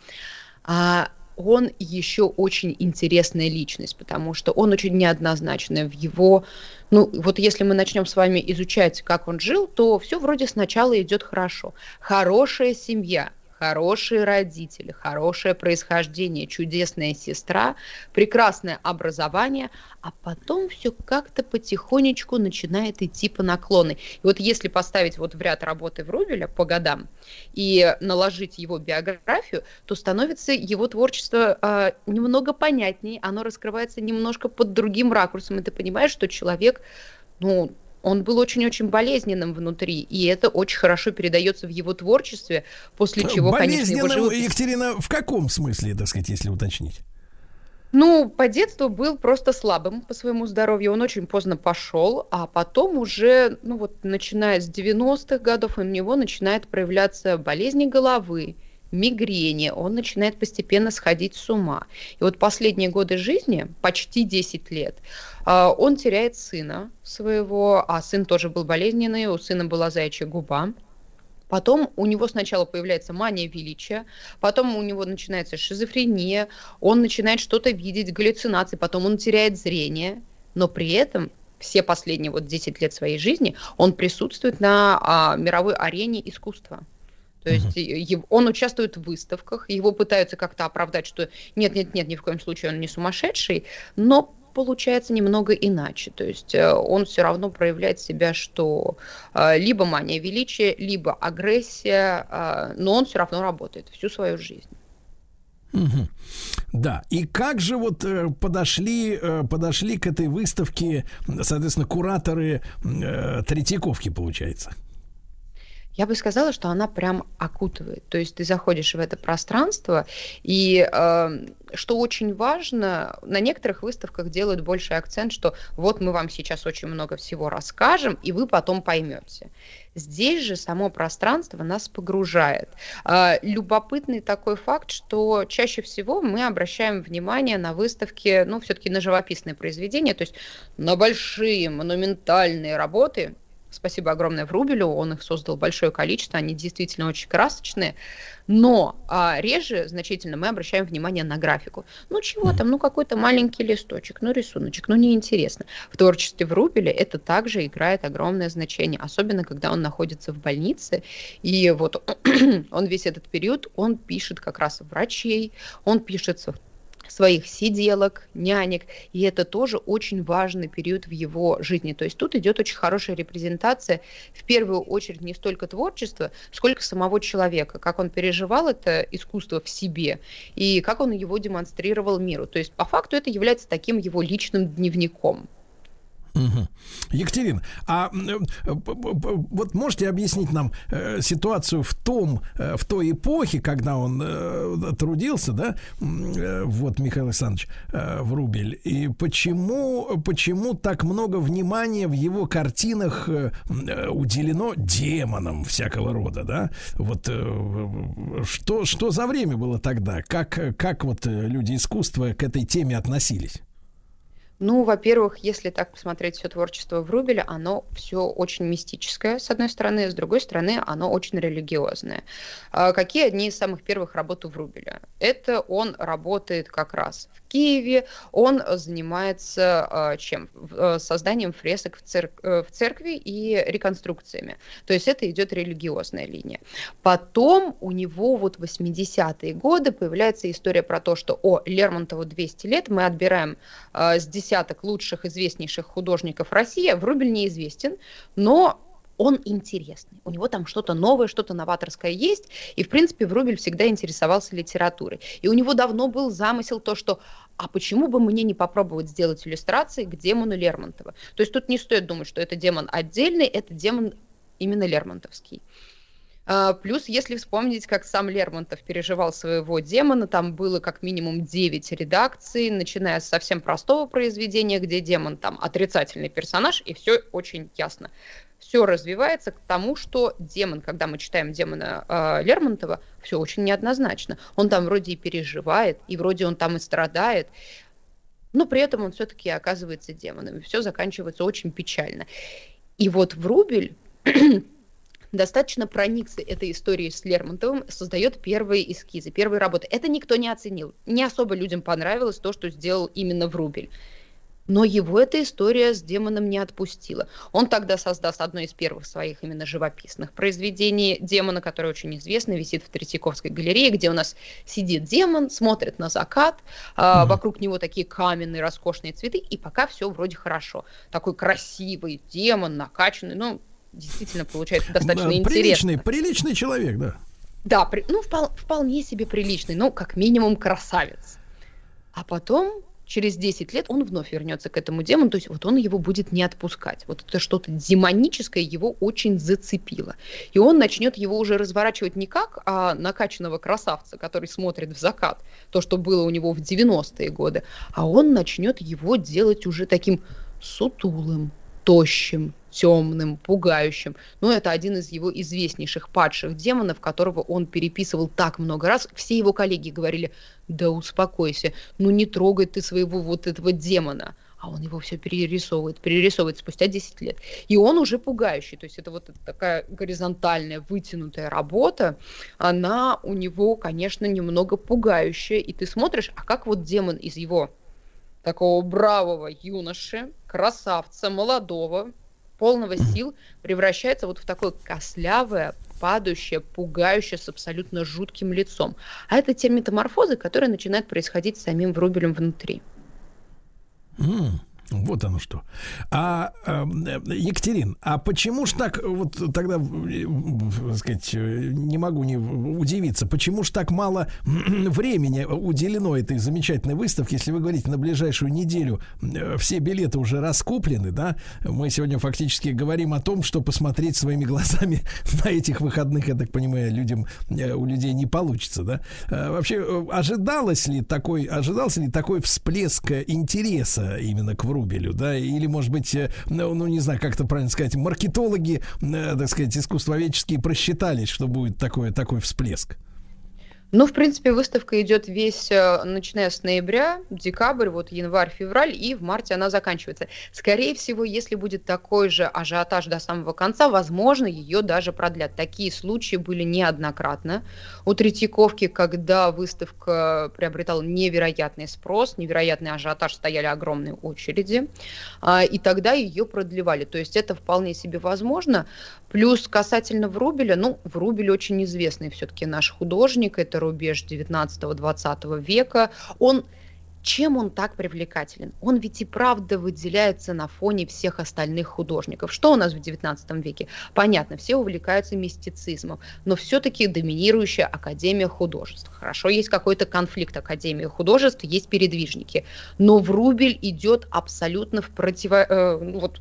А он еще очень интересная личность, потому что он очень неоднозначный в его... Ну, вот если мы начнем с вами изучать, как он жил, то все вроде сначала идет хорошо. Хорошая семья, хорошие родители, хорошее происхождение, чудесная сестра, прекрасное образование, а потом все как-то потихонечку начинает идти по наклоны. И вот если поставить вот в ряд работы Врубеля по годам и наложить его биографию, то становится его творчество э, немного понятнее, оно раскрывается немножко под другим ракурсом, и ты понимаешь, что человек, ну, он был очень-очень болезненным внутри, и это очень хорошо передается в его творчестве, после чего, конечно, его живопись... Екатерина, в каком смысле, так сказать, если уточнить? Ну, по детству был просто слабым по своему здоровью. Он очень поздно пошел, а потом уже, ну вот, начиная с 90-х годов, у него начинает проявляться болезни головы, мигрени, он начинает постепенно сходить с ума. И вот последние годы жизни, почти 10 лет, а, он теряет сына своего, а сын тоже был болезненный, у сына была заячья губа. Потом у него сначала появляется мания величия, потом у него начинается шизофрения, он начинает что-то видеть, галлюцинации, потом он теряет зрение, но при этом все последние вот 10 лет своей жизни он присутствует на а, мировой арене искусства. То есть mm-hmm. он участвует в выставках, его пытаются как-то оправдать, что нет-нет-нет, ни в коем случае он не сумасшедший, но получается немного иначе. То есть э, он все равно проявляет себя, что э, либо мания величия, либо агрессия, э, но он все равно работает всю свою жизнь. Угу. Да, и как же вот э, подошли, э, подошли к этой выставке, соответственно, кураторы э, Третьяковки, получается? Я бы сказала, что она прям окутывает. То есть ты заходишь в это пространство, и э, что очень важно, на некоторых выставках делают больший акцент, что вот мы вам сейчас очень много всего расскажем, и вы потом поймете. Здесь же само пространство нас погружает. Э, любопытный такой факт, что чаще всего мы обращаем внимание на выставки, ну, все-таки на живописные произведения, то есть на большие монументальные работы, Спасибо огромное Врубелю, он их создал большое количество, они действительно очень красочные. Но а, реже значительно мы обращаем внимание на графику. Ну чего там, ну какой-то маленький листочек, ну рисуночек, ну неинтересно. В творчестве Врубеля это также играет огромное значение, особенно когда он находится в больнице. И вот <clears throat> он весь этот период, он пишет как раз врачей, он пишет своих сиделок, нянек, и это тоже очень важный период в его жизни. То есть тут идет очень хорошая репрезентация, в первую очередь, не столько творчества, сколько самого человека, как он переживал это искусство в себе и как он его демонстрировал миру. То есть по факту это является таким его личным дневником. Угу. Екатерина, а э, вот можете объяснить нам э, ситуацию в том, э, в той эпохе, когда он трудился, да, вот Михаил Александрович Врубель, и почему, почему так много внимания в его картинах уделено демонам всякого рода, да? Вот что, что за время было тогда? Как, как вот люди искусства к этой теме относились? Ну, во-первых, если так посмотреть все творчество Врубеля, оно все очень мистическое, с одной стороны, с другой стороны, оно очень религиозное. А какие одни из самых первых работ у Врубеля? Это он работает как раз Киеве, он занимается а, чем? А, созданием фресок в, церк- э, в церкви и реконструкциями. То есть это идет религиозная линия. Потом у него вот в 80-е годы появляется история про то, что о, Лермонтову 200 лет, мы отбираем с 10 десяток лучших, известнейших художников России. Врубель неизвестен, но он интересный. У него там что-то новое, что-то новаторское есть. И, в принципе, Врубель всегда интересовался литературой. И у него давно был замысел то, что а почему бы мне не попробовать сделать иллюстрации к демону Лермонтова? То есть тут не стоит думать, что это демон отдельный, это демон именно Лермонтовский. А, плюс, если вспомнить, как сам Лермонтов переживал своего демона, там было как минимум 9 редакций, начиная с совсем простого произведения, где демон там отрицательный персонаж, и все очень ясно. Все развивается к тому, что демон, когда мы читаем демона э, Лермонтова, все очень неоднозначно. Он там вроде и переживает, и вроде он там и страдает, но при этом он все-таки оказывается демоном, все заканчивается очень печально. И вот Врубель <clears throat> достаточно проникся этой историей с Лермонтовым, создает первые эскизы, первые работы. Это никто не оценил. Не особо людям понравилось то, что сделал именно Врубель. Но его эта история с демоном не отпустила. Он тогда создаст одно из первых своих именно живописных произведений демона, которое очень известно, висит в Третьяковской галерее, где у нас сидит демон, смотрит на закат, mm-hmm. вокруг него такие каменные роскошные цветы, и пока все вроде хорошо. Такой красивый демон, накачанный, ну, действительно получается достаточно да, интересно. Приличный, приличный человек, да. Да, при, ну, впол, вполне себе приличный, ну, как минимум красавец. А потом через 10 лет он вновь вернется к этому демону, то есть вот он его будет не отпускать. Вот это что-то демоническое его очень зацепило. И он начнет его уже разворачивать не как а, накачанного красавца, который смотрит в закат, то, что было у него в 90-е годы, а он начнет его делать уже таким сутулым, тощим, темным, пугающим. Но это один из его известнейших падших демонов, которого он переписывал так много раз. Все его коллеги говорили, да успокойся, ну не трогай ты своего вот этого демона. А он его все перерисовывает, перерисовывает спустя 10 лет. И он уже пугающий. То есть это вот такая горизонтальная, вытянутая работа. Она у него, конечно, немного пугающая. И ты смотришь, а как вот демон из его такого бравого юноши, красавца, молодого, полного сил превращается вот в такое кослявое, падающее, пугающее с абсолютно жутким лицом. А это те метаморфозы, которые начинают происходить с самим Врубелем внутри. Mm. Вот оно что. А, э, Екатерин, а почему ж так, вот тогда, так сказать, не могу не удивиться, почему ж так мало времени уделено этой замечательной выставке, если вы говорите, на ближайшую неделю э, все билеты уже раскуплены, да? Мы сегодня фактически говорим о том, что посмотреть своими глазами <laughs> на этих выходных, я так понимаю, людям, э, у людей не получится, да? Вообще, ожидалось ли такой, ожидался ли такой всплеск интереса именно к Врубелю? Рубелю, да, или, может быть, э, ну, ну не знаю, как это правильно сказать, маркетологи, э, так сказать, искусствоведческие просчитались, что будет такой, такой всплеск? Ну, в принципе, выставка идет весь, э, начиная с ноября, декабрь, вот январь, февраль, и в марте она заканчивается. Скорее всего, если будет такой же ажиотаж до самого конца, возможно, ее даже продлят. Такие случаи были неоднократно. У Третьяковки, когда выставка приобретала невероятный спрос, невероятный ажиотаж, стояли огромные очереди, а, и тогда ее продлевали. То есть это вполне себе возможно. Плюс касательно Врубеля, ну, Врубель очень известный все-таки наш художник, это рубеж 19-20 века. Он чем он так привлекателен? Он ведь и правда выделяется на фоне всех остальных художников. Что у нас в XIX веке? Понятно, все увлекаются мистицизмом, но все-таки доминирующая Академия художеств. Хорошо, есть какой-то конфликт Академии художеств, есть передвижники, но Врубель идет абсолютно в противо... Э, ну вот,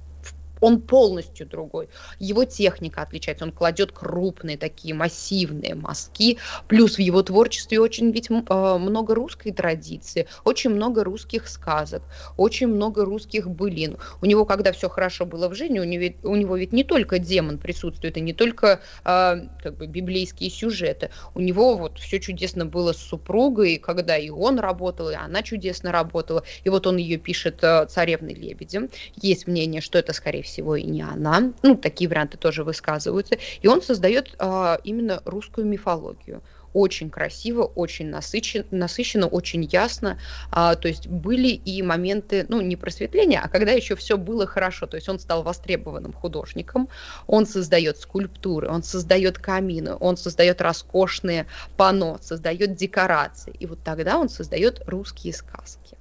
он полностью другой. Его техника отличается, он кладет крупные такие массивные мазки, плюс в его творчестве очень ведь э, много русской традиции, очень много русских сказок, очень много русских былин. У него, когда все хорошо было в жизни, у него, у него ведь не только демон присутствует, и не только э, как бы библейские сюжеты. У него вот все чудесно было с супругой, когда и он работал, и она чудесно работала. И вот он ее пишет э, «Царевной лебедем». Есть мнение, что это, скорее всего, и не она. Ну, такие варианты тоже высказываются. И он создает а, именно русскую мифологию очень красиво, очень насыщенно, насыщенно очень ясно. А, то есть были и моменты, ну, не просветления, а когда еще все было хорошо. То есть он стал востребованным художником, он создает скульптуры, он создает камины, он создает роскошные панно, создает декорации. И вот тогда он создает русские сказки.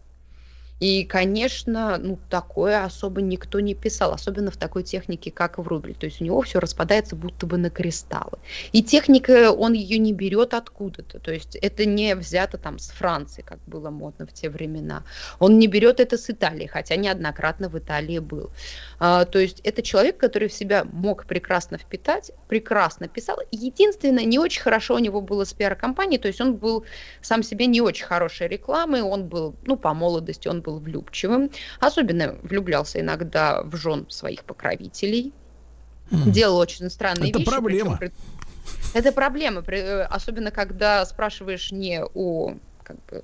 И, конечно, ну, такое особо никто не писал, особенно в такой технике, как Врубель. То есть у него все распадается будто бы на кристаллы. И техника, он ее не берет откуда-то. То есть это не взято там с Франции, как было модно в те времена. Он не берет это с Италии, хотя неоднократно в Италии был. А, то есть это человек, который в себя мог прекрасно впитать, прекрасно писал. Единственное, не очень хорошо у него было с пиар-компанией, то есть он был сам себе не очень хорошей рекламой, он был, ну, по молодости, он был был влюбчивым, особенно влюблялся иногда в жен своих покровителей, mm. делал очень странные Это вещи. проблема. Причем, это проблема, особенно когда спрашиваешь не у как бы,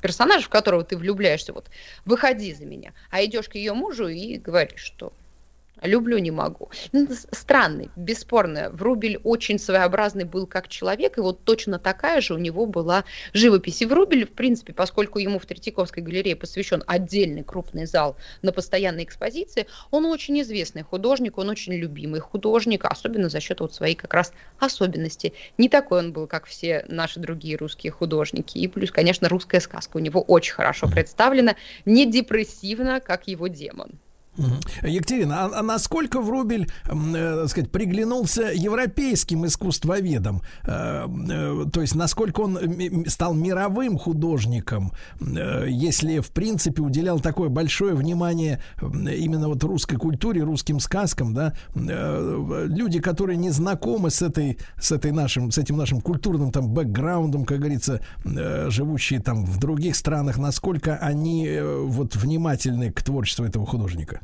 персонажа, в которого ты влюбляешься, вот, выходи за меня, а идешь к ее мужу и говоришь, что Люблю, не могу. Ну, странный, бесспорно. Врубель очень своеобразный был как человек, и вот точно такая же у него была живопись. И Врубель, в принципе, поскольку ему в Третьяковской галерее посвящен отдельный крупный зал на постоянной экспозиции, он очень известный художник, он очень любимый художник, особенно за счет вот своей как раз особенности. Не такой он был, как все наши другие русские художники. И плюс, конечно, русская сказка у него очень хорошо представлена, не депрессивно, как его демон. Екатерина, а, а насколько Врубель, э, так сказать, приглянулся европейским искусствоведам? Э, э, то есть, насколько он стал мировым художником, э, если, в принципе, уделял такое большое внимание именно вот русской культуре, русским сказкам, да? Э, люди, которые не знакомы с этой, с этой нашим, с этим нашим культурным там бэкграундом, как говорится, э, живущие там в других странах, насколько они э, вот внимательны к творчеству этого художника?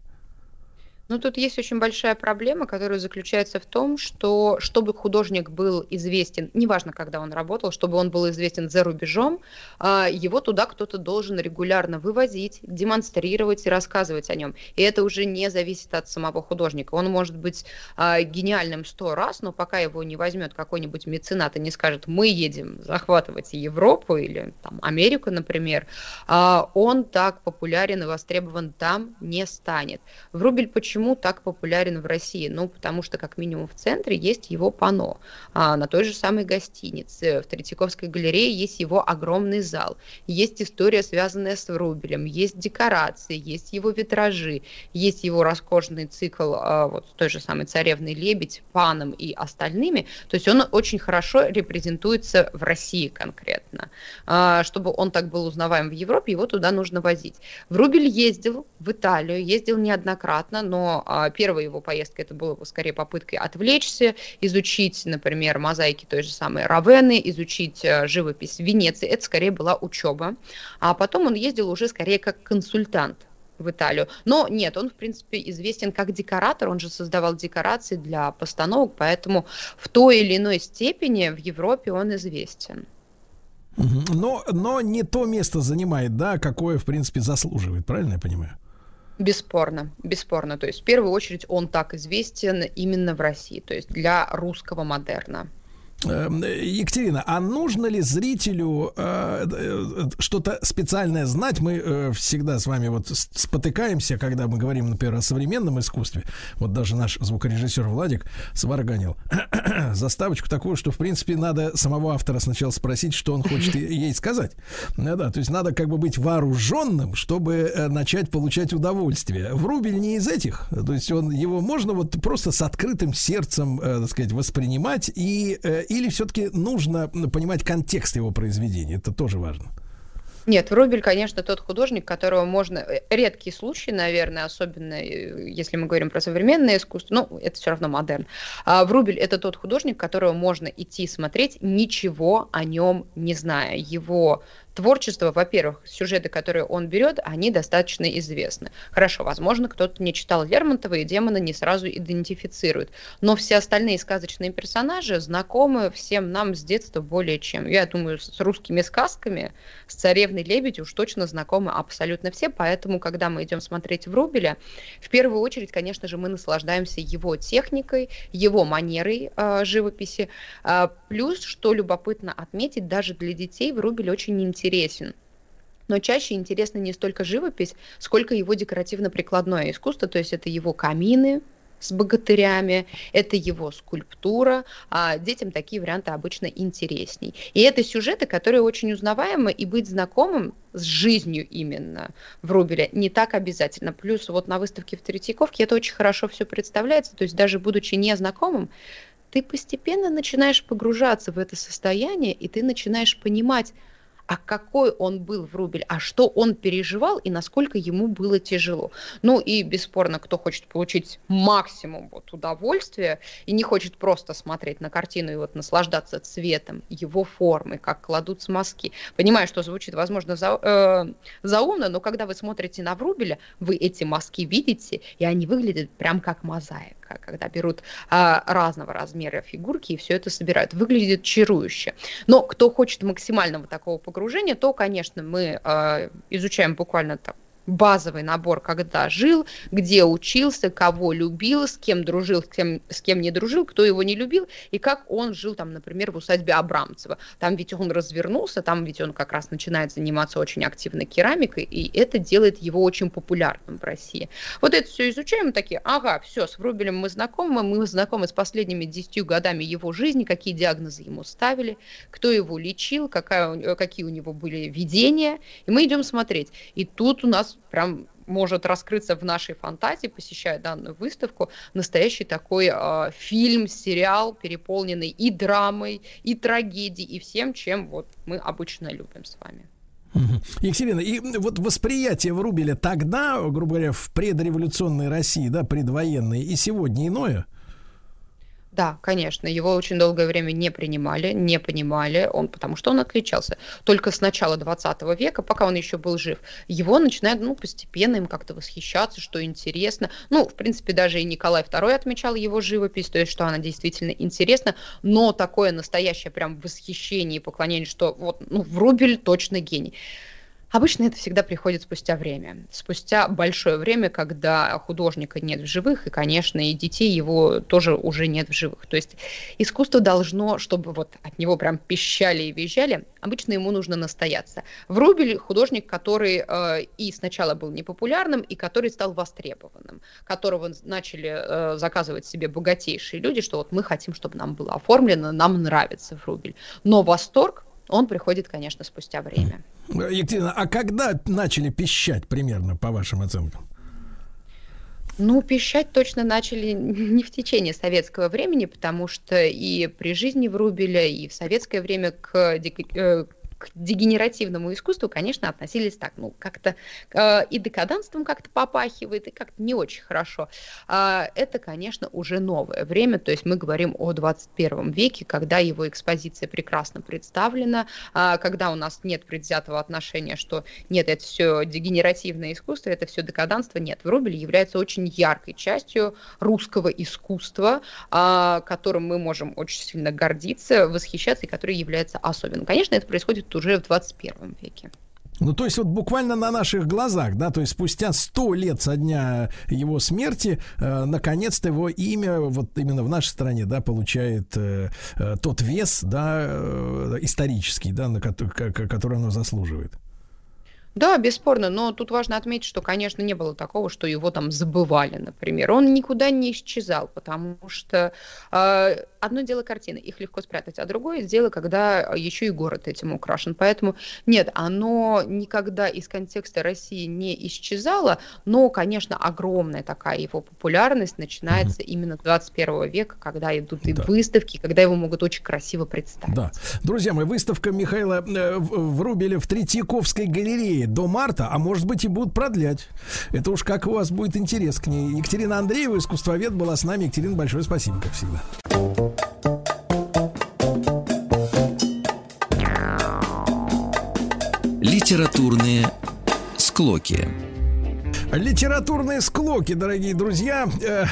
Ну, тут есть очень большая проблема, которая заключается в том, что чтобы художник был известен, неважно, когда он работал, чтобы он был известен за рубежом, а, его туда кто-то должен регулярно вывозить, демонстрировать и рассказывать о нем. И это уже не зависит от самого художника. Он может быть а, гениальным сто раз, но пока его не возьмет какой-нибудь меценат и не скажет, мы едем захватывать Европу или там, Америку, например, а, он так популярен и востребован там не станет. Врубель почему почему так популярен в России? Ну, потому что, как минимум, в центре есть его пано. А, на той же самой гостинице, в Третьяковской галерее есть его огромный зал. Есть история, связанная с Врубелем, есть декорации, есть его витражи, есть его роскошный цикл а, вот той же самой «Царевной лебедь», «Паном» и остальными. То есть он очень хорошо репрезентуется в России конкретно. А, чтобы он так был узнаваем в Европе, его туда нужно возить. Врубель ездил в Италию, ездил неоднократно, но а, первая его поездка это была скорее попыткой отвлечься, изучить, например, мозаики той же самой Равены, изучить а, живопись Венеции. Это скорее была учеба. А потом он ездил уже скорее как консультант в Италию. Но нет, он, в принципе, известен как декоратор, он же создавал декорации для постановок, поэтому в той или иной степени в Европе он известен. Но, но не то место занимает, да, какое, в принципе, заслуживает, правильно я понимаю? Бесспорно, бесспорно. То есть в первую очередь он так известен именно в России, то есть для русского модерна. Эм, Екатерина, а нужно ли зрителю э, э, что-то специальное знать? Мы э, всегда с вами вот спотыкаемся, когда мы говорим, например, о современном искусстве. Вот даже наш звукорежиссер Владик сварганил <clears throat> заставочку такую, что, в принципе, надо самого автора сначала спросить, что он хочет ей сказать. Да, да, то есть надо как бы быть вооруженным, чтобы э, начать получать удовольствие. Врубель не из этих, то есть он его можно вот просто с открытым сердцем, э, так сказать, воспринимать и э, или все-таки нужно понимать контекст его произведения? Это тоже важно. Нет, Врубель, конечно, тот художник, которого можно... Э, редкий случай, наверное, особенно э, если мы говорим про современное искусство, ну, это все равно модерн. А Врубель — это тот художник, которого можно идти смотреть, ничего о нем не зная. Его творчество, во-первых, сюжеты, которые он берет, они достаточно известны. Хорошо, возможно, кто-то не читал Лермонтова и демона не сразу идентифицирует, но все остальные сказочные персонажи знакомы всем нам с детства более чем. Я думаю, с русскими сказками, с царевной лебедь уж точно знакомы абсолютно все, поэтому, когда мы идем смотреть Врубеля, в первую очередь, конечно же, мы наслаждаемся его техникой, его манерой э, живописи, э, плюс, что любопытно отметить, даже для детей Врубель очень интересен интересен. Но чаще интересна не столько живопись, сколько его декоративно-прикладное искусство, то есть это его камины, с богатырями, это его скульптура, а детям такие варианты обычно интересней. И это сюжеты, которые очень узнаваемы, и быть знакомым с жизнью именно в Рубеле не так обязательно. Плюс вот на выставке в Третьяковке это очень хорошо все представляется, то есть даже будучи незнакомым, ты постепенно начинаешь погружаться в это состояние, и ты начинаешь понимать, а какой он был в Рубель, а что он переживал и насколько ему было тяжело. Ну и бесспорно, кто хочет получить максимум вот удовольствия и не хочет просто смотреть на картину и вот наслаждаться цветом, его формой, как кладутся мазки. Понимаю, что звучит, возможно, за, э, заумно, но когда вы смотрите на Врубеля, вы эти мазки видите, и они выглядят прям как мозаика когда берут а, разного размера фигурки и все это собирают. Выглядит чарующе. Но кто хочет максимального такого погружения, то, конечно, мы а, изучаем буквально там базовый набор, когда жил, где учился, кого любил, с кем дружил, с кем, с кем не дружил, кто его не любил, и как он жил там, например, в усадьбе Абрамцева. Там ведь он развернулся, там ведь он как раз начинает заниматься очень активно керамикой, и это делает его очень популярным в России. Вот это все изучаем, и такие, ага, все, с Врубелем мы знакомы, мы знакомы с последними десятью годами его жизни, какие диагнозы ему ставили, кто его лечил, какая, какие у него были видения, и мы идем смотреть. И тут у нас прям может раскрыться в нашей фантазии, посещая данную выставку, настоящий такой э, фильм, сериал, переполненный и драмой, и трагедией, и всем, чем вот мы обычно любим с вами. Екатерина, и вот восприятие Врубеля тогда, грубо говоря, в предреволюционной России, да, предвоенной, и сегодня иное – да, конечно, его очень долгое время не принимали, не понимали, он, потому что он отличался. Только с начала 20 века, пока он еще был жив, его начинают ну, постепенно им как-то восхищаться, что интересно. Ну, в принципе, даже и Николай II отмечал его живопись, то есть, что она действительно интересна, но такое настоящее прям восхищение и поклонение, что вот, ну, Врубель точно гений. Обычно это всегда приходит спустя время. Спустя большое время, когда художника нет в живых, и, конечно, и детей его тоже уже нет в живых. То есть искусство должно, чтобы вот от него прям пищали и визжали, обычно ему нужно настояться. Врубель художник, который э, и сначала был непопулярным, и который стал востребованным, которого начали э, заказывать себе богатейшие люди, что вот мы хотим, чтобы нам было оформлено, нам нравится Врубель. Но восторг он приходит, конечно, спустя время. Екатерина, а когда начали пищать примерно, по вашим оценкам? Ну, пищать точно начали <laughs> не в течение советского времени, потому что и при жизни Врубеля, и в советское время к э, к дегенеративному искусству, конечно, относились так, ну, как-то э, и декаданством как-то попахивает, и как-то не очень хорошо. А это, конечно, уже новое время, то есть мы говорим о 21 веке, когда его экспозиция прекрасно представлена, а, когда у нас нет предвзятого отношения, что нет, это все дегенеративное искусство, это все декаданство, нет. Врубель является очень яркой частью русского искусства, а, которым мы можем очень сильно гордиться, восхищаться, и который является особенным. Конечно, это происходит уже в 21 веке. Ну, то есть вот буквально на наших глазах, да, то есть спустя сто лет со дня его смерти, э, наконец-то его имя вот именно в нашей стране, да, получает э, э, тот вес, да, э, исторический, да, на который, который оно заслуживает. Да, бесспорно, но тут важно отметить, что, конечно, не было такого, что его там забывали, например. Он никуда не исчезал, потому что э, одно дело картины, их легко спрятать, а другое дело, когда еще и город этим украшен. Поэтому нет, оно никогда из контекста России не исчезало, но, конечно, огромная такая его популярность начинается mm-hmm. именно 21 века, когда идут и да. выставки, когда его могут очень красиво представить. Да. Друзья мои, выставка Михаила э, Врубеля в Третьяковской галерее до марта, а может быть и будут продлять. Это уж как у вас будет интерес к ней. Екатерина Андреева, искусствовед, была с нами. Екатерина, большое спасибо, как всегда. Литературные склоки. Литературные склоки, дорогие друзья. Э,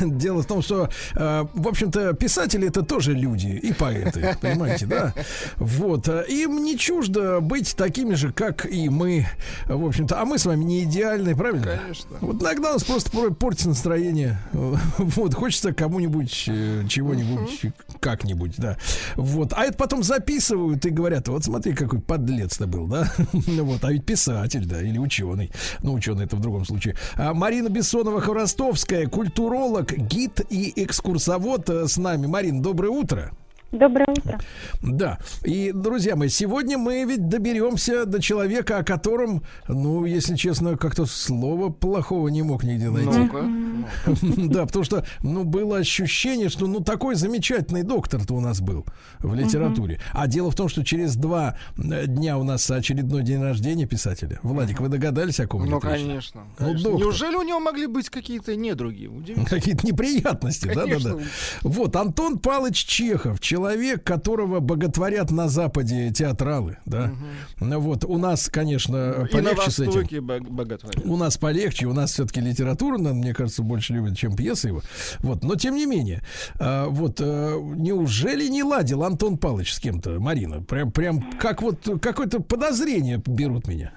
<laughs> дело в том, что, э, в общем-то, писатели это тоже люди и поэты, <laughs> понимаете, да? Вот. Им не чуждо быть такими же, как и мы, в общем-то. А мы с вами не идеальны, правильно? Конечно. Вот иногда у нас просто портится настроение. <laughs> Вот, хочется кому-нибудь э, чего-нибудь, как-нибудь, да. Вот. А это потом записывают и говорят, вот смотри, какой подлец ты был, да? Вот. А ведь писатель, да, или ученый. Ну, ученый это в другом случае. А, Марина Бессонова-Хворостовская, культуролог, гид и экскурсовод э, с нами. Марин, доброе утро. Доброе утро. Да. И, друзья мои, сегодня мы ведь доберемся до человека, о котором, ну, если честно, как-то слова плохого не мог нигде найти. <laughs> Да, потому что, ну, было ощущение, что, ну, такой замечательный доктор-то у нас был в литературе. А дело в том, что через два э, дня у нас очередной день рождения писателя. Владик, вы догадались о ком Ну, конечно. Ну, Неужели у него могли быть какие-то недруги? Какие-то неприятности, да-да-да. Вот, Антон Палыч Чехов, человек человек, которого боготворят на Западе театралы, да. Угу. Вот у нас, конечно, И полегче с этим. Боготворят. У нас полегче, у нас все-таки литература, мне кажется, больше любят, чем пьесы его. Вот, но тем не менее, а, вот а, неужели не ладил Антон Палыч с кем-то, Марина? Прям, прям как вот какое-то подозрение берут меня.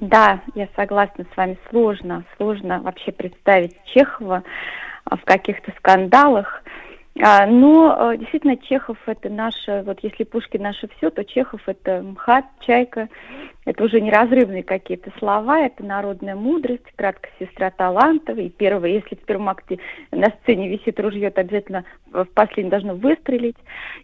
Да, я согласна с вами. Сложно, сложно вообще представить Чехова а, в каких-то скандалах. А, но э, действительно Чехов это наше, вот если Пушкин наше все, то Чехов это МХАТ, Чайка, это уже неразрывные какие-то слова, это народная мудрость, краткая сестра талантов, и первое, если в первом акте на сцене висит ружье, то обязательно в последнем должно выстрелить.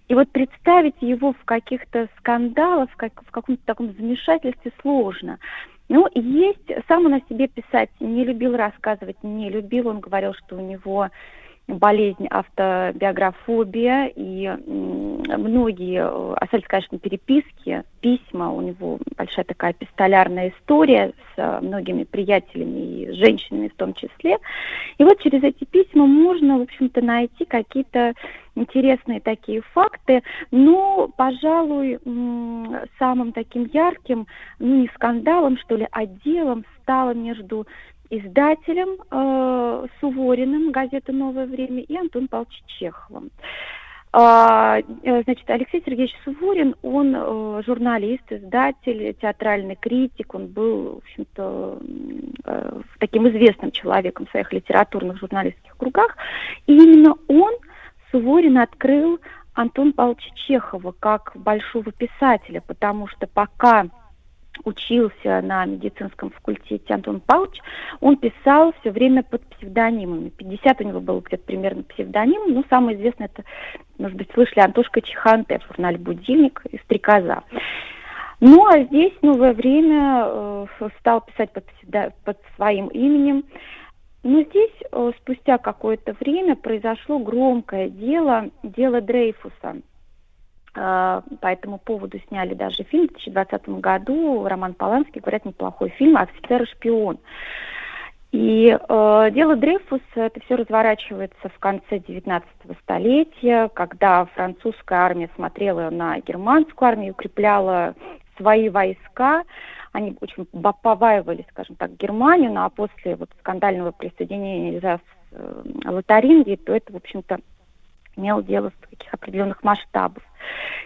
И вот представить его в каких-то скандалах, как, в каком-то таком замешательстве сложно. Ну, есть, сам он о себе писать не любил рассказывать, не любил, он говорил, что у него болезнь автобиографобия, и многие, остались, конечно, переписки, письма, у него большая такая пистолярная история с многими приятелями и женщинами в том числе. И вот через эти письма можно, в общем-то, найти какие-то интересные такие факты, но, пожалуй, самым таким ярким, ну, не скандалом, что ли, а делом стало между издателем э, Сувориным газеты «Новое время» и Антон Павлович Чеховым. А, э, значит, Алексей Сергеевич Суворин, он э, журналист, издатель, театральный критик, он был, в общем-то, э, таким известным человеком в своих литературных журналистских кругах. И именно он, Суворин, открыл Антон Павловича Чехова как большого писателя, потому что пока учился на медицинском факультете Антон Павлович, он писал все время под псевдонимами. 50 у него было где-то примерно псевдоним, но самый известный это, может быть, слышали, Антошка Чиханте в журнале «Будильник» и «Стрекоза». Ну, а здесь новое время э, стал писать под, псевдо, под своим именем. Но здесь э, спустя какое-то время произошло громкое дело, дело Дрейфуса – по этому поводу сняли даже фильм в 2020 году. Роман Поланский, говорят, неплохой фильм «Офицер и шпион». И э, дело Дрейфуса, это все разворачивается в конце 19 столетия, когда французская армия смотрела на германскую армию, укрепляла свои войска. Они очень поваивали, скажем так, Германию, ну, а после вот скандального присоединения из э, Лотарингии, то это, в общем-то, имело дело с таких определенных масштабов.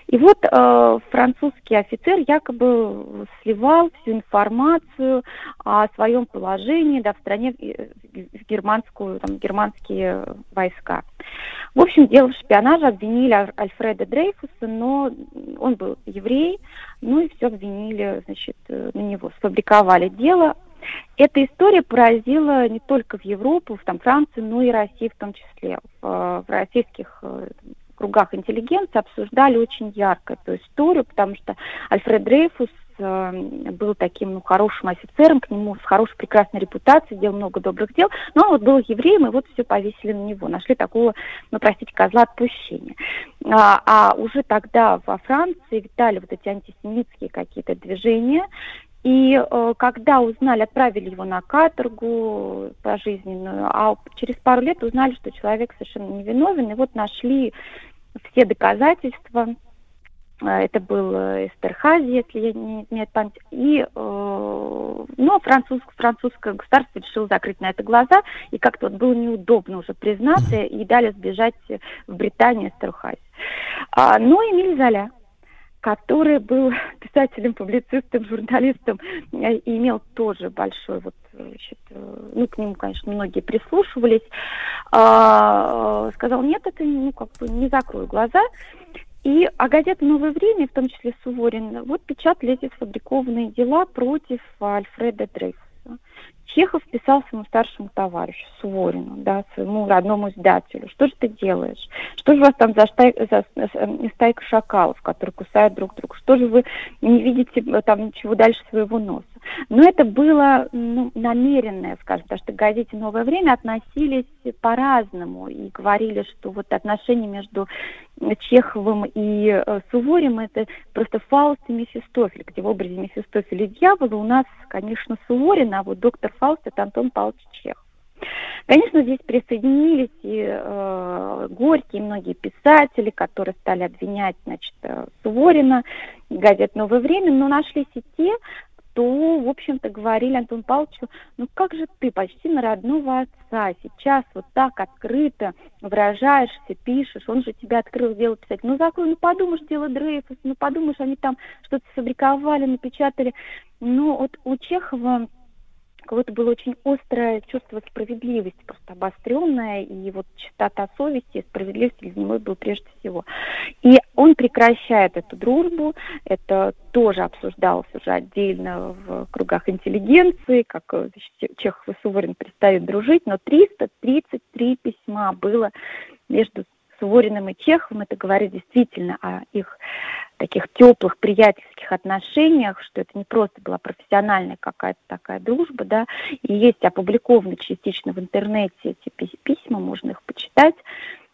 И вот э, французский офицер якобы сливал всю информацию о своем положении да, в стране в германскую, там, германские войска. В общем, дело в шпионаже обвинили Альфреда Дрейфуса, но он был еврей, ну и все обвинили, значит, на него. Сфабриковали дело, эта история поразила не только в Европу, в там, Францию, но и Россию в том числе. В, в российских э, кругах интеллигенции обсуждали очень ярко эту историю, потому что Альфред Дрейфус э, был таким ну, хорошим офицером, к нему с хорошей, прекрасной репутацией, делал много добрых дел, но он вот был евреем, и вот все повесили на него. Нашли такого, ну, простите, козла отпущения. А, а уже тогда во Франции витали вот эти антисемитские какие-то движения, и э, когда узнали, отправили его на каторгу пожизненную, а через пару лет узнали, что человек совершенно невиновен, и вот нашли все доказательства. Э, это был э, Эстерхази, если я не изменяю память. И, э, ну, французск, французское государство решило закрыть на это глаза, и как-то вот было неудобно уже признаться, и дали сбежать в Британию Эстерхази. А, но ну, Эмиль Золя, который был <laughs> писателем, публицистом, журналистом э, и имел тоже большой вот значит, э, ну, к нему, конечно, многие прислушивались, а, сказал, нет, это ну, как бы не закрою глаза. И а газета «Новое время», в том числе Суворин, вот печатали эти сфабрикованные дела против Альфреда Дрейфа. Чехов писал своему старшему товарищу Суворину, да, своему родному издателю, что же ты делаешь? Что же у вас там за, штай, за, за стайка шакалов, которые кусают друг друга? Что же вы не видите э, там ничего дальше своего носа? Но это было ну, намеренное, скажем, потому что к газете «Новое время» относились по-разному и говорили, что вот отношения между Чеховым и э, это просто Фауст и Мефистофель, где в образе Мефистофеля и дьявола у нас, конечно, Суворин, а вот доктор Фауст это Антон Павлович Чехов. Конечно, здесь присоединились и э, Горький, и многие писатели, которые стали обвинять, значит, э, Суворина, газет «Новое время», но нашлись и те, то, в общем-то, говорили Антон Павловичу, ну как же ты почти на родного отца сейчас вот так открыто выражаешься, пишешь, он же тебя открыл дело писать. Ну закрой, ну подумаешь, дело Дрейфус, ну подумаешь, они там что-то фабриковали, напечатали. Ну вот у Чехова какое-то было очень острое чувство справедливости, просто обостренное, и вот чистота совести справедливости для него был прежде всего. И он прекращает эту дружбу, это тоже обсуждалось уже отдельно в кругах интеллигенции, как значит, Чехов и Суворин перестают дружить, но 333 письма было между Сувориным и Чеховым, это говорит действительно о их таких теплых приятельских отношениях, что это не просто была профессиональная какая-то такая дружба, да, и есть опубликованы частично в интернете эти письма, можно их почитать,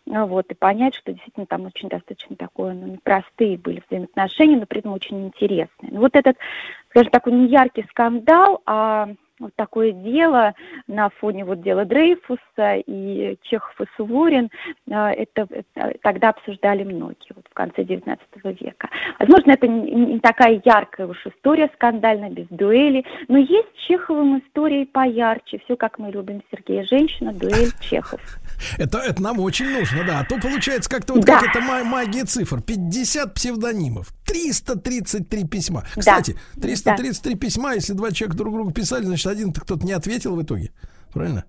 ну вот, и понять, что действительно там очень достаточно такое, ну, непростые были взаимоотношения, но при этом очень интересные. Ну, вот этот, скажем, такой не яркий скандал, а вот такое дело на фоне вот дела Дрейфуса и Чехов и Суворин, а, это, это тогда обсуждали многие вот в конце XIX века. Возможно, это не, не такая яркая уж история скандальная, без дуэли, но есть Чеховым истории поярче. Все, как мы любим Сергея Женщина, дуэль Чехов. Это, это нам очень нужно, да. А то получается как-то вот да. как это магия цифр. 50 псевдонимов, 333 письма. Кстати, 333 да. письма, если два человека друг другу писали, значит, один кто-то не ответил в итоге. Правильно?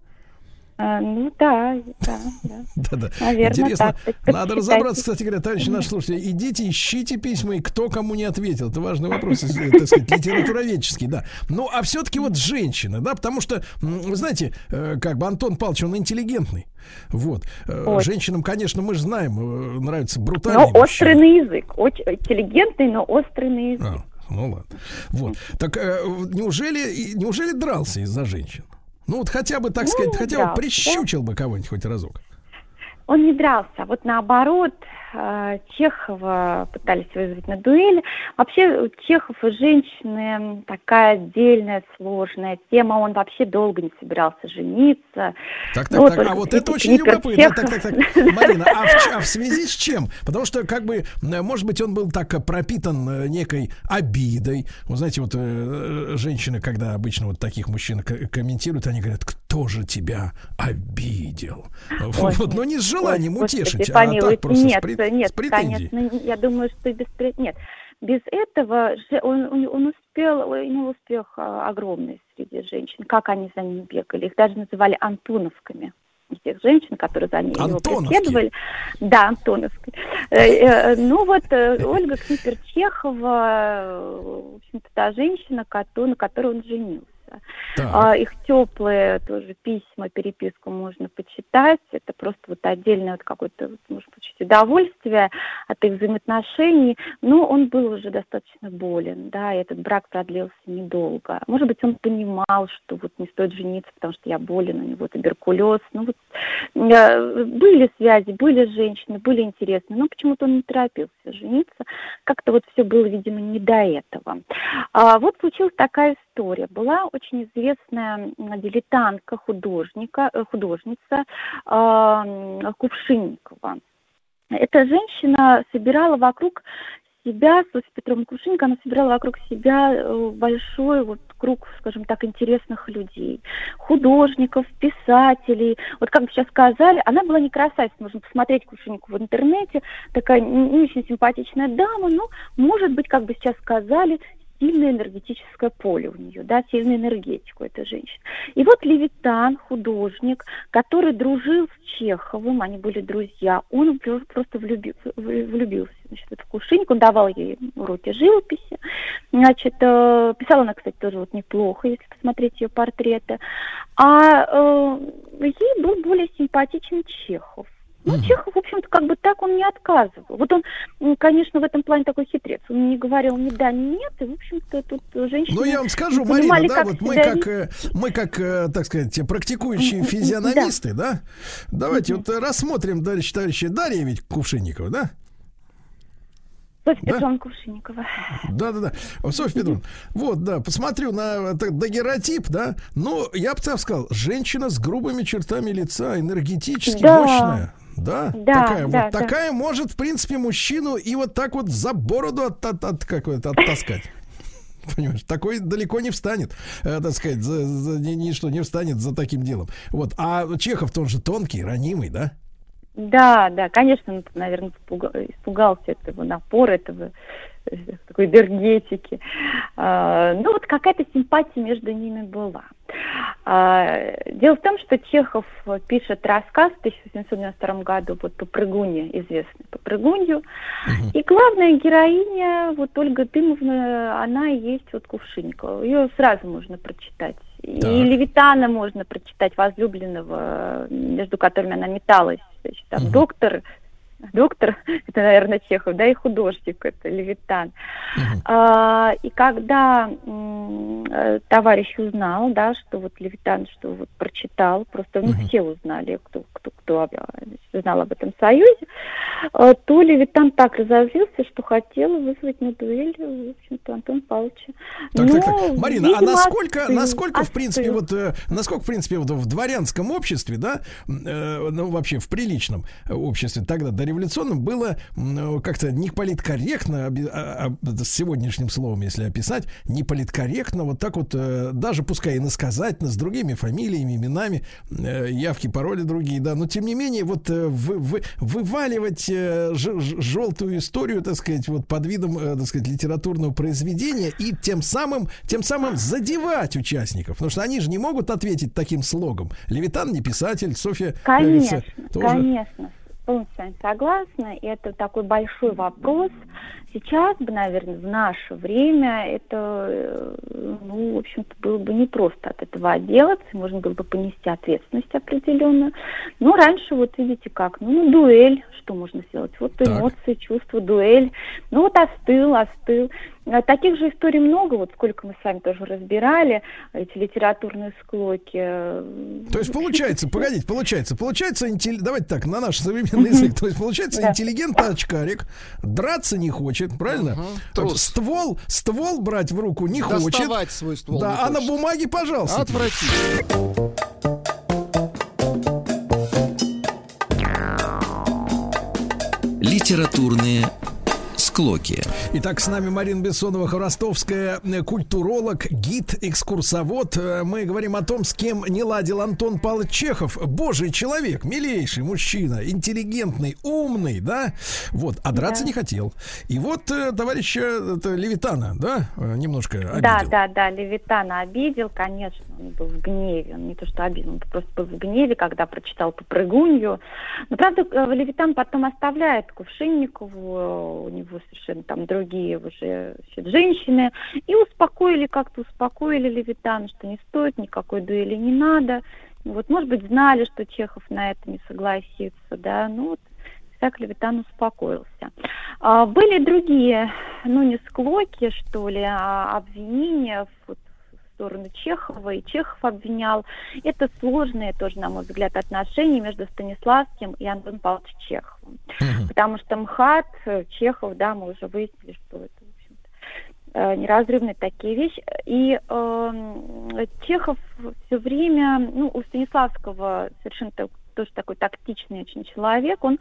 А, ну да, да, да. <laughs> да, да. Наверное, Интересно. Так. Надо разобраться, кстати говоря, товарищи наши слушатели. Идите, ищите письма, и кто кому не ответил. Это важный вопрос, так сказать, литературоведческий, да. Ну, а все-таки вот женщина, да, потому что, вы знаете, э, как бы Антон Павлович, он интеллигентный. Вот. Э, вот. Женщинам, конечно, мы же знаем, э, нравится брутальный Но острый на язык. Очень интеллигентный, но острый на язык. А, ну ладно. Вот. Так неужели, неужели дрался из-за женщин? Ну вот хотя бы, так ну, сказать, хотя дрался, бы прищучил бы кого-нибудь хоть разок. Он не дрался, а вот наоборот, э, Чехова пытались вызвать на дуэль. Вообще Чехов и женщины такая отдельная, сложная тема. Он вообще долго не собирался жениться. Так, так, вот, так. А вот это очень любопытно. Чехов... Так, так, так. <laughs> Марина, а в, а в связи с чем? Потому что, как бы, может быть, он был так пропитан э, некой обидой. Вы знаете, вот э, женщины, когда обычно вот таких мужчин комментируют, они говорят, кто же тебя обидел? Ой, вот, но не с желанием ой, утешить, господи, а помилуйте. так просто нет, с, при... нет, с претензией. Конечно, я думаю, что без нет. Без этого он, он успел, у него успех а, огромный среди женщин. Как они за ним бегали? Их даже называли Антоновками тех женщин, которые за ним его преследовали. Да, Антоновской. Э, э, ну вот э, Ольга Книпер-Чехова, в общем-то, та женщина, на которой он женился. А, их теплые тоже письма, переписку можно почитать. Это просто вот отдельное вот какое-то, вот, может быть, удовольствие от их взаимоотношений. Но он был уже достаточно болен, да, и этот брак продлился недолго. Может быть, он понимал, что вот не стоит жениться, потому что я болен, у него туберкулез. Ну вот э, были связи, были женщины, были интересные, но почему-то он не торопился жениться. Как-то вот все было, видимо, не до этого. А вот случилась такая история. Была очень известная дилетантка, художника, э, художница э, Кувшинникова. Эта женщина собирала вокруг себя, с Петровной Кувшинникой, она собирала вокруг себя э, большой вот круг, скажем так, интересных людей, художников, писателей. Вот как бы сейчас сказали, она была не красавица, можно посмотреть Кувшиннику в интернете, такая не очень симпатичная дама, но, может быть, как бы сейчас сказали, сильное энергетическое поле у нее, да, сильную энергетику этой женщины. И вот Левитан, художник, который дружил с Чеховым, они были друзья, он просто влюбил, влюбился значит, в Кушинник, он давал ей уроки живописи, значит, э, писала она, кстати, тоже вот неплохо, если посмотреть ее портреты, а э, ей был более симпатичен Чехов. Ну, mm Чехов, в общем-то, как бы так он не отказывал. Вот он, конечно, в этом плане такой хитрец. Он не говорил ни да, ни нет, и, в общем-то, тут женщины... Ну, я вам скажу, Марина, да, вот мы как, э, мы как, э, так сказать, практикующие физиономисты, да, да давайте вот рассмотрим, товарищ, товарищи, Дарья ведь Кувшинникова, да? Софья да? Петровна Кувшинникова. Да, да, да. Софья Петровна. Вот, да, посмотрю на дагеротип, да. Ну, я бы так сказал, женщина с грубыми чертами лица, энергетически да. мощная. Да? Да, такая, да, вот, да. такая может, в принципе, мужчину и вот так вот за бороду от, от, от, как оттаскать. <laughs> Понимаешь, такой далеко не встанет, э, так сказать, за, за, ни, ничто не встанет за таким делом. Вот, а Чехов-то он же тонкий, ранимый, да? Да, да, конечно, он, наверное, испугался этого напора, этого <laughs> такой энергетики. А, ну, вот какая-то симпатия между ними была. А, дело в том, что Чехов пишет рассказ в 1892 году вот по прыгуне, известный по прыгунью. И главная героиня, вот Ольга Дымовна, она и есть вот Кувшинникова. Ее сразу можно прочитать. И Левитана можно прочитать, возлюбленного, между которыми она металась. Значит, там угу. доктор доктор, это, наверное, Чехов, да, и художник, это Левитан. Uh-huh. А, и когда м, э, товарищ узнал, да, что вот Левитан, что вот прочитал, просто ну, uh-huh. все узнали, кто, кто, кто знал об этом союзе, а, то Левитан так разозлился, что хотел вызвать на дуэль, в общем-то, Антон Павловича. Так, Но, так, так. Марина, а насколько, остыл, насколько в принципе, вот, э, насколько, в принципе, вот в дворянском обществе, да, э, ну, вообще в приличном обществе тогда, до революционном было как-то не политкорректно, а, а, с сегодняшним словом, если описать, не политкорректно, вот так вот, э, даже пускай иносказательно, с другими фамилиями, именами, э, явки, пароли другие, да, но тем не менее, вот э, вы, вы, вываливать желтую историю, так сказать, вот под видом, так сказать, литературного произведения и тем самым, тем самым задевать участников, потому что они же не могут ответить таким слогом. Левитан не писатель, Софья Конечно, тоже... конечно полностью с вами согласна. И это такой большой вопрос. Сейчас бы, наверное, в наше время это, э, ну, в общем-то, было бы непросто от этого отделаться, можно было бы понести ответственность определенную. Но раньше, вот видите как, ну, дуэль, что можно сделать? Вот так. эмоции, чувства, дуэль. Ну, вот остыл, остыл. А таких же историй много, вот сколько мы с вами тоже разбирали, эти литературные склоки. То есть получается, погодите, получается, получается, давайте так, на наш современный язык, то есть получается интеллигентный очкарик, драться не хочет, правильно? Ствол, ствол брать в руку не хочет. Доставать свой ствол Да, а на бумаге, пожалуйста. Отвратительно. Литературные Склоки. Итак, с нами Марина Бессонова-Хворостовская, э, культуролог, гид, экскурсовод. Э, мы говорим о том, с кем не ладил Антон Павлович Чехов. Божий человек, милейший мужчина, интеллигентный, умный, да? Вот, а драться да. не хотел. И вот э, товарища это, Левитана, да, немножко обидел. Да, да, да, Левитана обидел, конечно, он был в гневе. Он не то, что обидел, он просто был в гневе, когда прочитал попрыгунью. Но, правда, Левитан потом оставляет Кувшинникову, у него совершенно там другие уже значит, женщины, и успокоили, как-то успокоили Левитана, что не стоит, никакой дуэли не надо. Вот, может быть, знали, что Чехов на это не согласится, да, ну вот так Левитан успокоился. А, были другие, ну, не склоки, что ли, а обвинения вот, в сторону Чехова, и Чехов обвинял. Это сложные тоже, на мой взгляд, отношения между Станиславским и Антоном Павловичем Чеховым. Угу. Потому что МХАТ, Чехов, да, мы уже выяснили, что это, э, неразрывные такие вещи. И э, Чехов все время, ну, у Станиславского совершенно тоже такой тактичный очень человек, он э,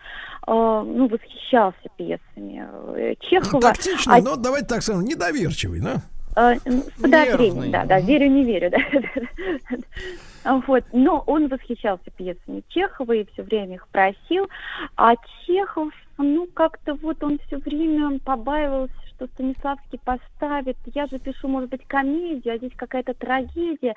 ну, восхищался пьесами э, Чехова. Ну, тактичный, а... но давайте так скажем, недоверчивый, да? С подозрением, да, да, верю, не верю, <laughs> да. Вот. Но он восхищался пьесами Чехова и все время их просил. А Чехов, ну, как-то вот он все время побаивался, что Станиславский поставит. Я же пишу, может быть, комедию, а здесь какая-то трагедия.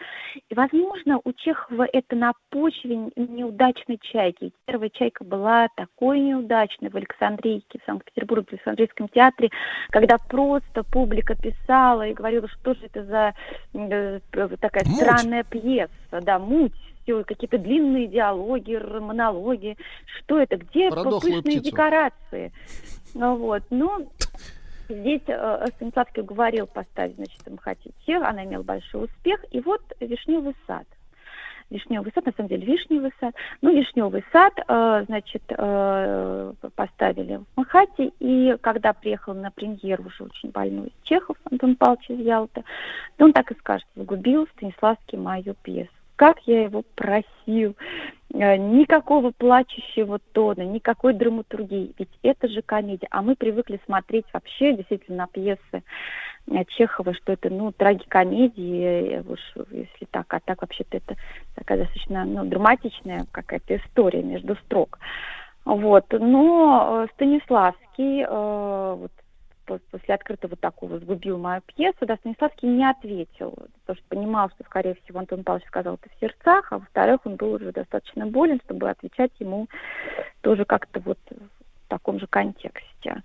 И, возможно, у Чехова это на почве неудачной чайки. Первая чайка была такой неудачной в Александрийке, в Санкт-Петербурге, в Александрийском театре, когда просто публика писала и говорила, что же это за э, такая муть. странная пьеса, да, муть все, какие-то длинные диалоги, монологи. Что это? Где пышные декорации? Ну вот, ну, Здесь э, Станиславский говорил поставить, значит, МХТ, она имела большой успех. И вот «Вишневый сад». Вишневый сад, на самом деле Вишневый сад. Ну, Вишневый сад, э, значит, э, поставили в Махате, и когда приехал на премьеру уже очень больной Чехов, Антон Павлович из Ялты, то он так и скажет, загубил Станиславский мою пьесу. Как я его просил. Э, Никакого плачущего тона, никакой драматургии. Ведь это же комедия. А мы привыкли смотреть вообще действительно на пьесы э, Чехова, что это, ну, трагикомедии, э, уж если так, а так вообще-то это такая достаточно, ну, драматичная какая-то история между строк. Вот, но э, Станиславский, э, вот, после открытого такого сгубил мою пьесу, да, Станиславский не ответил, потому что понимал, что, скорее всего, Антон Павлович сказал это в сердцах, а во-вторых, он был уже достаточно болен, чтобы отвечать ему тоже как-то вот в таком же контексте.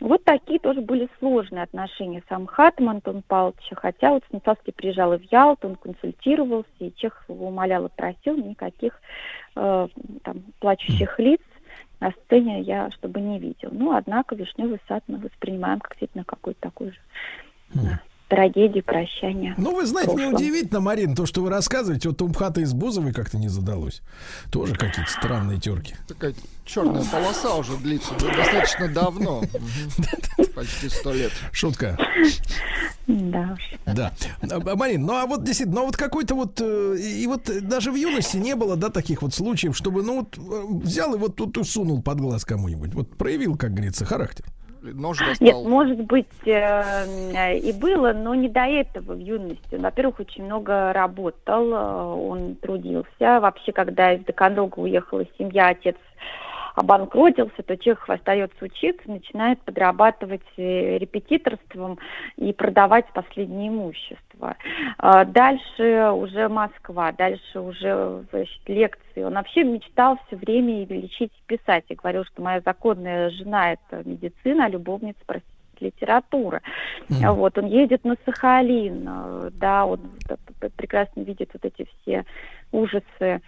Вот такие тоже были сложные отношения с Амхатом Антон Павловича, хотя вот Станиславский приезжал и в Ялту, он консультировался, и Чехов его умолял и просил, никаких э, там плачущих лиц на сцене я чтобы не видел. Ну, однако Вишневый сад мы воспринимаем как действительно какую-то такую же да, трагедию прощания. Ну, вы знаете, прошлом. неудивительно, Марин, то, что вы рассказываете, вот Умхата из Бузовой как-то не задалось. Тоже какие-то странные терки. Такая черная полоса уже длится достаточно давно. <laughs> Почти сто лет. Шутка. Да. Да. А, Марин, ну а вот действительно, ну вот какой-то вот, э, и вот даже в юности не было, да, таких вот случаев, чтобы, ну вот, э, взял и вот тут сунул под глаз кому-нибудь. Вот проявил, как говорится, характер. Нож Нет, может быть, э, э, и было, но не до этого в юности. Во-первых, очень много работал, э, он трудился. Вообще, когда из Докандолга уехала семья, отец обанкротился, то Чехов остается учиться, начинает подрабатывать э, репетиторством и продавать последнее имущество. А Дальше уже Москва, дальше уже значит, лекции. Он вообще мечтал все время и лечить, и писать. И говорил, что моя законная жена – это медицина, а любовница, простите, литература. А Вот, он едет на Сахалин, э, да, он п- прекрасно видит вот эти все ужасы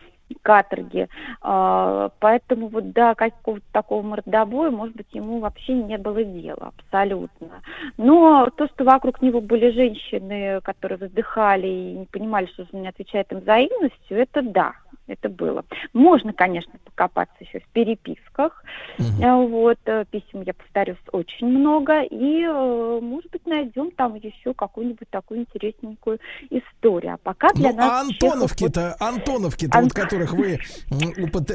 каторги. А, Поэтому вот да, какого-то такого мордобоя, может быть, ему вообще не было дела абсолютно. Но то, что вокруг него были женщины, которые вздыхали и не понимали, что он не отвечает им взаимностью, это да, это было. Можно, конечно, покопаться еще в переписках. А, Вот, э, писем, я повторюсь, очень много. И, э, может быть, найдем там еще какую-нибудь такую интересненькую историю. А пока для Ну, нас а Чехов вот- Антоновки-то, Антоновки-то, вот, которых вы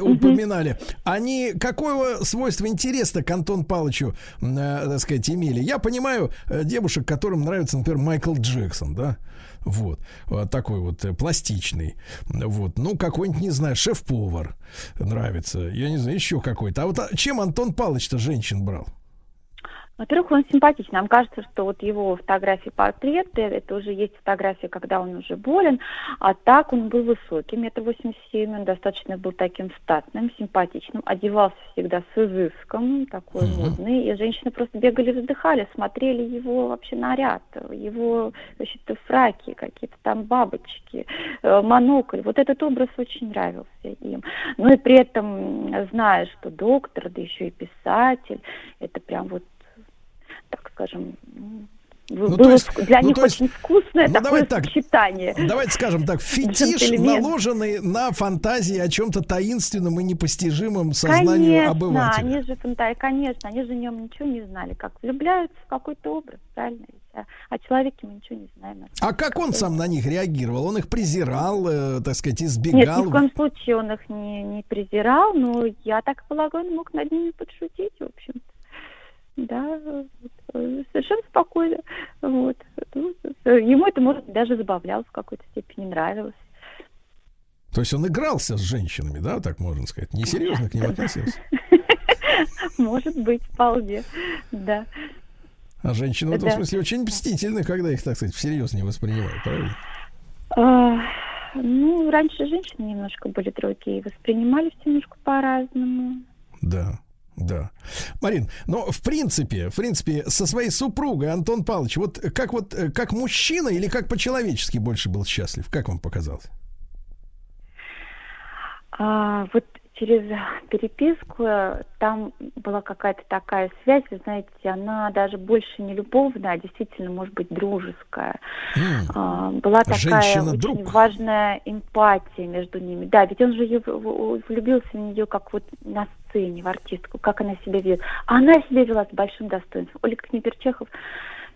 упоминали, они какого свойства интереса к Антону Павловичу, э, так сказать, имели? Я понимаю девушек, которым нравится, например, Майкл Джексон, да? Вот, Вот такой вот э, пластичный. Вот, ну, какой-нибудь, не знаю, шеф-повар нравится. Я не знаю, еще какой-то. А вот а чем Антон Павлович-то женщин брал? Во-первых, он симпатичный. Нам кажется, что вот его фотографии портреты, это уже есть фотографии, когда он уже болен, а так он был высокий, метр восемьдесят семь, он достаточно был таким статным, симпатичным, одевался всегда с изыском, такой модный, и женщины просто бегали, вздыхали, смотрели его вообще наряд, его, значит, фраки, какие-то там бабочки, э, монокль. Вот этот образ очень нравился им. Ну и при этом, зная, что доктор, да еще и писатель, это прям вот так скажем, Ну, было есть- для ну, них есть- очень вкусное ну, такое давай так, сочетание. Давайте скажем так, <laughs> фетиш, наложенный на фантазии о чем-то таинственном и непостижимом сознанию конечно, обывателя. они же фанта- конечно, они же о нем ничего не знали, как влюбляются в какой-то образ, правильно? А О человеке мы ничего не знаем. А как он сам на них реагировал? Он их презирал, э, так сказать, Нет, избегал? ни в коем случае он их не, не презирал, но я так полагаю, он мог над ними подшутить, в общем Да, э, совершенно спокойно. Вот. Ну, Ему это, может, даже забавляло в какой-то степени, нравилось. То есть он игрался с женщинами, да, так можно сказать? Несерьезно к ним относился. <laughs> Может быть, вполне, да. А женщины в этом смысле очень мстительны, когда их, так сказать, всерьез не воспринимают, правильно? А, ну, раньше женщины немножко были другие, воспринимались немножко по-разному. Да. Да. Марин, но в принципе, в принципе, со своей супругой Антон Павлович, вот как вот э, как мужчина или как по-человечески больше был счастлив? Как вам показалось? А, вот через переписку э, там была какая-то такая связь, вы знаете, она даже больше не любовная, а действительно, может быть, дружеская. А, была такая очень важная эмпатия между ними. Да, ведь он же влюбился в нее как вот на сцене, в артистку, как она себя ведет. А она себя вела с большим достоинством. Олег Книперчехов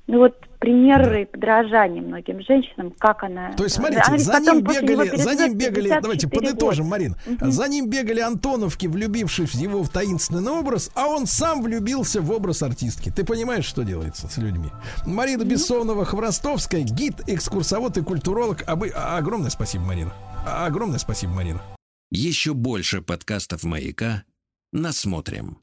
ну вот примеры подражания многим женщинам, как она... То есть, она смотрите, ведь за ним бегали, за ним бегали, 54 давайте года. подытожим, Марин. Мгм. За ним бегали Антоновки, влюбившись в его в таинственный образ, а он сам влюбился в образ артистки. Ты понимаешь, что делается с людьми? Марина Бессонова, Хворостовская, гид, экскурсовод и культуролог. А вы- а- Огромное спасибо, Марина. А- Огромное спасибо, Марина. Еще больше подкастов «Маяка» насмотрим.